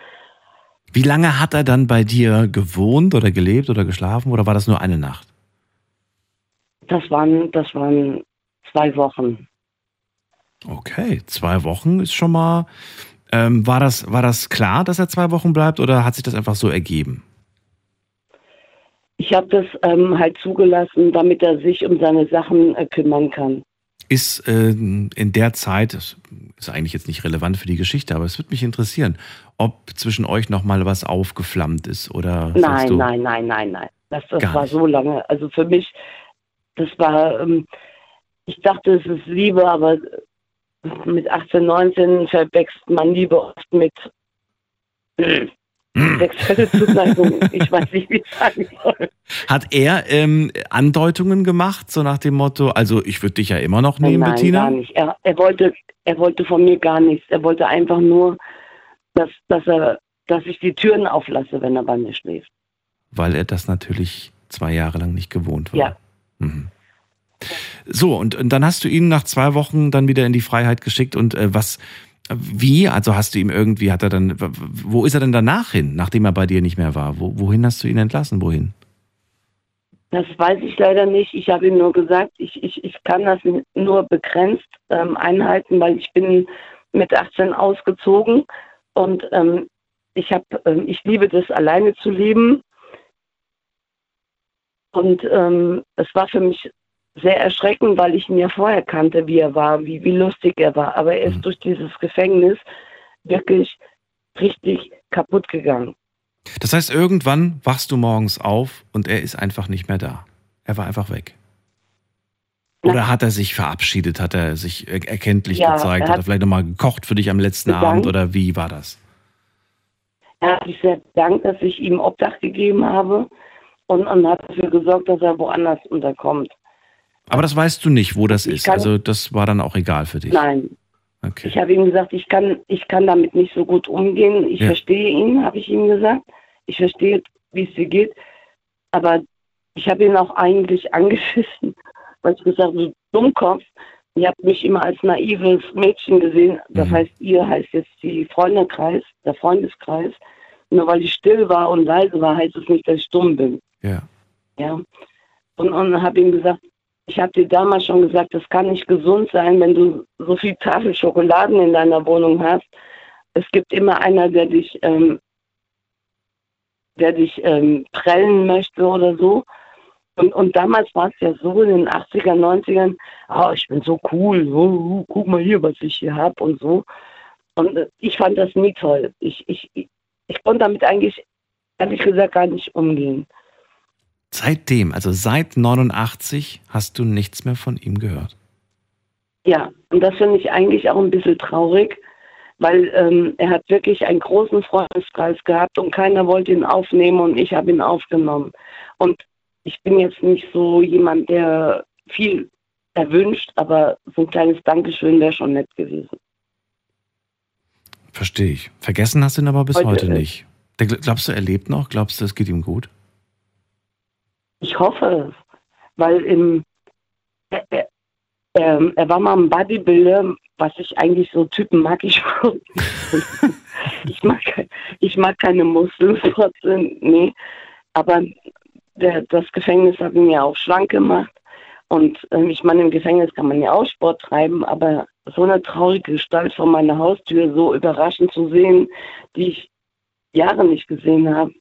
Wie lange hat er dann bei dir gewohnt oder gelebt oder geschlafen oder war das nur eine Nacht? Das waren, das waren zwei Wochen. Okay, zwei Wochen ist schon mal. Ähm, war, das, war das klar, dass er zwei Wochen bleibt oder hat sich das einfach so ergeben? Ich habe das ähm, halt zugelassen, damit er sich um seine Sachen äh, kümmern kann. Ist äh, in der Zeit, das ist eigentlich jetzt nicht relevant für die Geschichte, aber es würde mich interessieren, ob zwischen euch nochmal was aufgeflammt ist oder. Nein, nein, nein, nein, nein. Das, das war nicht. so lange. Also für mich, das war, ähm, ich dachte, es ist Liebe, aber mit 18, 19 verwechselt man Liebe oft mit sexuelle ich weiß nicht, wie ich sagen soll. Hat er ähm, Andeutungen gemacht, so nach dem Motto, also ich würde dich ja immer noch nehmen, Nein, Bettina? gar nicht. Er, er, wollte, er wollte von mir gar nichts. Er wollte einfach nur, dass, dass, er, dass ich die Türen auflasse, wenn er bei mir schläft. Weil er das natürlich zwei Jahre lang nicht gewohnt war. Ja. Mhm. So, und, und dann hast du ihn nach zwei Wochen dann wieder in die Freiheit geschickt und äh, was, wie, also hast du ihm irgendwie, hat er dann, wo ist er denn danach hin, nachdem er bei dir nicht mehr war? Wo, wohin hast du ihn entlassen, wohin? Das weiß ich leider nicht. Ich habe ihm nur gesagt, ich, ich, ich kann das nur begrenzt ähm, einhalten, weil ich bin mit 18 ausgezogen und ähm, ich habe, ähm, ich liebe das alleine zu leben. Und ähm, es war für mich sehr erschreckend, weil ich ihn ja vorher kannte, wie er war, wie, wie lustig er war. Aber er ist Mhm. durch dieses Gefängnis wirklich richtig kaputt gegangen. Das heißt, irgendwann wachst du morgens auf und er ist einfach nicht mehr da. Er war einfach weg. Oder hat er sich verabschiedet? Hat er sich er- erkenntlich Ja, gezeigt? er Hat hat er vielleicht nochmal gekocht für dich am letzten bedankt. Abend? Oder wie war das? Er hat sich sehr bedankt, dass ich ihm Obdach gegeben habe und, und hat dafür gesorgt, dass er woanders unterkommt. Aber das weißt du nicht, wo das Ich ist. Also das war dann auch egal für dich. Nein. Okay. Ich habe ihm gesagt, ich kann, ich kann damit nicht so gut umgehen. Ich Ja. verstehe ihn, habe ich ihm gesagt. Ich verstehe, wie es dir geht. Aber ich habe ihn auch eigentlich angeschissen, weil ich gesagt habe, du Dummkopf. Ihr habt mich immer als naives Mädchen gesehen. Das Mhm. heißt, ihr heißt jetzt die Freundekreis, der Freundeskreis. Nur weil ich still war und leise war, heißt es nicht, dass ich dumm bin. Ja. Ja. Und, und habe ihm gesagt, ich habe dir damals schon gesagt, das kann nicht gesund sein, wenn du so viel Tafel Schokoladen in deiner Wohnung hast. Es gibt immer einer, der dich, ähm, der dich ähm, prellen möchte oder so. Und, und damals war es ja so in den 80er, 90ern, ah, ich bin so cool, oh, guck mal hier, was ich hier habe und so. Und äh, ich fand das nie toll. Ich, ich, ich, ich konnte damit eigentlich, ehrlich gesagt, gar nicht umgehen. Seitdem, also seit 89, hast du nichts mehr von ihm gehört. Ja, und das finde ich eigentlich auch ein bisschen traurig, weil ähm, er hat wirklich einen großen Freundeskreis gehabt und keiner wollte ihn aufnehmen und ich habe ihn aufgenommen. Und ich bin jetzt nicht so jemand, der viel erwünscht, aber so ein kleines Dankeschön wäre schon nett gewesen. Verstehe ich. Vergessen hast du ihn aber bis Heute heute, nicht. Der- Glaubst du, er lebt noch? Glaubst du, es geht ihm gut? Ich hoffe es, weil im, er, er, ähm, er war mal ein Bodybuilder, was ich eigentlich so Typen mag ich ich, mag, ich mag keine Muskelfotze, nee. Aber der, das Gefängnis hat ihn ja auch schlank gemacht. Und ähm, ich meine, im Gefängnis kann man ja auch Sport treiben, aber so eine traurige Gestalt vor meiner Haustür so überraschend zu sehen, die ich Jahre nicht gesehen habe.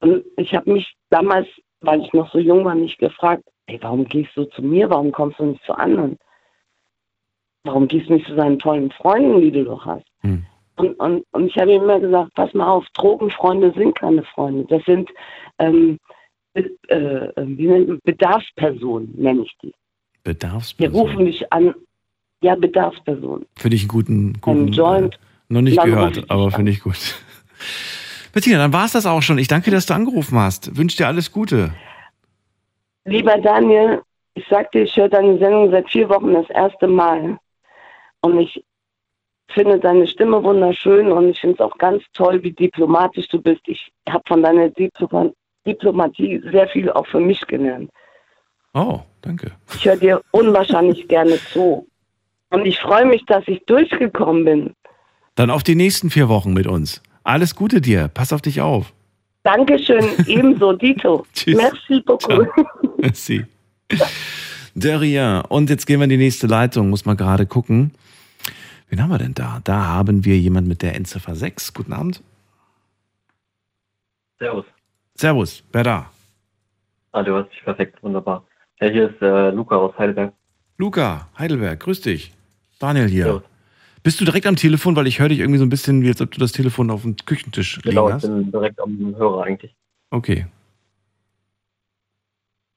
Und ich habe mich damals, weil ich noch so jung war, nicht gefragt, ey, warum gehst du zu mir, warum kommst du nicht zu anderen? Warum gehst du nicht zu deinen tollen Freunden, die du doch hast? Hm. Und, und, und ich habe immer gesagt, pass mal auf, Drogenfreunde sind keine Freunde. Das sind ähm, äh, äh, wie nennt Bedarfspersonen, nenne ich die. Die Bedarfsperson. rufen dich an, ja, Bedarfspersonen. Finde ich einen guten, guten Joint. äh, noch nicht gehört, aber finde ich gut. Bettina, dann war es das auch schon. Ich danke dass du angerufen hast. Wünsche dir alles Gute. Lieber Daniel, ich sag dir, ich höre deine Sendung seit vier Wochen das erste Mal. Und ich finde deine Stimme wunderschön und ich finde es auch ganz toll, wie diplomatisch du bist. Ich habe von deiner Diploma Diplomatie sehr viel auch für mich gelernt. Oh, danke. Ich höre dir unwahrscheinlich gerne zu. Und ich freue mich, dass ich durchgekommen bin. Dann auf die nächsten vier Wochen mit uns. Alles Gute dir. Pass auf dich auf. Dankeschön, ebenso, Dito. Tschüss. Merci beaucoup. Merci. De rien. Und jetzt gehen wir in die nächste Leitung. Muss mal gerade gucken. Wen haben wir denn da? Da haben wir jemand mit der Endziffer 6. Guten Abend. Servus. Servus. Wer da? Ah, du hörst dich perfekt, wunderbar. Ja, hier ist äh, Luca aus Heidelberg. Luca, Heidelberg. Grüß dich. Daniel hier. Servus. Bist du direkt am Telefon? Weil ich höre dich irgendwie so ein bisschen, wie als ob du das Telefon auf dem Küchentisch Genau, liegen ich hast. bin direkt am Hörer eigentlich. Okay.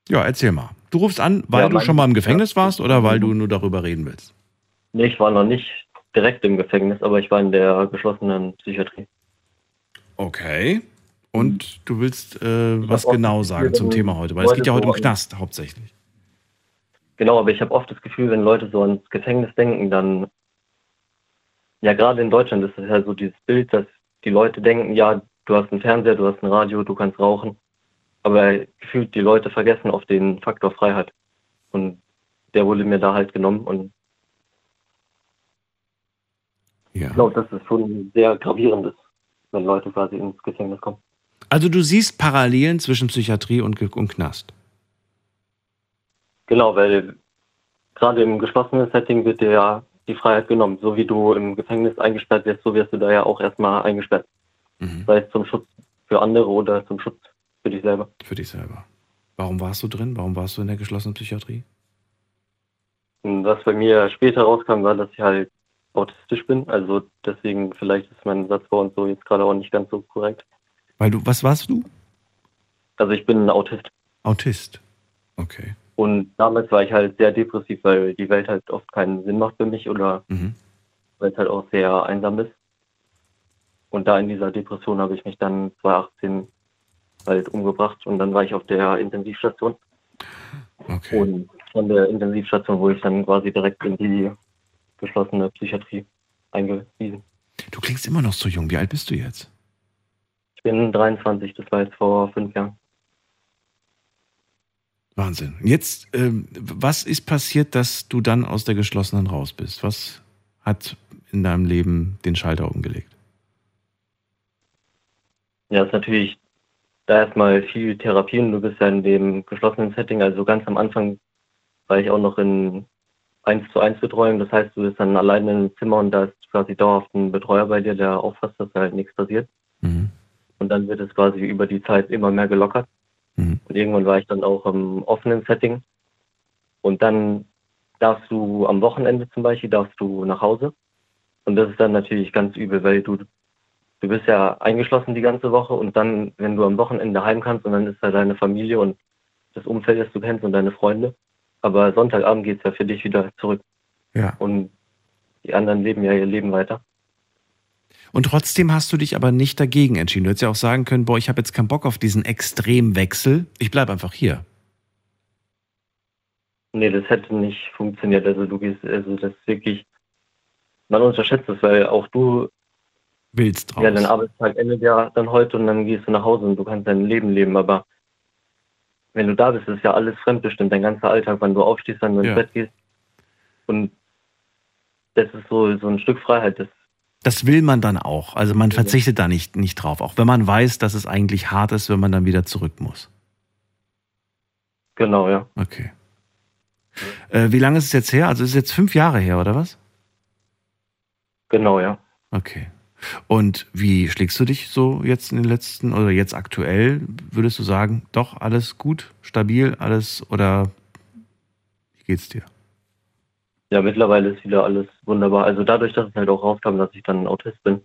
Ja, erzähl mal. Du rufst an, weil Ja, du schon mal im Gefängnis warst oder weil du nur darüber reden willst? Nee, ich war noch nicht direkt im Gefängnis, aber ich war in der geschlossenen Psychiatrie. Okay. Und du willst äh, was genau sagen zum Thema heute? Weil es geht ja heute um so an- Knast hauptsächlich. Genau, aber ich habe oft das Gefühl, wenn Leute so ans Gefängnis denken, dann, ja, gerade in Deutschland ist es ja so dieses Bild, dass die Leute denken, ja, du hast einen Fernseher, du hast ein Radio, du kannst rauchen. Aber gefühlt die Leute vergessen oft den Faktor Freiheit. Und der wurde mir da halt genommen und Ja. ich glaube, das ist schon sehr gravierendes, wenn Leute quasi ins Gefängnis kommen. Also du siehst Parallelen zwischen Psychiatrie und, und Knast. Genau, weil gerade im geschlossenen Setting wird dir ja die Freiheit genommen. So wie du im Gefängnis eingesperrt wirst, so wirst du da ja auch erstmal eingesperrt. Mhm. Sei es zum Schutz für andere oder zum Schutz für dich selber. Für dich selber. Warum warst du drin? Warum warst du in der geschlossenen Psychiatrie? Was bei mir später rauskam, war, dass ich halt autistisch bin. Also deswegen vielleicht ist mein Satzbau und so jetzt gerade auch nicht ganz so korrekt. Weil du, was warst du? Also ich bin ein Autist. Autist. Okay. Und damals war ich halt sehr depressiv, weil die Welt halt oft keinen Sinn macht für mich oder Mhm. weil es halt auch sehr einsam ist. Und da in dieser Depression habe ich mich dann 2018 halt umgebracht und dann war ich auf der Intensivstation. Okay. Und von der Intensivstation wurde ich dann quasi direkt in die geschlossene Psychiatrie eingewiesen. Du klingst immer noch so jung. Wie alt bist du jetzt? Ich bin 23, das war jetzt vor fünf Jahren. Wahnsinn. Jetzt, ähm, was ist passiert, dass du dann aus der geschlossenen raus bist? Was hat in deinem Leben den Schalter umgelegt? Ja, ist natürlich da erstmal viel Therapie und du bist ja in dem geschlossenen Setting. Also ganz am Anfang war ich auch noch in 1 zu 1 Betreuung. Das heißt, du bist dann alleine im Zimmer und da ist quasi dauerhaft ein Betreuer bei dir, der aufpasst, dass da halt nichts passiert. Mhm. Und dann wird es quasi über die Zeit immer mehr gelockert. Mhm. Und irgendwann war ich dann auch im offenen Setting. Und dann darfst du am Wochenende zum Beispiel, darfst du nach Hause. Und das ist dann natürlich ganz übel, weil du, du bist ja eingeschlossen die ganze Woche und dann, wenn du am Wochenende heim kannst und dann ist da deine Familie und das Umfeld, das du kennst und deine Freunde. Aber Sonntagabend geht's ja für dich wieder zurück. Ja. Und die anderen leben ja ihr Leben weiter. Und trotzdem hast du dich aber nicht dagegen entschieden. Du hättest ja auch sagen können, boah, ich habe jetzt keinen Bock auf diesen Extremwechsel. Ich bleib einfach hier. Nee, das hätte nicht funktioniert. Also du gehst, also das ist wirklich, man unterschätzt es, weil auch du, Willst raus. ja, dein Arbeitstag endet ja dann heute und dann gehst du nach Hause und du kannst dein Leben leben, aber wenn du da bist, ist ja alles fremdbestimmt, dein ganzer Alltag, wann du aufstehst, wann du ins Ja. Bett gehst. Und das ist so, so ein Stück Freiheit, das Das will man dann auch. Also man verzichtet da nicht, nicht drauf. Auch wenn man weiß, dass es eigentlich hart ist, wenn man dann wieder zurück muss. Genau, ja. Okay. Äh, wie lange ist es jetzt her? Also ist es jetzt fünf Jahre her, oder was? Genau, ja. Okay. Und wie schlägst du dich so jetzt in den letzten oder jetzt aktuell? Würdest du sagen, doch, alles gut, stabil, alles oder wie geht's dir? Ja, mittlerweile ist wieder alles wunderbar. Also dadurch, dass es halt auch rauskam, dass ich dann Autist bin,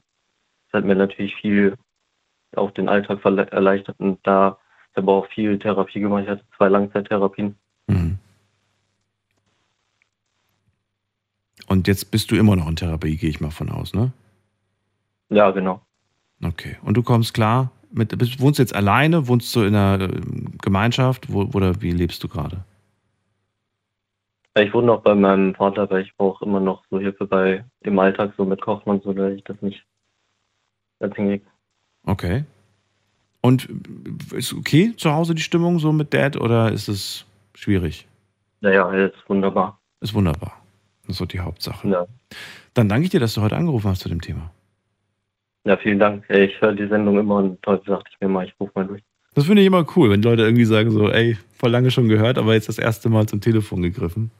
das hat mir natürlich viel auch den Alltag erleichtert und da ich habe auch viel Therapie gemacht. Ich hatte zwei Langzeittherapien. Mhm. Und jetzt bist du immer noch in Therapie, gehe ich mal von aus, ne? Ja, genau. Okay. Und du kommst klar mit, bist, wohnst du jetzt alleine, wohnst du in einer äh, Gemeinschaft, wo, oder wie lebst du gerade? Ich wohne noch bei meinem Vater, weil ich brauche immer noch so Hilfe bei im Alltag, so mit Kochen und so, dass ich das nicht ganz hinkriege. Okay. Und ist okay zu Hause die Stimmung so mit Dad oder ist es schwierig? Naja, ist wunderbar. Ist wunderbar. Das ist so die Hauptsache. Ja. Dann danke ich dir, dass du heute angerufen hast zu dem Thema. Ja, vielen Dank. Ich höre die Sendung immer und heute dachte ich mir mal, ich rufe mal durch. Das finde ich immer cool, wenn Leute irgendwie sagen so, ey, voll lange schon gehört, aber jetzt das erste Mal zum Telefon gegriffen.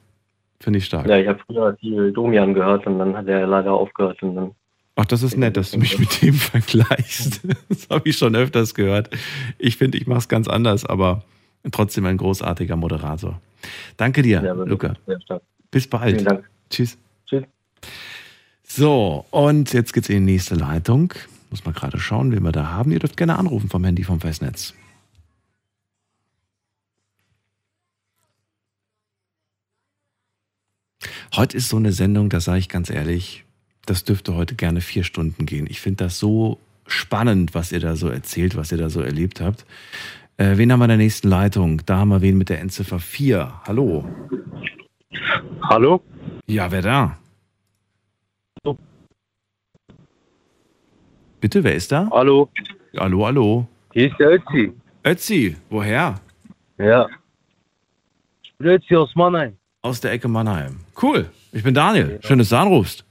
Finde ich stark. Ja, ich habe früher viel Domian gehört und dann hat er leider aufgehört und dann Ach, das ist nett, dass du mich mit dem vergleichst. Das habe ich schon öfters gehört. Ich finde, ich mache es ganz anders, aber trotzdem ein großartiger Moderator. Danke dir, Ja, Luca. Bis bald. Vielen Dank. Tschüss. Tschüss. So, und jetzt geht's in die nächste Leitung. Muss mal gerade schauen, wen wir da haben. Ihr dürft gerne anrufen vom Handy vom Festnetz. Heute ist so eine Sendung, da sage ich ganz ehrlich, das dürfte heute gerne vier Stunden gehen. Ich finde das so spannend, was ihr da so erzählt, was ihr da so erlebt habt. Äh, wen haben wir in der nächsten Leitung? Da haben wir wen mit der Endziffer 4. Hallo. Hallo? Ja, wer da? Bitte, wer ist da? Hallo? Hallo, hallo. Hier ist der Ötzi. Ötzi, woher? Ja. Ich bin Ötzi aus Mannheim. Aus der Ecke Mannheim. Cool. Ich bin Daniel. Schön, dass du anrufst.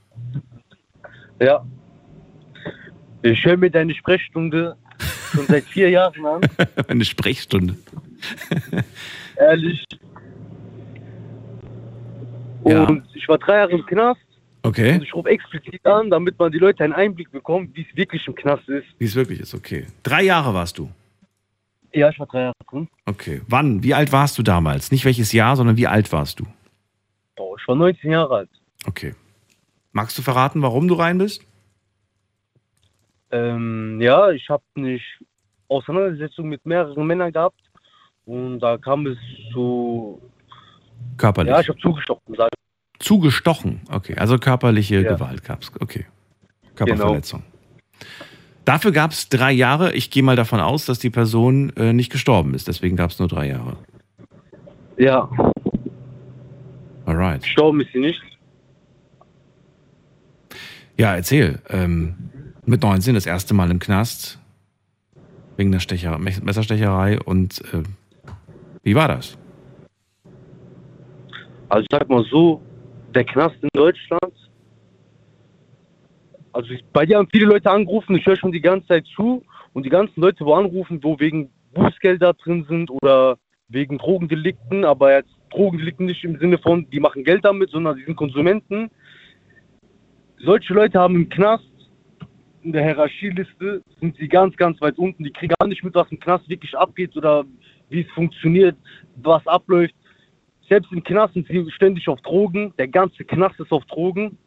Ja. Ich höre mir deine Sprechstunde schon seit vier Jahren an. Eine Sprechstunde. Ehrlich. Ja. Und ich war drei Jahre im Knast. Okay. Und ich rufe explizit an, damit man die Leute einen Einblick bekommt, wie es wirklich im Knast ist. Wie es wirklich ist, okay. Drei Jahre warst du. Ja, ich war drei Jahre drin. Okay. Wann? Wie alt warst du damals? Nicht welches Jahr, sondern wie alt warst du? Ich war 19 Jahre alt. Okay. Magst du verraten, warum du rein bist? Ähm, ja, ich habe eine Auseinandersetzung mit mehreren Männern gehabt Und da kam es zu. Körperlich. Ja, ich habe zugestochen. Sag. Zugestochen, okay. Also körperliche Ja. Gewalt gab es, okay. Körperverletzung. Dafür gab es drei Jahre. Ich gehe mal davon aus, dass die Person äh, nicht gestorben ist. Deswegen gab es nur drei Jahre. Ja, Alright. gestorben ist sie nicht. Ja, erzähl. Ähm, mit 19 das erste Mal im Knast. Wegen der Stecher Messerstecherei. Und äh, wie war das? Also ich sag mal so, der Knast in Deutschland. Also ich, bei dir haben viele Leute angerufen, ich höre schon die ganze Zeit zu und die ganzen Leute, wo anrufen, wo wegen Bußgelder drin sind oder wegen Drogendelikten, aber jetzt Drogendelikten nicht im Sinne von, die machen Geld damit, sondern die sind Konsumenten. Solche Leute haben im Knast, in der Hierarchieliste, sind sie ganz, ganz weit unten. Die kriegen gar nicht mit, was im Knast wirklich abgeht oder wie es funktioniert, was abläuft. Selbst im Knast sind sie ständig auf Drogen. Der ganze Knast ist auf Drogen.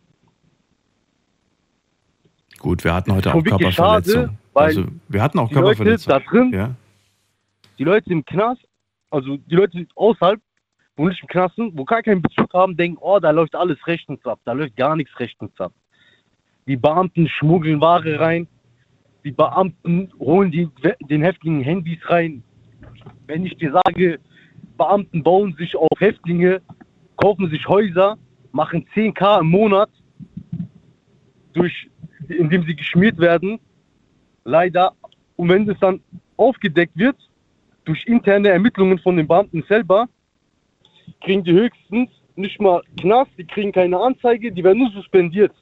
Gut, wir hatten heute auch Körperverletzung. also, wir hatten auch die Leute Körperverletzung. da drin, Ja? die Leute im Knast, also die Leute außerhalb, wo nicht im Knast sind, wo gar keinen Bezug haben, denken, oh, da läuft alles rechtens ab. Da läuft gar nichts rechtens ab. Die Beamten schmuggeln Ware rein. Die Beamten holen die, den Häftlingen Handys rein. Wenn ich dir sage, Beamten bauen sich auf Häftlinge, kaufen sich Häuser, machen 10k im Monat, durch, indem sie geschmiert werden. Leider. Und wenn das dann aufgedeckt wird, durch interne Ermittlungen von den Beamten selber, kriegen die höchstens nicht mal Knast, die kriegen keine Anzeige, die werden nur suspendiert.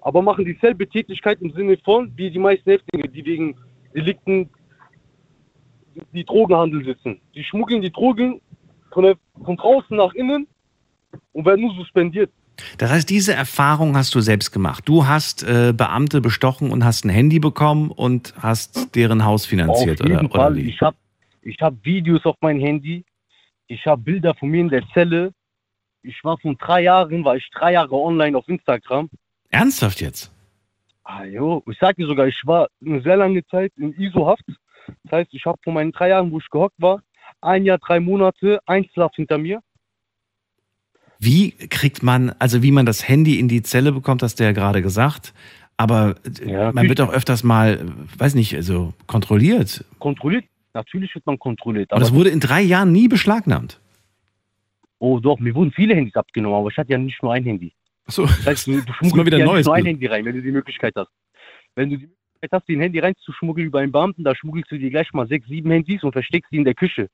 Aber machen dieselbe Tätigkeit im Sinne von, wie die meisten Häftlinge, die wegen Delikten die Drogenhandel sitzen. Die schmuggeln die Drogen von, der, von draußen nach innen und werden nur suspendiert. Das heißt, diese Erfahrung hast du selbst gemacht. Du hast äh, Beamte bestochen und hast ein Handy bekommen und hast deren Haus finanziert, Auf jeden oder, Fall. wie? Ich habe ich hab Videos auf mein Handy. Ich habe Bilder von mir in der Zelle. Ich war von drei Jahren, war ich drei Jahre online auf Instagram. Ernsthaft jetzt? Ah, jo, ich sag dir sogar, ich war eine sehr lange Zeit in ISO-Haft. Das heißt, ich habe von meinen drei Jahren, wo ich gehockt war, ein Jahr, drei Monate Einzelhaft hinter mir. Wie kriegt man, also wie man das Handy in die Zelle bekommt, hast du ja gerade gesagt. Aber äh, man wird auch öfters mal, weiß nicht, also kontrolliert. Kontrolliert? Natürlich wird man kontrolliert. Aber das wurde in drei Jahren nie beschlagnahmt. Oh doch, mir wurden viele Handys abgenommen, aber ich hatte ja nicht nur ein Handy. Achso, das heißt, du, du schmuggelst wieder ja neues nur ein. Handy rein, wenn du die Möglichkeit hast. Wenn du die Möglichkeit hast, dir ein Handy reinzuschmuggeln über einen Beamten, da schmuggelst du dir gleich mal sechs, sieben Handys und versteckst sie in der Küche.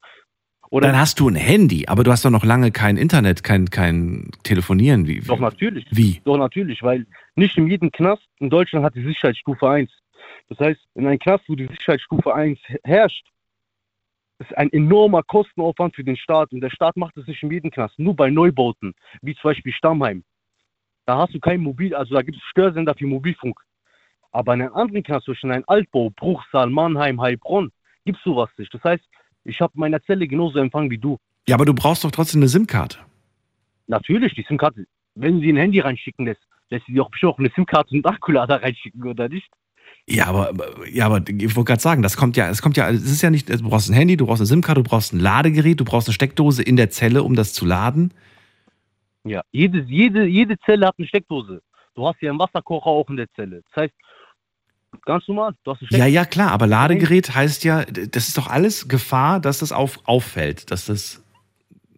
Oder Dann hast du ein Handy, aber du hast doch noch lange kein Internet, kein, kein Telefonieren. Wie, Doch, natürlich. Wie? Doch, natürlich, weil nicht in jedem Knast in Deutschland hat die Sicherheitsstufe 1. Das heißt, in einem Knast, wo die Sicherheitsstufe 1 herrscht, ist ein enormer Kostenaufwand für den Staat. Und der Staat macht es nicht in jedem Knast, nur bei Neubauten, wie zum Beispiel Stammheim. Da hast du kein Mobil, also da gibt es Störsender für Mobilfunk. Aber in einem anderen Knast, in einem Altbau, Bruchsal, Mannheim, Heilbronn, gibt es sowas nicht. Das heißt, ich habe meine Zelle genauso empfangen wie du. Ja, aber du brauchst doch trotzdem eine SIM-Karte. Natürlich, die SIM-Karte. Wenn sie ein Handy reinschicken lässt, lässt sie dir auch bestimmt auch eine SIM-Karte und einen Akkulader reinschicken, oder nicht? Ja, aber, ja, aber ich wollte gerade sagen, das kommt ja, es kommt ja, es ist ja nicht, du brauchst ein Handy, du brauchst eine SIM-Karte, du brauchst ein Ladegerät, du brauchst eine Steckdose in der Zelle, um das zu laden. Ja, jede, jede, jede Zelle hat eine Steckdose. Du hast ja einen Wasserkocher auch in der Zelle. Das heißt, ganz normal, du hast eine Ja, Steckdose. ja, klar, aber Ladegerät heißt ja, das ist doch alles Gefahr, dass das auf, auffällt, dass das,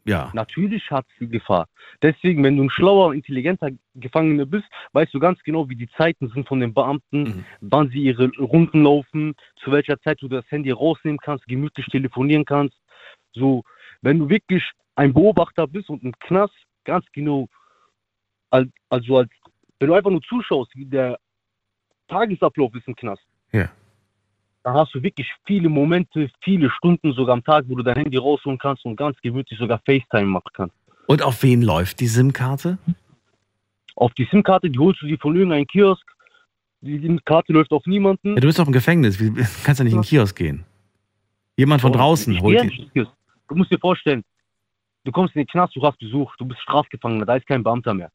ja. Natürlich hat sie Gefahr. Deswegen, wenn du ein schlauer, intelligenter Gefangener bist, weißt du ganz genau, wie die Zeiten sind von den Beamten, Mhm. wann sie ihre Runden laufen, zu welcher Zeit du das Handy rausnehmen kannst, gemütlich telefonieren kannst. So, wenn du wirklich ein Beobachter bist und im Knast ganz genau, als, also als, wenn du einfach nur zuschaust, wie der Tagesablauf ist im Knast, Ja. Dann hast du wirklich viele Momente, viele Stunden sogar am Tag, wo du dein Handy rausholen kannst und ganz gemütlich sogar FaceTime machen kannst. Und auf wen läuft die SIM-Karte? Auf die SIM-Karte, die holst du dir von irgendeinem Kiosk. Die SIM-Karte läuft auf niemanden. Ja, du bist doch im Gefängnis, wie, kannst ja nicht in den Kiosk gehen. Jemand von Oh, draußen holt die. Du musst dir vorstellen, du kommst in den Knast, du hast Besuch, du bist Strafgefangener, da ist kein Beamter mehr.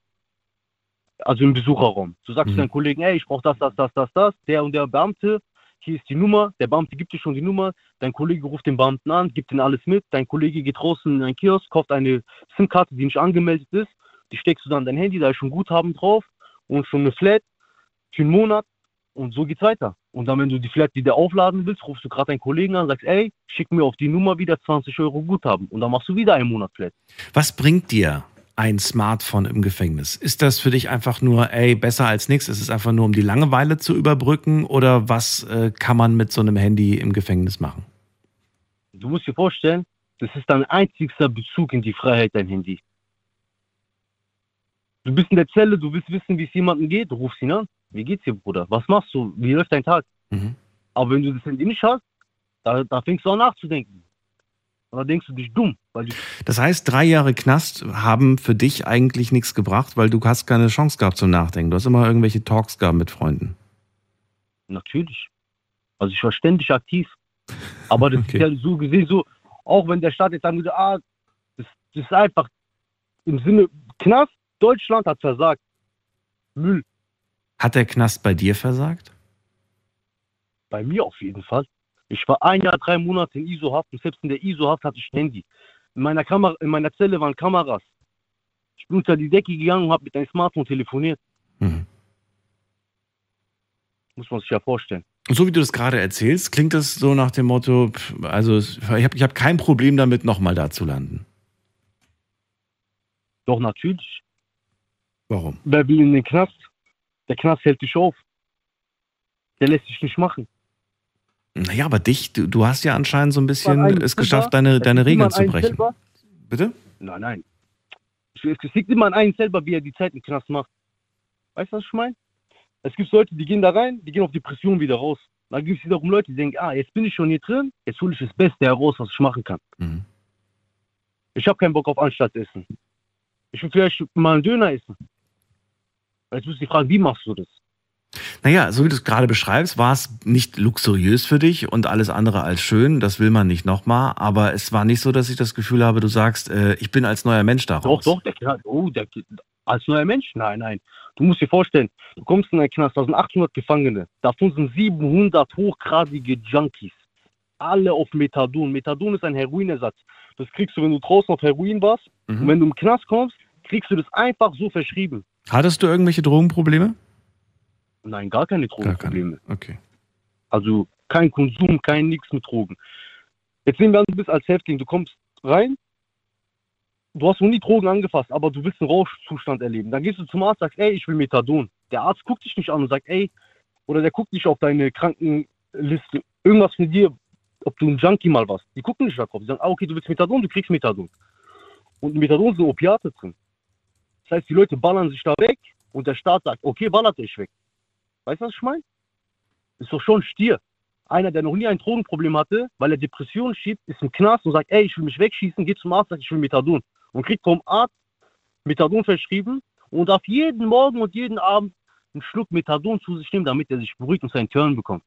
Also im Besucherraum. Du sagst Mhm. deinen Kollegen, ey, ich brauche das, das, das, das, das. Der und der Beamte hier ist die Nummer, der Beamte gibt dir schon die Nummer, dein Kollege ruft den Beamten an, gibt ihm alles mit, dein Kollege geht draußen in einen Kiosk, kauft eine SIM-Karte, die nicht angemeldet ist, die steckst du dann in dein Handy, da ist schon Guthaben drauf und schon eine Flat für einen Monat und so geht's weiter. Und dann, wenn du die Flat wieder aufladen willst, rufst du gerade deinen Kollegen an, sagst, ey, schick mir auf die Nummer wieder 20 Euro Guthaben und dann machst du wieder einen Monat Flat. Was bringt dir ein Smartphone im Gefängnis? Ist das für dich einfach nur, ey, besser als nichts? Ist es einfach nur, um die Langeweile zu überbrücken? Oder was äh, kann man mit so einem Handy im Gefängnis machen? Du musst dir vorstellen, das ist dein einzigster Bezug in die Freiheit, dein Handy. Du bist in der Zelle, du willst wissen, wie es jemandem geht, du rufst ihn an. Wie geht's dir, Bruder? Was machst du? Wie läuft dein Tag? Mhm. Aber wenn du das Handy nicht hast, da, da fängst du an nachzudenken. Und da denkst du dich dumm. Das heißt, drei Jahre Knast haben für dich eigentlich nichts gebracht, weil du hast keine Chance gehabt zum Nachdenken. Du hast immer irgendwelche Talks gehabt mit Freunden. natürlich. Also ich war ständig aktiv. Aber das ist ja so gesehen so, auch wenn der Staat jetzt sagen würde, ah, das, das ist einfach im Sinne Knast, Deutschland hat versagt. Müll. Hat der Knast bei dir versagt? Bei mir auf jeden Fall. Ich war ein Jahr, drei Monate in ISO-Haft und selbst in der ISO-Haft hatte ich ein Handy. In meiner, Kamera, in meiner Zelle waren Kameras. Ich bin unter die Decke gegangen und habe mit einem Smartphone telefoniert. Mhm. Muss man sich ja vorstellen. Und so wie du das gerade erzählst, klingt das so nach dem Motto, also ich habe ich hab kein Problem damit, nochmal da zu landen. Doch natürlich. Warum? Wer will in den Knast? Der Knast hält dich auf. Der lässt dich nicht machen. Naja, aber dich, du, du hast ja anscheinend so ein bisschen es selber- geschafft, deine, deine Regeln zu brechen. selber. Bitte? Nein, nein. Es liegt immer an einen selber, wie er die Zeit im Knast macht. Weißt du, was ich meine? Es gibt Leute, die gehen da rein, die gehen auf Depression wieder raus. Dann gibt es wiederum Leute, die denken, ah, jetzt bin ich schon hier drin, jetzt hole ich das Beste heraus, was ich machen kann. Mhm. Ich habe keinen Bock auf Anstaltessen. Ich will vielleicht mal einen Döner essen. Jetzt muss ich fragen, wie machst du das? Naja, so wie du es gerade beschreibst, war es nicht luxuriös für dich und alles andere als schön. Das will man nicht nochmal. Aber es war nicht so, dass ich das Gefühl habe, du sagst, äh, ich bin als neuer Mensch da Doch, doch, der Knast, oh, der, als neuer Mensch? Nein, nein. Du musst dir vorstellen, du kommst in einen Knast, da sind 800 Gefangene. Davon sind 700 hochgradige Junkies. Alle auf Methadon. Methadon ist ein Heroinersatz. Das kriegst du, wenn du draußen auf Heroin warst. Mhm. Und wenn du im Knast kommst, kriegst du das einfach so verschrieben. Hattest du irgendwelche Drogenprobleme? Nein, gar keine Drogenprobleme. Okay. Also kein Konsum, kein nix mit Drogen. Jetzt sehen wir an, du bist als Häftling, du kommst rein, du hast noch nie Drogen angefasst, aber du willst einen Rauschzustand erleben. Dann gehst du zum Arzt, sagst, ey, ich will Methadon. Der Arzt guckt dich nicht an und sagt, ey, oder der guckt nicht auf deine Krankenliste, irgendwas mit dir, ob du ein Junkie mal warst. Die gucken nicht darauf. Die sagen, ah, okay, du willst Methadon, du kriegst Methadon. Und Methadon sind Opiate drin. Das heißt, die Leute ballern sich da weg und der Staat sagt, okay, ballert euch weg. Weißt du, was ich meine? Ist doch schon Stier. Einer, der noch nie ein Drogenproblem hatte, weil er Depressionen schiebt, ist im Knast und sagt, ey, ich will mich wegschießen, geht zum Arzt, sagt, ich will Methadon. Und kriegt vom Arzt Methadon verschrieben und darf jeden Morgen und jeden Abend einen Schluck Methadon zu sich nehmen, damit er sich beruhigt und seinen Turn bekommt.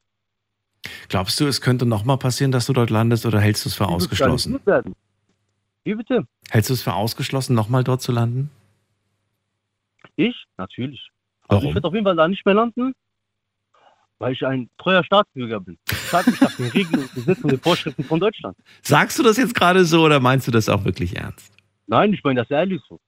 Glaubst du, es könnte nochmal passieren, dass du dort landest oder hältst du es für wird ausgeschlossen? Wie bitte? Hältst du es für ausgeschlossen, nochmal dort zu landen? Ich? Natürlich. Also Warum? ich werde auf jeden Fall da nicht mehr landen, weil ich ein treuer Staatsbürger bin. Ich nach den Regeln und Gesetzen und den Vorschriften von Deutschland. Sagst du das jetzt gerade so oder meinst du das auch wirklich ernst? Nein, ich meine das ehrlich so.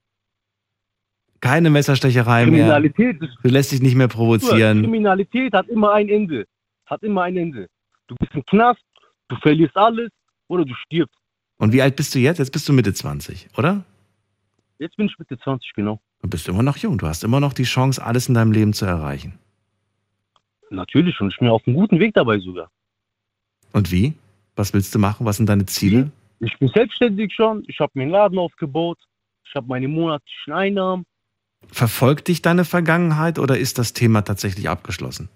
Keine Messerstecherei mehr. Kriminalität ist Du lässt dich nicht mehr provozieren. Kriminalität hat immer ein Ende. Hat immer ein Ende. Du bist im Knast, du verlierst alles oder du stirbst. Und wie alt bist du jetzt? Jetzt bist du Mitte 20, oder? Jetzt bin ich Mitte 20, genau. Du bist immer noch jung. Du hast immer noch die Chance, alles in deinem Leben zu erreichen. Natürlich und ich bin auf einem guten Weg dabei sogar. Und wie? Was willst du machen? Was sind deine Ziele? Ich bin selbstständig schon, ich habe mir einen Laden aufgebaut, ich habe meine monatlichen Einnahmen. Verfolgt dich deine Vergangenheit oder ist das Thema tatsächlich abgeschlossen?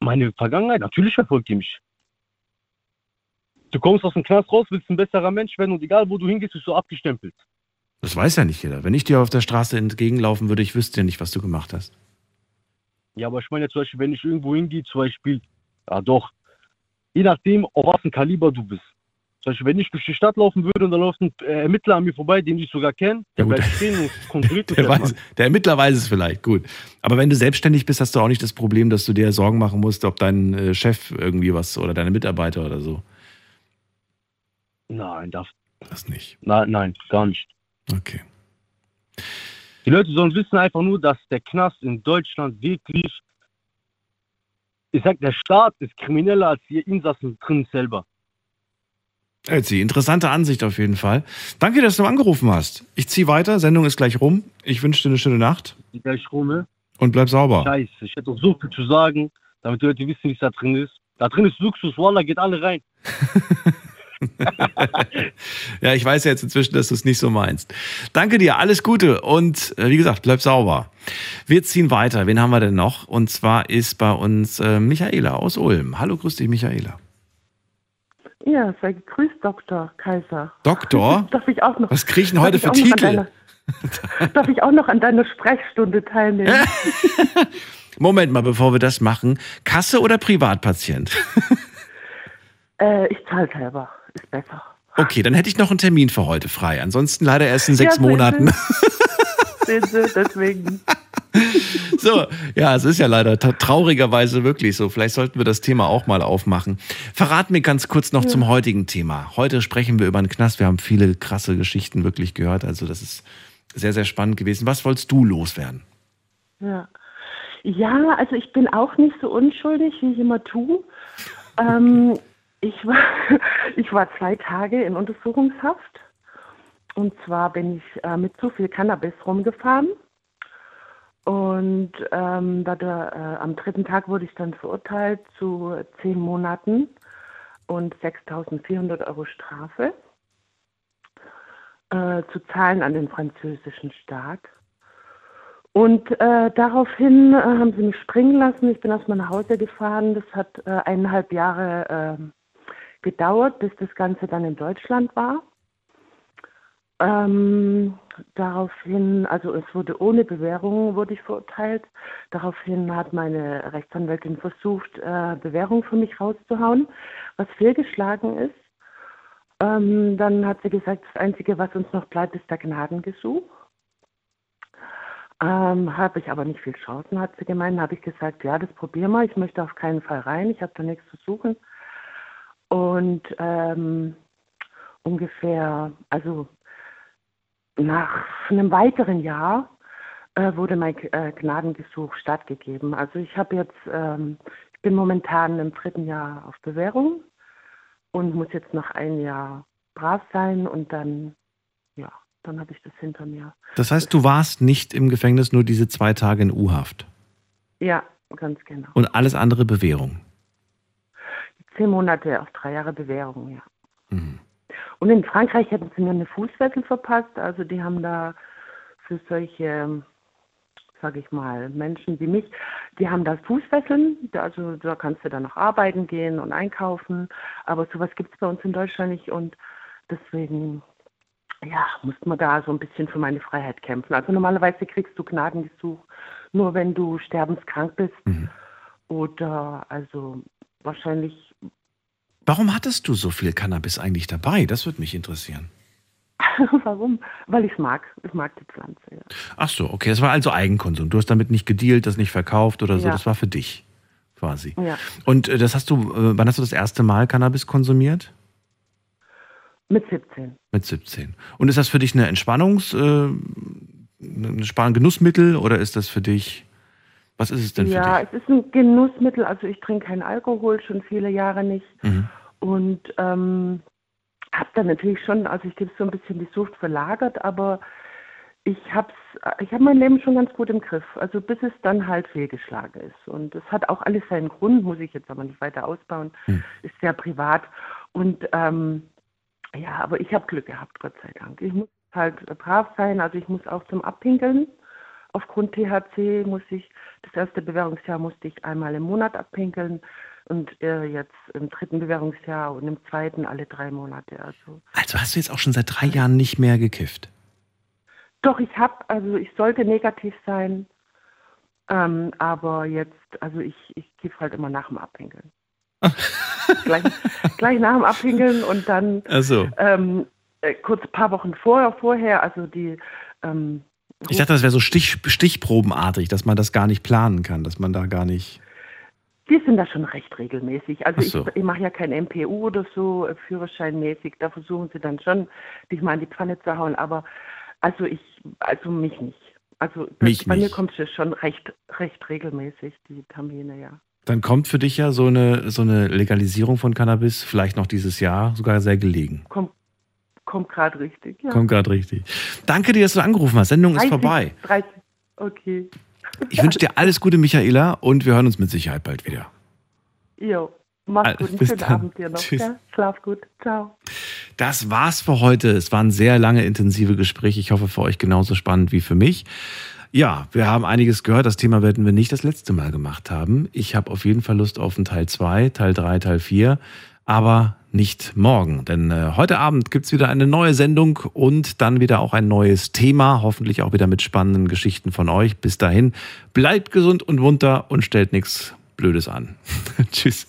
Meine Vergangenheit, natürlich verfolgt die mich. Du kommst aus dem Knast raus, willst ein besserer Mensch werden und egal wo du hingehst, bist du abgestempelt. Das weiß ja nicht jeder. Wenn ich dir auf der Straße entgegenlaufen würde, ich wüsste ja nicht, was du gemacht hast. Ja, aber ich meine zum Beispiel, wenn ich irgendwo hingehe, zum Beispiel, ja doch, je nachdem, auf was ein Kaliber du bist. Zum Beispiel, wenn ich durch die Stadt laufen würde und da läuft ein Ermittler an mir vorbei, den ich sogar kenne, Ja, der gut. Der, erstmal. weiß, der Ermittler weiß es vielleicht, gut. Aber wenn du selbstständig bist, hast du auch nicht das Problem, dass du dir Sorgen machen musst, ob dein äh, Chef irgendwie was oder deine Mitarbeiter oder so. Nein, darf. Das nicht. Nein, nein, gar nicht. Okay. Die Leute sollen wissen einfach nur, dass der Knast in Deutschland wirklich, ich sag, der Staat ist krimineller als die Insassen drin selber. Elsie, interessante Ansicht auf jeden Fall. Danke, dass du angerufen hast. Ich ziehe weiter, Sendung ist gleich rum. Ich wünsche dir eine schöne Nacht Die gleich rum, und bleib sauber. Scheiße, ich hätte auch so viel zu sagen, damit die Leute wissen, wie es da drin ist. Da drin ist Luxus, Wallah, geht alle rein. Ja, ich weiß ja jetzt inzwischen, dass du es nicht so meinst. Danke dir, alles Gute und äh, wie gesagt, bleib sauber. Wir ziehen weiter. Wen haben wir denn noch? Und zwar ist bei uns äh, Michaela aus Ulm. Hallo, grüß dich, Michaela. Ja, sei gegrüßt, Dr. Kaiser. Doktor? Darf ich auch noch? Was krieg ich denn heute für Titel? Deiner, darf ich auch noch an deiner Sprechstunde teilnehmen? Moment mal, bevor wir das machen. Kasse oder Privatpatient? äh, ich zahle selber, ist besser. Okay, dann hätte ich noch einen Termin für heute frei. Ansonsten leider erst in sechs Ja, Sie. Monaten. Sehen Sie, deswegen. So, ja, es ist ja leider traurigerweise wirklich so. Vielleicht sollten wir das Thema auch mal aufmachen. Verrat mir ganz kurz noch Ja. zum heutigen Thema. Heute sprechen wir über einen Knast. Wir haben viele krasse Geschichten wirklich gehört. Also das ist sehr, sehr spannend gewesen. Was wolltest du loswerden? Ja. ja, also ich bin auch nicht so unschuldig, wie ich immer tue. Ähm, ich, war, ich war zwei Tage in Untersuchungshaft. Und zwar bin ich äh, mit zu viel Cannabis rumgefahren. Und ähm, da der, äh, am dritten Tag wurde ich dann verurteilt zu zehn Monaten und 6.400 Euro Strafe äh, zu zahlen an den französischen Staat. Und äh, daraufhin äh, haben sie mich springen lassen. Ich bin erstmal nach Hause gefahren. Das hat äh, eineinhalb Jahre ähm, gedauert, bis das Ganze dann in Deutschland war. Ähm, daraufhin, also es wurde ohne Bewährung wurde ich verurteilt. Daraufhin hat meine Rechtsanwältin versucht, äh, Bewährung für mich rauszuhauen, was fehlgeschlagen ist. Ähm, dann hat sie gesagt, das Einzige, was uns noch bleibt, ist der Gnadengesuch. Ähm, habe ich aber nicht viel Chancen, hat sie gemeint. Habe ich gesagt, ja, das probieren wir. Ich möchte auf keinen Fall rein. Ich habe da nichts zu suchen. Und ähm, ungefähr, also nach einem weiteren Jahr äh, wurde mein äh, Gnadengesuch stattgegeben. Also ich habe jetzt, ähm, ich bin momentan im dritten Jahr auf Bewährung und muss jetzt noch ein Jahr brav sein und dann, ja, dann habe ich das hinter mir. Das heißt, du warst nicht im Gefängnis, nur diese zwei Tage in U-Haft. Ja, ganz genau. Und alles andere Bewährung. Zehn Monate auf drei Jahre Bewährung, ja. Und in Frankreich hätten sie mir eine Fußfessel verpasst. Also die haben da für solche, sage ich mal, Menschen wie mich, die haben da Fußfesseln. Also da kannst du dann noch arbeiten gehen und einkaufen. Aber sowas gibt es bei uns in Deutschland nicht. Und deswegen, ja, musste man da so ein bisschen für meine Freiheit kämpfen. Also normalerweise kriegst du Gnadengesuch nur, wenn du sterbenskrank bist. Oder also wahrscheinlich Warum hattest du so viel Cannabis eigentlich dabei? Das würde mich interessieren. Warum? Weil ich es mag. Ich mag die Pflanze. Ja. Ach so, okay. Das war also Eigenkonsum. Du hast damit nicht gedealt, das nicht verkauft oder so. Ja. Das war für dich quasi. Ja. Und äh, das hast du, äh, wann hast du das erste Mal Cannabis konsumiert? Mit 17. Mit 17. Und ist das für dich eine Entspannungs, äh, ein Genussmittel oder ist das für dich, was ist es denn für Ja, es ist ein Genussmittel. Also ich trinke keinen Alkohol, schon viele Jahre nicht. dich? Mhm. Und ähm, habe dann natürlich schon, also ich gebe so ein bisschen die Sucht verlagert, aber ich habe ich hab mein Leben schon ganz gut im Griff. Also bis es dann halt fehlgeschlagen ist. Und es hat auch alles seinen Grund, muss ich jetzt aber nicht weiter ausbauen. Ist sehr privat. Und ähm, ja, aber ich habe Glück gehabt, Gott sei Dank. Ich muss halt brav sein, also ich muss auch zum Abpinkeln. Aufgrund THC muss ich, das erste Bewährungsjahr musste ich einmal im Monat abpinkeln und äh, jetzt im dritten Bewährungsjahr und im zweiten alle drei Monate. Also Also hast du jetzt auch schon seit drei Jahren nicht mehr gekifft? doch, ich habe, also ich sollte negativ sein, ähm, aber jetzt, also ich, ich kiff halt immer nach dem Abpinkeln. gleich, gleich nach dem Abhingeln und dann so. ähm, äh, kurz ein paar Wochen vorher, vorher also die ähm, Ich dachte, das wäre so Stich, stichprobenartig, dass man das gar nicht planen kann, dass man da gar nicht. Die sind da schon recht regelmäßig. Also so. ich, ich mache ja kein MPU oder so, äh, Führerscheinmäßig. Da versuchen sie dann schon, dich mal in die Pfanne zu hauen. Aber also ich, also mich nicht. Also das, bei mir kommt es schon recht, recht regelmäßig, die Termine, ja. Dann kommt für dich ja so eine, so eine Legalisierung von Cannabis vielleicht noch dieses Jahr sogar sehr gelegen. Kommt, kommt gerade richtig. Ja. Kommt gerade richtig. Danke dir, dass du angerufen hast. Sendung ist 30, vorbei. 30, okay. Ich wünsche dir alles Gute, Michaela, und wir hören uns mit Sicherheit bald wieder. Jo, mach's gut. Einen bis schönen dann. Abend dir noch. Tschüss. Ja? Schlaf gut. Ciao. Das war's für heute. Es waren sehr lange intensive Gespräche. Ich hoffe für euch genauso spannend wie für mich. Ja, wir haben einiges gehört. Das Thema werden wir nicht das letzte Mal gemacht haben. Ich habe auf jeden Fall Lust auf einen Teil 2, Teil 3, Teil 4, aber nicht morgen. Denn äh, heute Abend gibt's wieder eine neue Sendung und dann wieder auch ein neues Thema. Hoffentlich auch wieder mit spannenden Geschichten von euch. Bis dahin, bleibt gesund und munter und stellt nichts Blödes an. Tschüss.